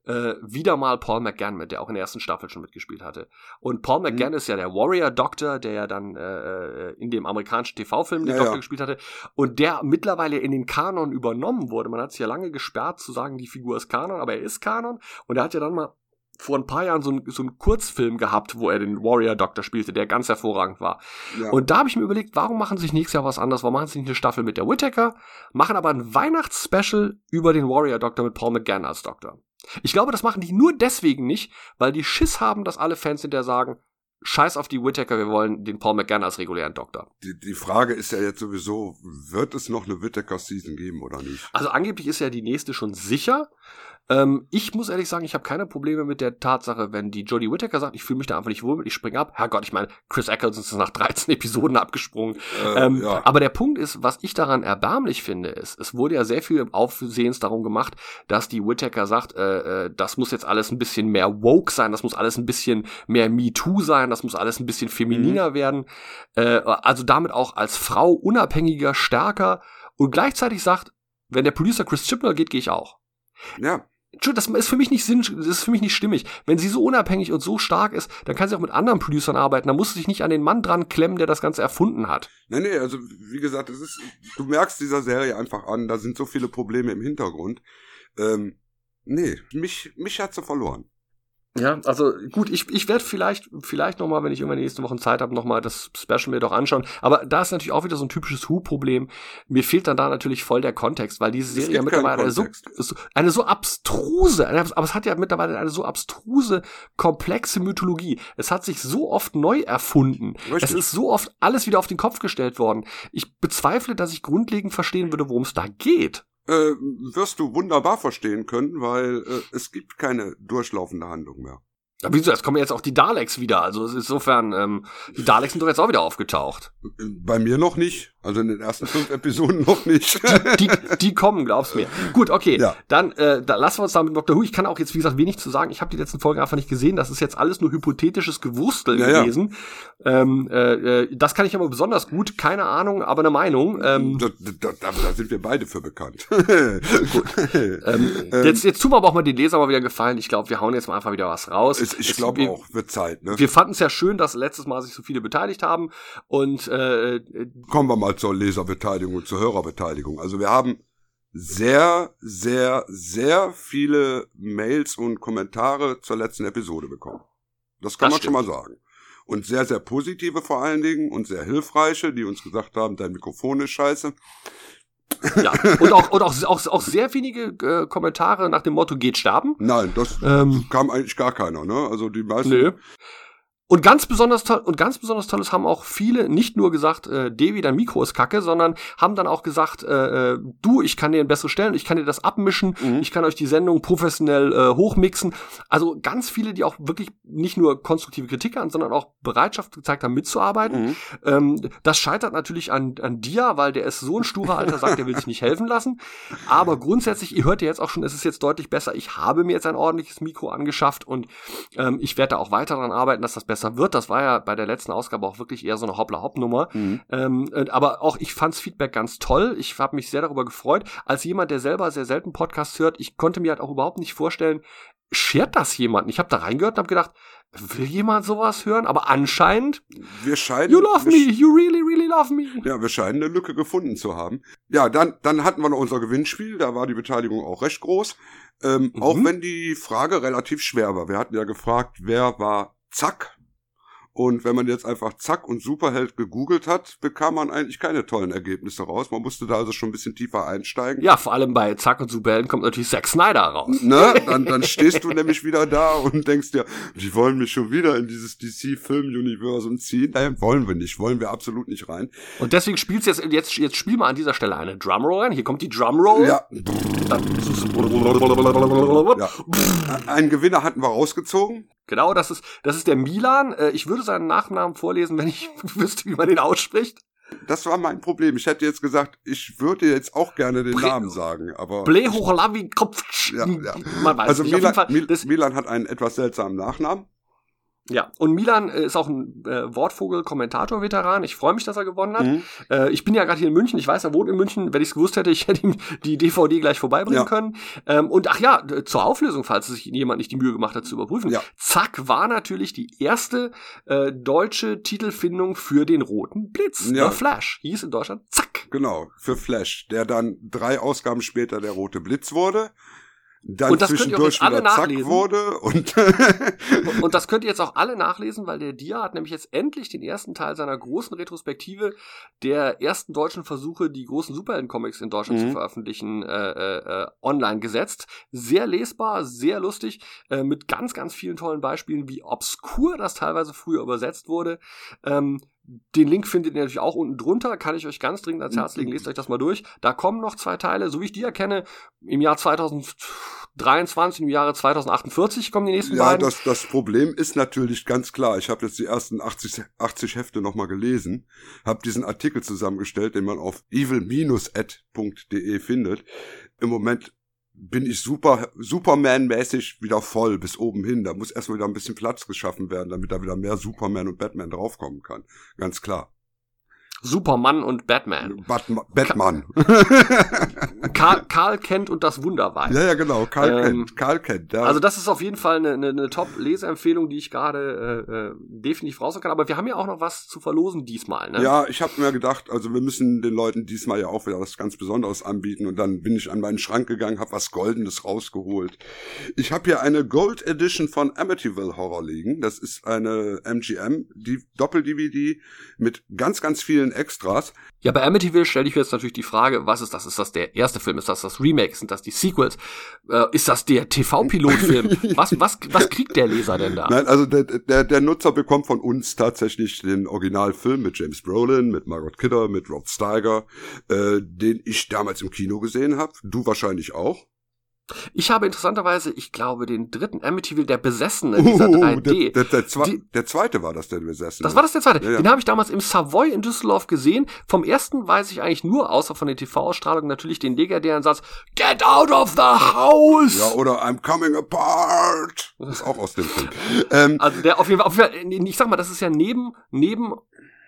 äh, wieder mal Paul McGann mit, der auch in der ersten Staffel schon mitgespielt hatte. Und Paul McGann mhm. ist ja der Warrior Doctor, der ja dann äh, äh in dem amerikanischen TV-Film den ja, Doktor ja. gespielt hatte und der mittlerweile in den Kanon übernommen wurde. Man hat sich ja lange gesperrt zu sagen, die Figur ist Kanon, aber er ist Kanon. Und er hat ja dann mal vor ein paar Jahren so, ein, so einen Kurzfilm gehabt, wo er den Warrior Doctor spielte, der ganz hervorragend war. Ja. Und da habe ich mir überlegt, warum machen sie sich nächstes Jahr was anderes? Warum machen sie nicht eine Staffel mit der Whittaker, machen aber ein Weihnachtsspecial über den Warrior Doctor mit Paul McGann als Doktor. Ich glaube, das machen die nur deswegen nicht, weil die Schiss haben, dass alle Fans hinterher sagen, Scheiß auf die Whittaker, wir wollen den Paul McGann als regulären Doktor. Die, die Frage ist ja jetzt sowieso, wird es noch eine Whittaker-Season geben oder nicht? Also angeblich ist ja die nächste schon sicher. Ähm, ich muss ehrlich sagen, ich habe keine Probleme mit der Tatsache, wenn die Jodie Whittaker sagt, ich fühle mich da einfach nicht wohl mit, ich springe ab. Herrgott, ich meine, Chris Eccleston ist nach 13 Episoden abgesprungen. Äh, ähm, ja. Aber der Punkt ist, was ich daran erbärmlich finde, ist, es wurde ja sehr viel Aufsehens darum gemacht, dass die Whittaker sagt, äh, äh, das muss jetzt alles ein bisschen mehr woke sein, das muss alles ein bisschen mehr MeToo sein, das muss alles ein bisschen femininer mhm. werden. Äh, also damit auch als Frau unabhängiger, stärker und gleichzeitig sagt, wenn der Producer Chris Chibnall geht, gehe ich auch. Ja. Das ist für mich nicht Sinn, das ist für mich nicht stimmig. Wenn sie so unabhängig und so stark ist, dann kann sie auch mit anderen Producern arbeiten. Da muss sie sich nicht an den Mann dran klemmen, der das Ganze erfunden hat. Nee, nee, also wie gesagt, das ist, du merkst dieser Serie einfach an, da sind so viele Probleme im Hintergrund. Ähm, nee, mich, mich hat sie verloren. Ja, also gut, ich, ich werde vielleicht, vielleicht nochmal, wenn ich irgendwann nächste Woche Zeit habe, nochmal das Special mir doch anschauen. Aber da ist natürlich auch wieder so ein typisches Who-Problem. Mir fehlt dann da natürlich voll der Kontext, weil diese Serie ja mittlerweile eine so, eine so abstruse, aber es hat ja mittlerweile eine so abstruse, komplexe Mythologie. Es hat sich so oft neu erfunden. Richtig. Es ist so oft alles wieder auf den Kopf gestellt worden. Ich bezweifle, dass ich grundlegend verstehen würde, worum es da geht äh, wirst du wunderbar verstehen können, weil äh, es gibt keine durchlaufende Handlung mehr. Aber wieso? Es kommen jetzt auch die Daleks wieder. Also insofern, ähm, die Daleks sind doch jetzt auch wieder aufgetaucht. Bei mir noch nicht. Also in den ersten fünf Episoden noch nicht. Die, die kommen, glaubst mir. Gut, okay. Ja. Dann äh, da lassen wir uns da mit Dr. Who. Ich kann auch jetzt, wie gesagt, wenig zu sagen. Ich habe die letzten Folgen einfach nicht gesehen. Das ist jetzt alles nur hypothetisches Gewurstel Ja, ja. gewesen. Ähm, äh, äh, das kann ich aber besonders gut. Keine Ahnung, aber eine Meinung. Ähm, da, da, da, da sind wir beide für bekannt. ähm, jetzt, jetzt tun wir aber auch mal den Leser mal wieder gefallen. Ich glaube, wir hauen jetzt mal einfach wieder was raus. ich ich glaube auch, wird Zeit. Ne? Wir fanden es ja schön, dass letztes Mal sich so viele beteiligt haben und äh, Kommen wir mal zur Leserbeteiligung und zur Hörerbeteiligung. Also wir haben sehr, sehr, sehr viele Mails und Kommentare zur letzten Episode bekommen. Das kann Das man schon mal sagen. Und sehr, sehr positive vor allen Dingen und sehr hilfreiche, die uns gesagt haben, dein Mikrofon ist scheiße. ja und auch und auch, auch, auch sehr wenige äh, Kommentare nach dem Motto geht sterben. Nein, das Ähm, kam eigentlich gar keiner, ne? Also die meisten. Nö. Und ganz besonders toll, und ganz besonders tolles haben auch viele nicht nur gesagt, äh, Devi, dein Mikro ist kacke, sondern haben dann auch gesagt, äh, äh, du, ich kann dir ein besseres stellen, ich kann dir das abmischen, Mhm. ich kann euch die Sendung professionell äh, hochmixen. Also ganz viele, die auch wirklich nicht nur konstruktive Kritik an, sondern auch Bereitschaft gezeigt haben, mitzuarbeiten. Mhm. Ähm, das scheitert natürlich an, an dir, weil der ist so ein sturer alter Sack, der will sich nicht helfen lassen. Aber grundsätzlich, ihr hört ja jetzt auch schon, es ist jetzt deutlich besser. Ich habe mir jetzt ein ordentliches Mikro angeschafft und ähm, ich werde da auch weiter daran arbeiten, dass das besser wird. Das war ja bei der letzten Ausgabe auch wirklich eher so eine Hoppla-Hopp-Nummer. Mhm. Ähm, äh, aber auch ich fand's Feedback ganz toll. Ich habe mich sehr darüber gefreut. Als jemand, der selber sehr selten Podcasts hört, ich konnte mir halt auch überhaupt nicht vorstellen, schert das jemanden? Ich habe da reingehört und habe gedacht, will jemand sowas hören? Aber anscheinend, Wir scheinen. you love me, you really, really love me. Ja, wir scheinen eine Lücke gefunden zu haben. Ja, dann, dann hatten wir noch unser Gewinnspiel, da war die Beteiligung auch recht groß. Ähm, Mhm. Auch wenn die Frage relativ schwer war. Wir hatten ja gefragt, wer war Zack? Und wenn man jetzt einfach Zack und Superheld gegoogelt hat, bekam man eigentlich keine tollen Ergebnisse raus. Man musste da also schon ein bisschen tiefer einsteigen. Ja, vor allem bei Zack und Superhelden kommt natürlich Zack Snyder raus. Ne? Dann, dann stehst du nämlich wieder da und denkst dir, die wollen mich schon wieder in dieses DC-Film-Universum ziehen. Nein, wollen wir nicht, wollen wir absolut nicht rein. Und deswegen spielst jetzt, jetzt, jetzt spiel mal an dieser Stelle eine Drumroll rein. Hier kommt die Drumroll. Ja, ja. Einen Gewinner hatten wir rausgezogen. Genau, das ist, das ist der Milan. Äh, Ich würde seinen Nachnamen vorlesen, wenn ich wüsste, wie man den ausspricht. Das war mein Problem. Ich hätte jetzt gesagt, ich würde jetzt auch gerne den Bre- Namen sagen, aber Blehochlavi Kopf. Ja, ja. Man weiß also nicht. Milan, Fall, Mil Milan hat einen etwas seltsamen Nachnamen. Ja, und Milan äh, ist auch ein äh, Wortvogel-Kommentator-Veteran. Ich freue mich, dass er gewonnen hat. Mhm. Äh, ich bin ja gerade hier in München. Ich weiß, er wohnt in München. Wenn ich es gewusst hätte, ich hätte ihm die DVD gleich vorbeibringen Ja. können. Ähm, und ach ja, zur Auflösung, falls sich jemand nicht die Mühe gemacht hat zu überprüfen. Ja. Zack war natürlich die erste äh, deutsche Titelfindung für den roten Blitz. Ja. The Flash hieß in Deutschland Zack. Genau, für Flash, der dann drei Ausgaben später der rote Blitz wurde. Dann Und das könnt ihr zwischendurch jetzt alle wieder Zack nachlesen. wurde und Und- Und das könnt ihr jetzt auch alle nachlesen, weil der Dia hat nämlich jetzt endlich den ersten Teil seiner großen Retrospektive der ersten deutschen Versuche, die großen Superhelden-Comics in Deutschland Mhm. zu veröffentlichen, äh, äh, äh, online gesetzt. Sehr lesbar, sehr lustig, äh, mit ganz, ganz vielen tollen Beispielen, wie obskur das teilweise früher übersetzt wurde. Ähm, den Link findet ihr natürlich auch unten drunter, kann ich euch ganz dringend ans Herz legen, lest euch das mal durch. Da kommen noch zwei Teile, so wie ich die erkenne, im Jahr 2023, im Jahre 2048 kommen die nächsten ja, beiden. das, das Problem ist natürlich ganz klar. Ich habe jetzt die ersten 80, 80 Hefte nochmal gelesen, habe diesen Artikel zusammengestellt, den man auf evil-ad.de findet. Im Moment bin ich super Superman-mäßig wieder voll bis oben hin. Da muss erstmal wieder ein bisschen Platz geschaffen werden, damit da wieder mehr Superman und Batman draufkommen kann. Ganz klar. Superman und Batman. Batman. Batman. Karl, Karl Kent und das Wunderweib. ja, ja, genau. Karl Ähm, kennt. Karl kennt. Ja. Also das ist auf jeden Fall eine, eine, eine Top-Leseempfehlung, die ich gerade äh, äh, definitiv raushauen kann. Aber wir haben ja auch noch was zu verlosen diesmal. Ne? Ja, ich habe mir gedacht, also wir müssen den Leuten diesmal ja auch wieder was ganz Besonderes anbieten und dann bin ich an meinen Schrank gegangen, habe was Goldenes rausgeholt. Ich habe hier eine Gold Edition von Amityville Horror liegen. Das ist eine MGM, die Doppel-DVD mit ganz, ganz vielen Extras. Ja, bei Amityville stelle ich mir jetzt natürlich die Frage, was ist das? Ist das der erste Film? Ist das das Remake? Sind das die Sequels? Äh, ist das der TV-Pilotfilm? was, was, was kriegt der Leser denn da? Nein, also der, der, der Nutzer bekommt von uns tatsächlich den Originalfilm mit James Brolin, mit Margot Kidder, mit Rod Steiger, äh, den ich damals im Kino gesehen habe. Du wahrscheinlich auch. Ich habe interessanterweise, ich glaube, den dritten Amityville, der Besessene, dieser 3D. der, der, der, Die- der zweite war das, der Besessene. Das war das der zweite. Ja, ja. Den habe ich damals im Savoy in Düsseldorf gesehen. Vom ersten weiß ich eigentlich nur, außer von der TV-Ausstrahlung, natürlich den legendären Satz Get out of the house! Ja, oder I'm coming apart. Das ist auch aus dem Film. Ähm, Also der auf jeden Fall, auf jeden Fall, ich sag mal, das ist ja neben, neben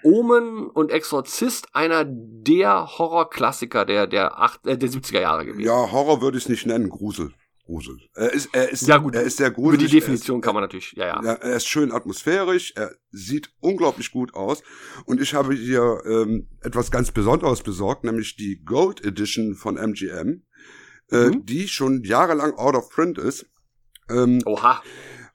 Omen und Exorzist einer der Horrorklassiker der, der, acht, äh, der 70er Jahre gewesen. ja, Horror würde ich es nicht nennen, Grusel. Grusel. Er ist, er ist, Ja, gut. er ist sehr Über gruselig. die Definition kann man natürlich, ja, ja. Ja, er ist schön atmosphärisch, er sieht unglaublich gut aus. Und ich habe hier ähm, etwas ganz Besonderes besorgt, nämlich die Gold Edition von MGM, äh, Mhm. die schon jahrelang out of print ist. Ähm, Oha.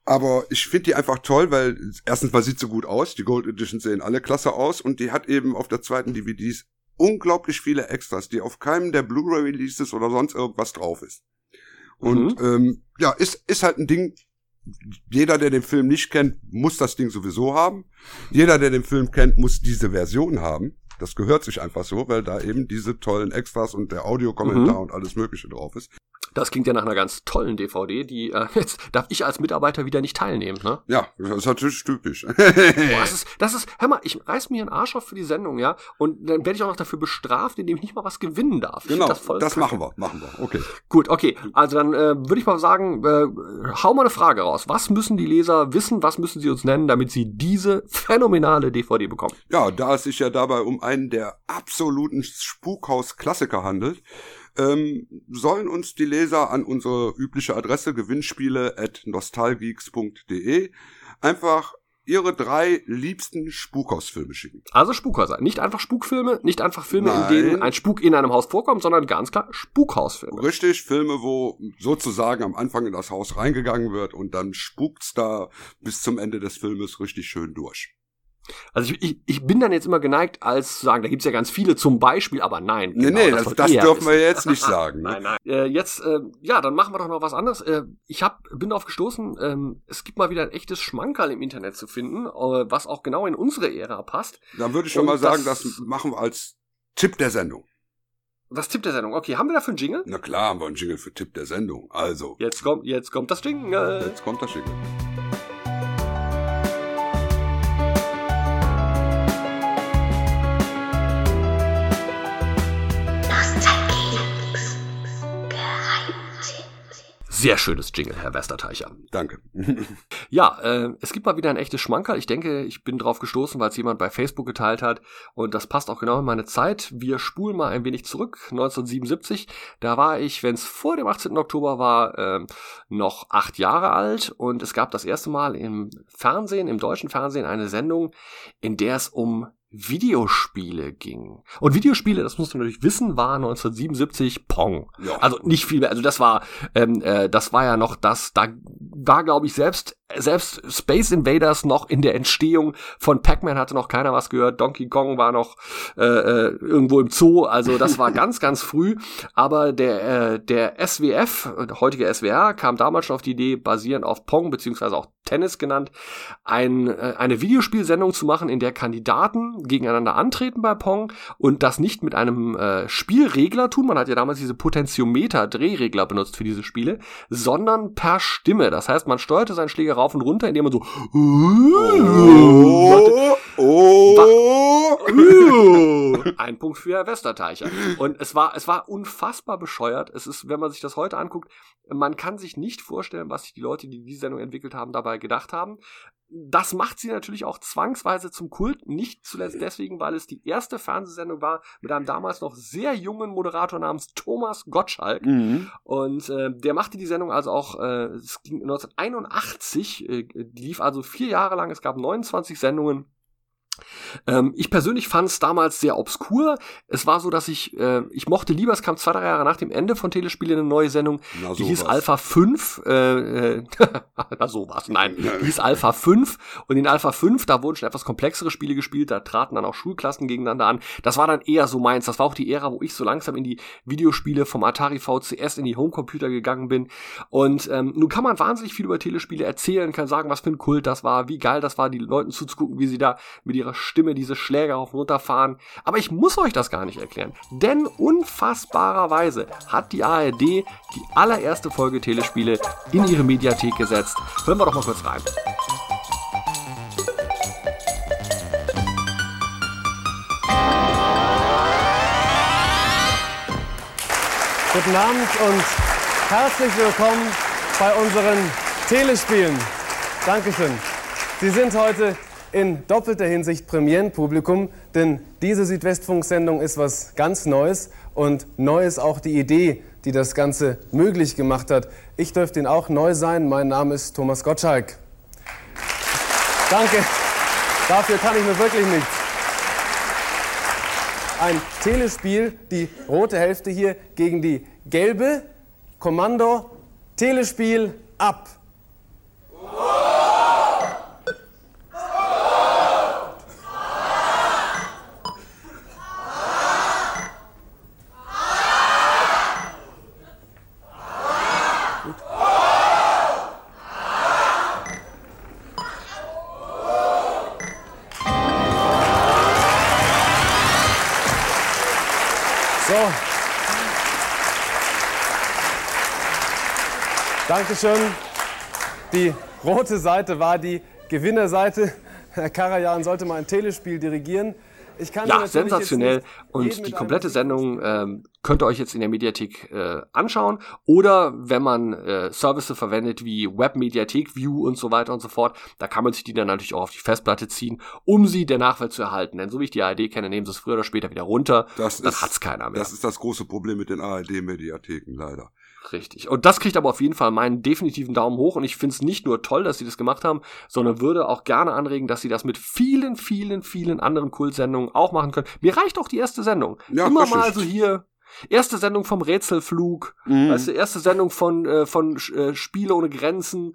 Aber ich finde die einfach toll, weil erstens mal sieht sie gut aus, die Gold Edition sehen alle klasse aus und die hat eben auf der zweiten DVDs unglaublich viele Extras, die auf keinem der Blu-ray Releases oder sonst irgendwas drauf ist. Und ähm, ja, ist, ist halt ein Ding, jeder, der den Film nicht kennt, muss das Ding sowieso haben. Jeder, der den Film kennt, muss diese Version haben. Das gehört sich einfach so, weil da eben diese tollen Extras und der Audiokommentar Mhm. und alles Mögliche drauf ist. Das klingt ja nach einer ganz tollen DVD, die äh, jetzt darf ich als Mitarbeiter wieder nicht teilnehmen, ne? Ja, das ist natürlich typisch. Boah, das ist, das ist, hör mal, ich reiß mir einen Arsch auf für die Sendung, ja, und dann werde ich auch noch dafür bestraft, indem ich nicht mal was gewinnen darf. Ich genau, das, das machen wir, machen wir. Okay. Gut, okay. Also dann äh, würde ich mal sagen, äh, hau mal eine Frage raus. Was müssen die Leser wissen, was müssen sie uns nennen, damit sie diese phänomenale DVD bekommen? Ja, da es sich ja dabei um einen der absoluten Spukhaus-Klassiker handelt, ähm, sollen uns die Leser an unsere übliche Adresse gewinnspiele at nostalgeeks.de einfach ihre drei liebsten Spukhausfilme schicken. Also Spukhäuser. Nicht einfach Spukfilme, nicht einfach Filme, Nein. in denen ein Spuk in einem Haus vorkommt, sondern ganz klar Spukhausfilme. Richtig, Filme, wo sozusagen am Anfang in das Haus reingegangen wird und dann spukt's da bis zum Ende des Filmes richtig schön durch. Also ich, ich, ich bin dann jetzt immer geneigt, als zu sagen, da gibt's ja ganz viele zum Beispiel, aber nein. Nee, genau, nee, das, das ja dürfen wir jetzt nicht sagen. ne? Nein, nein. Äh, jetzt, äh, ja, dann machen wir doch noch was anderes. Äh, ich hab, bin darauf gestoßen, ähm, es gibt mal wieder ein echtes Schmankerl im Internet zu finden, äh, was auch genau in unsere Ära passt. Dann würde ich schon Und mal sagen, das- das machen wir als Tipp der Sendung. Was tippt der Sendung? Okay, haben wir dafür einen Jingle? Na klar, haben wir einen Jingle für Tipp der Sendung. Also, Jetzt kommt, jetzt kommt das Jingle. jetzt kommt das Jingle. Sehr schönes Jingle, Herr Westerteicher. Danke. Ja, äh, es gibt mal wieder ein echtes Schmankerl. Ich denke, ich bin drauf gestoßen, weil es jemand bei Facebook geteilt hat. Und das passt auch genau in meine Zeit. Wir spulen mal ein wenig zurück. 1977. Da war ich, wenn es vor dem 18. Oktober war, ähm, noch acht Jahre alt. Und es gab das erste Mal im Fernsehen, im deutschen Fernsehen, eine Sendung, in der es um Videospiele ging. Und Videospiele, das musst du natürlich wissen, war 1977 Pong. Ja. Also nicht viel mehr. Also das war, ähm, äh, das war ja noch das, da war, glaube ich, selbst, selbst Space Invaders noch in der Entstehung von Pac-Man hatte noch keiner was gehört. Donkey Kong war noch äh, äh, irgendwo im Zoo. Also das war ganz, ganz früh. Aber der, äh, der SWF, äh, heutige SWR, kam damals schon auf die Idee, basierend auf Pong, beziehungsweise auch Tennis genannt, ein, äh, eine Videospielsendung zu machen, in der Kandidaten gegeneinander antreten bei Pong und das nicht mit einem äh, Spielregler tun, man hat ja damals diese Potentiometer-Drehregler benutzt für diese Spiele, sondern per Stimme. Das heißt, man steuerte seinen Schläger rauf und runter, indem man so Oh, oh. ein Punkt für Herr Westerteicher. Und es war, es war unfassbar bescheuert. Es ist, wenn man sich das heute anguckt, man kann sich nicht vorstellen, was sich die Leute, die die Sendung entwickelt haben, dabei gedacht haben. Das macht sie natürlich auch zwangsweise zum Kult, nicht zuletzt deswegen, weil es die erste Fernsehsendung war mit einem damals noch sehr jungen Moderator namens Thomas Gottschalk. Mhm. Und äh, der machte die Sendung also auch, äh, es ging 1981, äh, die lief also vier Jahre lang, es gab 29 Sendungen. Ähm, ich persönlich fand es damals sehr obskur. Es war so, dass ich, äh, ich mochte lieber, es kam zwei, drei Jahre nach dem Ende von Telespiele eine neue Sendung, Na, die hieß. Alpha 5, äh, äh, na sowas, nein, die hieß Alpha 5 und in Alpha 5, da wurden schon etwas komplexere Spiele gespielt, da traten dann auch Schulklassen gegeneinander an. Das war dann eher so meins, das war auch die Ära, wo ich so langsam in die Videospiele vom Atari VCS in die Homecomputer gegangen bin und ähm, nun kann man wahnsinnig viel über Telespiele erzählen, kann sagen, was für ein Kult das war, wie geil das war, die Leuten zuzugucken, wie sie da mit ihrer ihrer Stimme diese Schläge auf und runter. Aber ich muss euch das gar nicht erklären. Denn unfassbarerweise hat die ARD die allererste Folge Telespiele in ihre Mediathek gesetzt. Hören wir doch mal kurz rein. Guten Abend und herzlich willkommen bei unseren Telespielen. Dankeschön. Sie sind heute in doppelter Hinsicht Premierenpublikum, denn diese Südwestfunk-Sendung ist was ganz Neues und neu ist auch die Idee, die das Ganze möglich gemacht hat. Ich dürfte Ihnen auch neu sein. Mein Name ist Thomas Gottschalk. Danke. Dafür kann ich mir wirklich nichts. Ein Telespiel, die rote Hälfte hier gegen die gelbe. Kommando, Telespiel ab. So. Dankeschön. Die rote Seite war die Gewinnerseite. Herr Karajan sollte mal ein Telespiel dirigieren. Ich kann Ja, sensationell. Und die komplette Sendung ähm, könnt ihr euch jetzt in der Mediathek äh, anschauen. Oder wenn man äh, Services verwendet wie Webmediathek, View und so weiter und so fort, da kann man sich die dann natürlich auch auf die Festplatte ziehen, um sie der Nachwelt zu erhalten. Denn so wie ich die ARD kenne, nehmen sie es früher oder später wieder runter. Das dann ist- hat's keiner mehr. Das ist das große Problem mit den ARD-Mediatheken, leider. Richtig. Und das kriegt aber auf jeden Fall meinen definitiven Daumen hoch. Und ich finde es nicht nur toll, dass sie das gemacht haben, sondern würde auch gerne anregen, dass sie das mit vielen, vielen, vielen anderen Kultsendungen auch machen können. Mir reicht auch die erste Sendung. Ja, Immer mal so hier. Erste Sendung vom Rätselflug, Mhm. weißt du, erste Sendung von, äh, von äh, Spiele ohne Grenzen.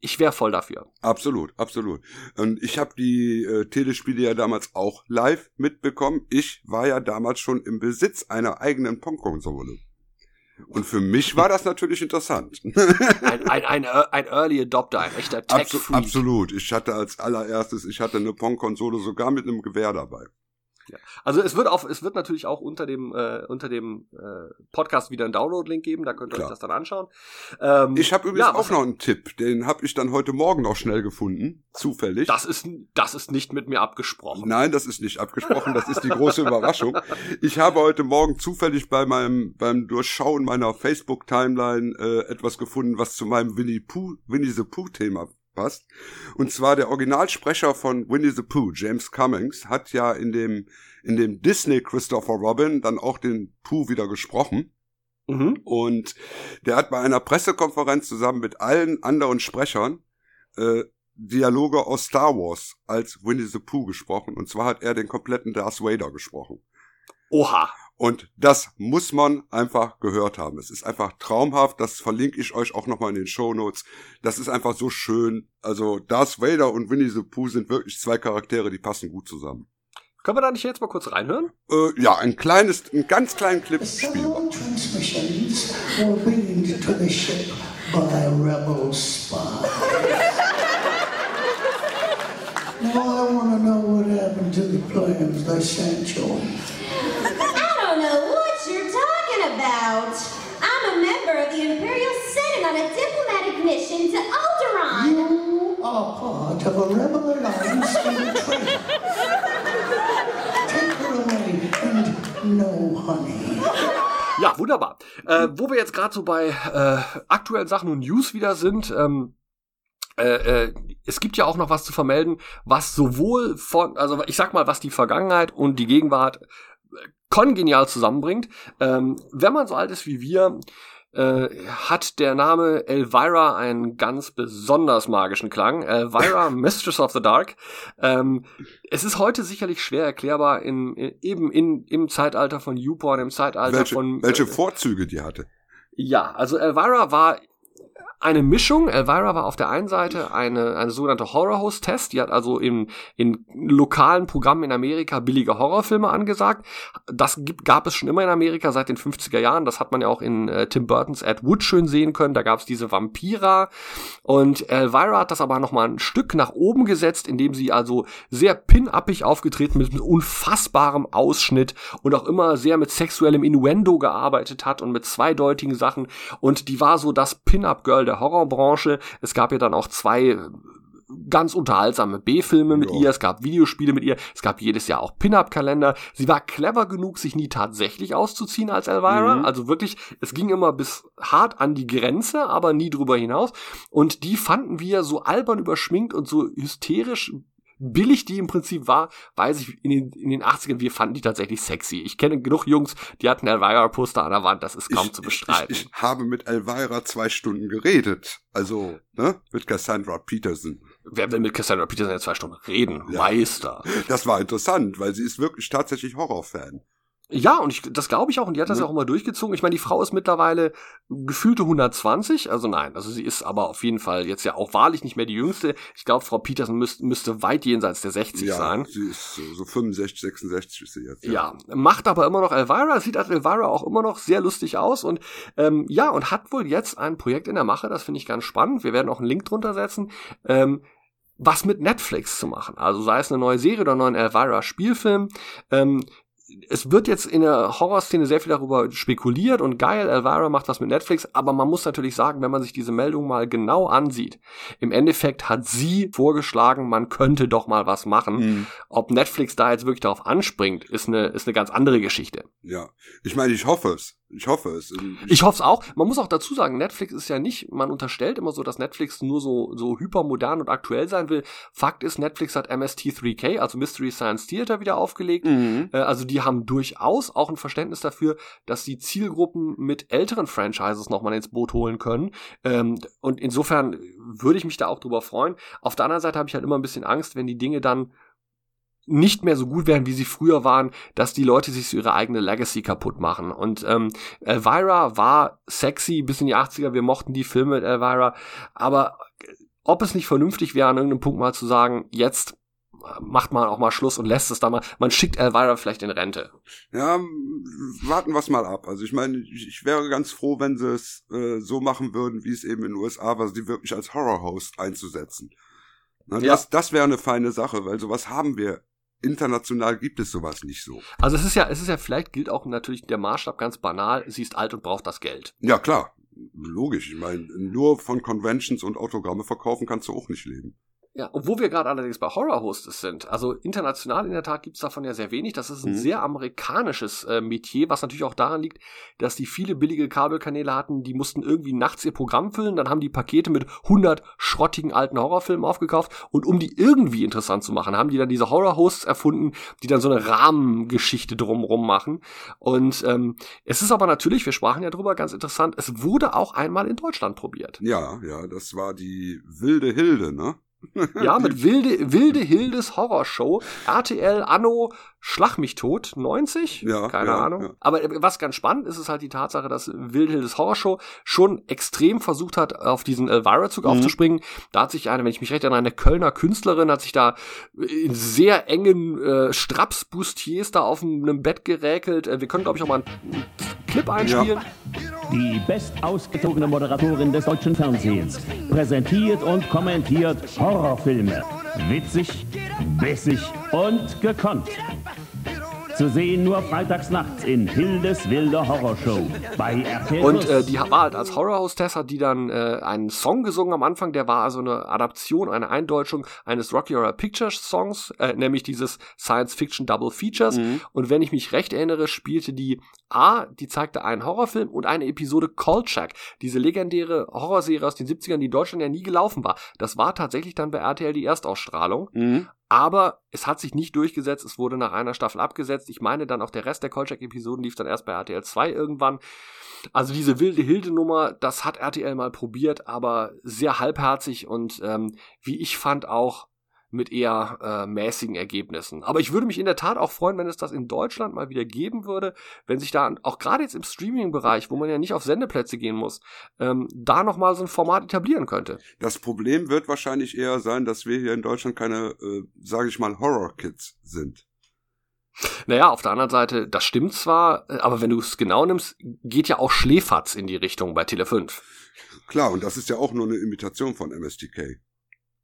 Ich wäre voll dafür. Absolut, absolut. Und ich habe die äh, Telespiele ja damals auch live mitbekommen. Ich war ja damals schon im Besitz einer eigenen Pong-Konsole. Und für mich war das natürlich interessant. Ein, ein, ein, ein Early Adopter, ein echter Tech-Freak. absolut. Ich hatte als allererstes, ich hatte eine Pong-Konsole sogar mit einem Gewehr dabei. Also es wird auf, es wird natürlich auch unter dem äh, unter dem äh, Podcast wieder einen Download-Link geben, da könnt ihr Klar. euch das dann anschauen. Ähm, Ich habe übrigens ja, auch noch einen Tipp. Den habe ich dann heute Morgen noch schnell gefunden. Zufällig. Das ist, das ist nicht mit mir abgesprochen. Nein, das ist nicht abgesprochen. Das ist die große Überraschung. Ich habe heute Morgen zufällig bei meinem beim Durchschauen meiner Facebook-Timeline äh, etwas gefunden, was zu meinem Winnie Pooh, Winnie the Pooh-Thema passt. Und zwar der Originalsprecher von Winnie the Pooh, James Cummings, hat ja in dem in dem Disney Christopher Robin dann auch den Pooh wieder gesprochen. Mhm. Und der hat bei einer Pressekonferenz zusammen mit allen anderen Sprechern äh, Dialoge aus Star Wars als Winnie the Pooh gesprochen. Und zwar hat er den kompletten Darth Vader gesprochen. Oha. Und das muss man einfach gehört haben. Es ist einfach traumhaft. Das verlinke ich euch auch nochmal in den Show Notes. Das ist einfach so schön. Also Darth Vader und Winnie the Pooh sind wirklich zwei Charaktere, die passen gut zusammen. Können wir da nicht jetzt mal kurz reinhören? Äh, ja, ein kleines, einen ganz kleinen Clip spies. Now I want to know what happened to the plans they sent you. I don't know what you're talking about. I'm a member of the Imperial Senate on a diplomatic mission to Alderaan. You are part of a rebel alliance and traitor. Take her away and no honey. Ja, wunderbar. Äh, wo wir jetzt gerade so bei äh, aktuellen Sachen und News wieder sind, ähm, äh, äh, es gibt ja auch noch was zu vermelden, was sowohl von, also ich sag mal, was die Vergangenheit und die Gegenwart äh, kongenial zusammenbringt. Ähm, wenn man so alt ist wie wir, äh, hat der Name Elvira einen ganz besonders magischen Klang. Elvira, Mistress of the Dark. Ähm, es ist heute sicherlich schwer erklärbar in, in eben in, im Zeitalter von YouPorn, im Zeitalter Welche, von welche äh, Vorzüge die hatte. ja, also Elvira war eine Mischung. Elvira war auf der einen Seite eine, eine sogenannte Horror-Host-Test. Die hat also in, in lokalen Programmen in Amerika billige Horrorfilme angesagt. Das gibt, gab es schon immer in Amerika seit den 50er Jahren. Das hat man ja auch in äh, Tim Burtons Ed Wood schön sehen können. Da gab es diese Vampira. Und Elvira hat das aber nochmal ein Stück nach oben gesetzt, indem sie also sehr pin-uppig aufgetreten mit, mit unfassbarem Ausschnitt und auch immer sehr mit sexuellem Innuendo gearbeitet hat und mit zweideutigen Sachen. Und die war so das Pin-Up-Girl der Horrorbranche. Es gab ja dann auch zwei ganz unterhaltsame B-Filme mit Ja. ihr, es gab Videospiele mit ihr, es gab jedes Jahr auch Pin-Up-Kalender. Sie war clever genug, sich nie tatsächlich auszuziehen als Elvira. Mhm. Also wirklich, es ging immer bis hart an die Grenze, aber nie drüber hinaus. Und die fanden wir so albern überschminkt und so hysterisch billig die im Prinzip war, weiß ich, in den, in den 80ern, wir fanden die tatsächlich sexy. Ich kenne genug Jungs, die hatten Elvira-Poster an der Wand, das ist kaum zu bestreiten. Ich, ich habe mit Elvira zwei Stunden geredet. Also, ne? Mit Cassandra Peterson. Wer will mit Cassandra Peterson jetzt zwei Stunden reden? Ja. Meister. Das war interessant, weil sie ist wirklich tatsächlich Horrorfan. Ja, und ich, das glaube ich auch, und die hat das Mhm. ja auch immer durchgezogen. Ich meine, die Frau ist mittlerweile gefühlte 120, also nein, also sie ist aber auf jeden Fall jetzt ja auch wahrlich nicht mehr die jüngste. Ich glaube, Frau Peterson müsst, müsste weit jenseits der 60 ja, sein. sie ist so, so 65, 66 ist sie jetzt. Ja, macht aber immer noch Elvira, sieht als Elvira auch immer noch sehr lustig aus und ähm, ja, und hat wohl jetzt ein Projekt in der Mache, das finde ich ganz spannend. Wir werden auch einen Link drunter setzen. Ähm, was mit Netflix zu machen. Also sei es eine neue Serie oder einen neuen Elvira-Spielfilm. Ähm, es wird jetzt in der Horrorszene sehr viel darüber spekuliert und geil, Elvira macht was mit Netflix, aber man muss natürlich sagen, wenn man sich diese Meldung mal genau ansieht, im Endeffekt hat sie vorgeschlagen, man könnte doch mal was machen. Mhm. Ob Netflix da jetzt wirklich darauf anspringt, ist eine, ist eine ganz andere Geschichte. Ja. Ich meine, ich hoffe es. Ich hoffe es. Ich hoffe es auch. Man muss auch dazu sagen, Netflix ist ja nicht, man unterstellt immer so, dass Netflix nur so, so hypermodern und aktuell sein will. Fakt ist, Netflix hat MST3K, also Mystery Science Theater, wieder aufgelegt. Mhm. Äh, Also die haben durchaus auch ein Verständnis dafür, dass sie Zielgruppen mit älteren Franchises nochmal ins Boot holen können. Ähm, Und insofern würde ich mich da auch drüber freuen. Auf der anderen Seite habe ich halt immer ein bisschen Angst, wenn die Dinge dann nicht mehr so gut werden, wie sie früher waren, dass die Leute sich so ihre eigene Legacy kaputt machen. Und ähm, Elvira war sexy bis in die 80er, wir mochten die Filme mit Elvira, aber ob es nicht vernünftig wäre, an irgendeinem Punkt mal zu sagen, jetzt macht man auch mal Schluss und lässt es da mal, man schickt Elvira vielleicht in Rente. Ja, warten wir es mal ab. Also ich meine, ich, ich wäre ganz froh, wenn sie es äh, so machen würden, wie es eben in den USA war, sie wirklich als Horror-Host einzusetzen. Na, Ja. das, das wäre eine feine Sache, weil sowas haben wir. International gibt es sowas nicht so. Also es ist ja, es ist ja, vielleicht gilt auch natürlich der Maßstab ganz banal, sie ist alt und braucht das Geld. Ja, klar. Logisch. Ich meine, nur von Conventions und Autogramme verkaufen kannst du auch nicht leben. Ja, und wo wir gerade allerdings bei Horror-Hostess sind, also international in der Tat gibt's davon ja sehr wenig. Das ist ein Mhm. sehr amerikanisches äh, Metier, was natürlich auch daran liegt, dass die viele billige Kabelkanäle hatten, die mussten irgendwie nachts ihr Programm füllen, dann haben die Pakete mit 100 schrottigen alten Horrorfilmen aufgekauft und um die irgendwie interessant zu machen, haben die dann diese Horror-Hosts erfunden, die dann so eine Rahmengeschichte drumrum machen. Und ähm, es ist aber natürlich, wir sprachen ja drüber, ganz interessant, es wurde auch einmal in Deutschland probiert. Ja, ja, das war die wilde Hilde, ne? Ja, mit wilde, wilde Hildes Horrorshow. RTL Anno Schlag mich tot 90? Ja, Keine ja, Ahnung. ja. Aber äh, was ganz spannend ist, ist halt die Tatsache, dass Wilde Hildes Horrorshow schon extrem versucht hat, auf diesen Elvira-Zug Mhm. aufzuspringen. Da hat sich eine, wenn ich mich recht erinnere, eine Kölner Künstlerin hat sich da in sehr engen äh, Straps-Bustiers da auf einem Bett geräkelt. Äh, wir können, glaube ich, auch mal einen Clip einspielen. Die bestausgezogene Moderatorin des deutschen Fernsehens präsentiert und kommentiert Horrorfilme. Witzig, bissig und gekonnt. Zu sehen nur freitags nachts in Hildes wilde Horrorshow bei RTL Und äh, die war halt als Horror-Hostess, hat die dann äh, einen Song gesungen am Anfang, der war also eine Adaption, eine Eindeutschung eines Rocky Horror Picture Songs, äh, nämlich dieses Science-Fiction Double Features. Und wenn ich mich recht erinnere, spielte die A, die zeigte einen Horrorfilm und eine Episode Kolchak, diese legendäre Horrorserie aus den 70ern, die in Deutschland ja nie gelaufen war. Das war tatsächlich dann bei RTL die Erstausstrahlung. Aber es hat sich nicht durchgesetzt, es wurde nach einer Staffel abgesetzt. Ich meine dann auch der Rest der Kolchak-Episoden lief dann erst bei RTL 2 irgendwann. Also diese wilde Hilde-Nummer, das hat RTL mal probiert, aber sehr halbherzig und ähm, wie ich fand auch mit eher äh, mäßigen Ergebnissen. Aber ich würde mich in der Tat auch freuen, wenn es das in Deutschland mal wieder geben würde, wenn sich da auch gerade jetzt im Streaming-Bereich, wo man ja nicht auf Sendeplätze gehen muss, ähm, da noch mal so ein Format etablieren könnte. Das Problem wird wahrscheinlich eher sein, dass wir hier in Deutschland keine, äh, sage ich mal, Horror-Kids sind. Naja, auf der anderen Seite, das stimmt zwar, äh, aber wenn du es genau nimmst, geht ja auch Schläferz in die Richtung bei Tele 5. Klar, und das ist ja auch nur eine Imitation von MSTK.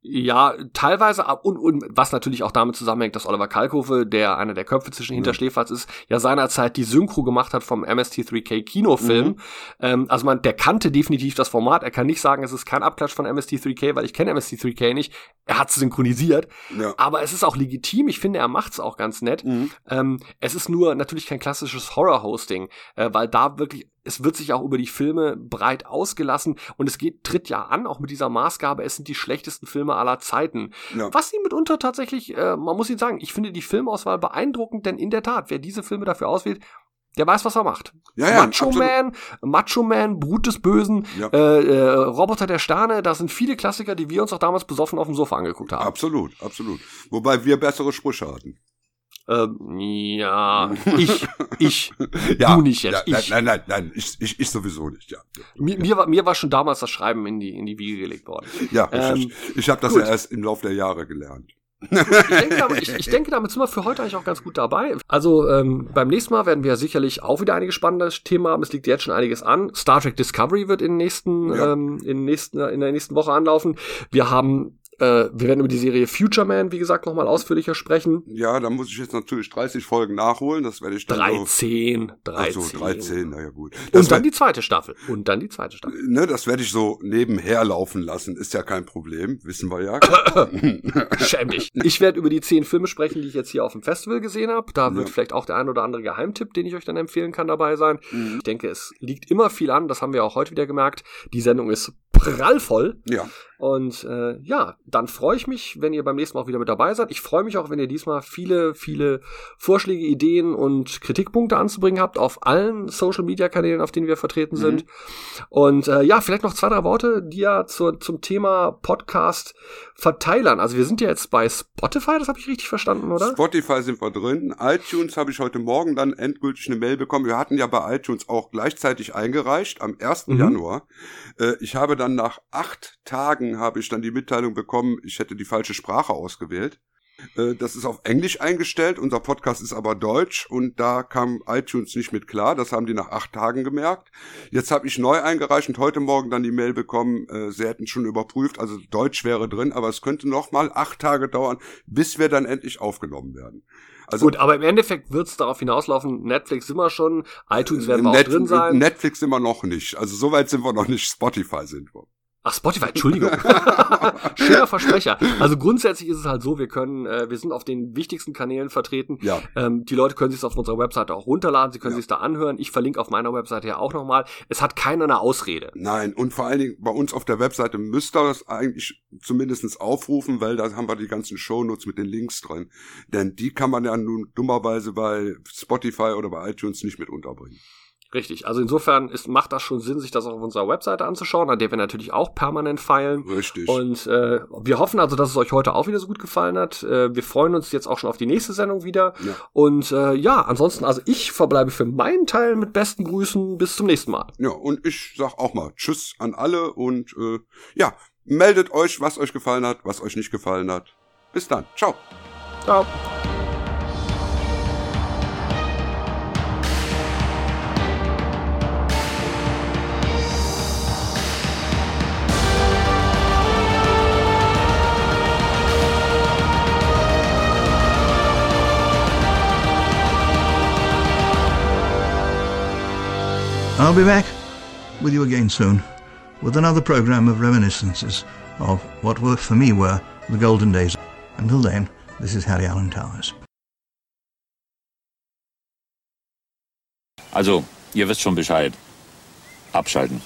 Ja, teilweise und, und was natürlich auch damit zusammenhängt, dass Oliver Kalkofe, der einer der Köpfe zwischen Hinterschläferz ist, ja seinerzeit die Synchro gemacht hat vom MST3K Kinofilm. Mhm. Ähm, also man, der kannte definitiv das Format. Er kann nicht sagen, es ist kein Abklatsch von MST3K, weil ich kenne MST3K nicht. Er hat es synchronisiert. Ja. Aber es ist auch legitim. Ich finde, er macht es auch ganz nett. Mhm. Ähm, es ist nur natürlich kein klassisches Horror-Hosting, äh, weil da wirklich es wird sich auch über die Filme breit ausgelassen und es geht, tritt ja an, auch mit dieser Maßgabe, es sind die schlechtesten Filme aller Zeiten. Ja. Was sie mitunter tatsächlich, äh, man muss ihnen sagen, ich finde die Filmauswahl beeindruckend, denn in der Tat, wer diese Filme dafür auswählt, der weiß, was er macht. Ja, ja, Macho absolut. Man, Macho Man, Brut des Bösen, ja. äh, äh, Roboter der Sterne, das sind viele Klassiker, die wir uns auch damals besoffen auf dem Sofa angeguckt haben. Absolut, absolut. Wobei wir bessere Sprüche hatten. Ähm, ja, ich, ich, ja, du nicht jetzt. Ja, ich. Nein, nein, nein, ich, ich, ich sowieso nicht, ja. Mir, mir, war, mir war schon damals das Schreiben in die, in die Wiege gelegt worden. Ja, ähm, ich, ich habe das gut. ja erst im Laufe der Jahre gelernt. ich, denke, damit, ich, ich denke, damit sind wir für heute eigentlich auch ganz gut dabei. Also ähm, beim nächsten Mal werden wir sicherlich auch wieder einige spannende Themen haben. Es liegt jetzt schon einiges an. Star Trek Discovery wird in, nächsten, ja. ähm, in, nächsten, in der nächsten Woche anlaufen. Wir haben äh, wir werden über die Serie Future Man, wie gesagt, nochmal ausführlicher sprechen. Ja, da muss ich jetzt natürlich 30 Folgen nachholen. Das werde ich dann 13, so, 13. Ach so, 13, naja gut. Das Und dann die zweite Staffel. Und dann die zweite Staffel. Ne, das werde ich so nebenher laufen lassen. Ist ja kein Problem, wissen wir ja. Schäm dich. Ich werde über die zehn Filme sprechen, die ich jetzt hier auf dem Festival gesehen habe. Da wird ja. vielleicht auch der ein oder andere Geheimtipp, den ich euch dann empfehlen kann, dabei sein. Mhm. Ich denke, es liegt immer viel an. Das haben wir auch heute wieder gemerkt. Die Sendung ist prallvoll. Ja. Und äh, ja, dann freue ich mich, wenn ihr beim nächsten Mal auch wieder mit dabei seid. Ich freue mich auch, wenn ihr diesmal viele, viele Vorschläge, Ideen und Kritikpunkte anzubringen habt auf allen Social-Media-Kanälen, auf denen wir vertreten mhm. sind. Und äh, ja, vielleicht noch zwei, drei Worte, die ja zur, zum Thema Podcast-Verteilern. Also wir sind ja jetzt bei Spotify, das habe ich richtig verstanden, oder? Spotify sind wir drin. iTunes habe ich heute Morgen dann endgültig eine Mail bekommen. Wir hatten ja bei iTunes auch gleichzeitig eingereicht am 1. Mhm. Januar. Äh, ich habe dann nach acht Tagen habe ich dann die Mitteilung bekommen, ich hätte die falsche Sprache ausgewählt. Äh, das ist auf Englisch eingestellt, unser Podcast ist aber Deutsch und da kam iTunes nicht mit klar. Das haben die nach acht Tagen gemerkt. Jetzt habe ich neu eingereicht und heute Morgen dann die Mail bekommen, äh, sie hätten schon überprüft, also Deutsch wäre drin, aber es könnte noch mal acht Tage dauern, bis wir dann endlich aufgenommen werden. Also, Gut, aber im Endeffekt wird es darauf hinauslaufen, Netflix sind wir schon, iTunes werden wir Net auch drin sein. Netflix sind wir noch nicht. Also so weit sind wir noch nicht, Spotify sind wir. Ach, Spotify, Entschuldigung. Schöner Versprecher. Also grundsätzlich ist es halt so, wir können, äh, wir sind auf den wichtigsten Kanälen vertreten. Ja. Ähm, die Leute können sich auf unserer Webseite auch runterladen, sie können ja. sich da anhören. Ich verlinke auf meiner Webseite ja auch nochmal. Es hat keiner eine Ausrede. Nein, und vor allen Dingen bei uns auf der Webseite müsst ihr das eigentlich zumindestens aufrufen, weil da haben wir die ganzen Shownotes mit den Links drin. Denn die kann man ja nun dummerweise bei Spotify oder bei iTunes nicht mit unterbringen. Richtig. Also insofern ist, macht das schon Sinn, sich das auf unserer Webseite anzuschauen, an der wir natürlich auch permanent feilen. Richtig. Und äh, wir hoffen also, dass es euch heute auch wieder so gut gefallen hat. Äh, wir freuen uns jetzt auch schon auf die nächste Sendung wieder. Ja. Und äh, ja, ansonsten, also ich verbleibe für meinen Teil mit besten Grüßen. Bis zum nächsten Mal. Ja, und ich sag auch mal Tschüss an alle und äh, ja, meldet euch, was euch gefallen hat, was euch nicht gefallen hat. Bis dann. Ciao. Ciao. I'll be back with you again soon with another program of reminiscences of what were, for me, were the golden days. Until then, this is Harry Allen Towers. Also, ihr wisst schon Bescheid. Abschalten.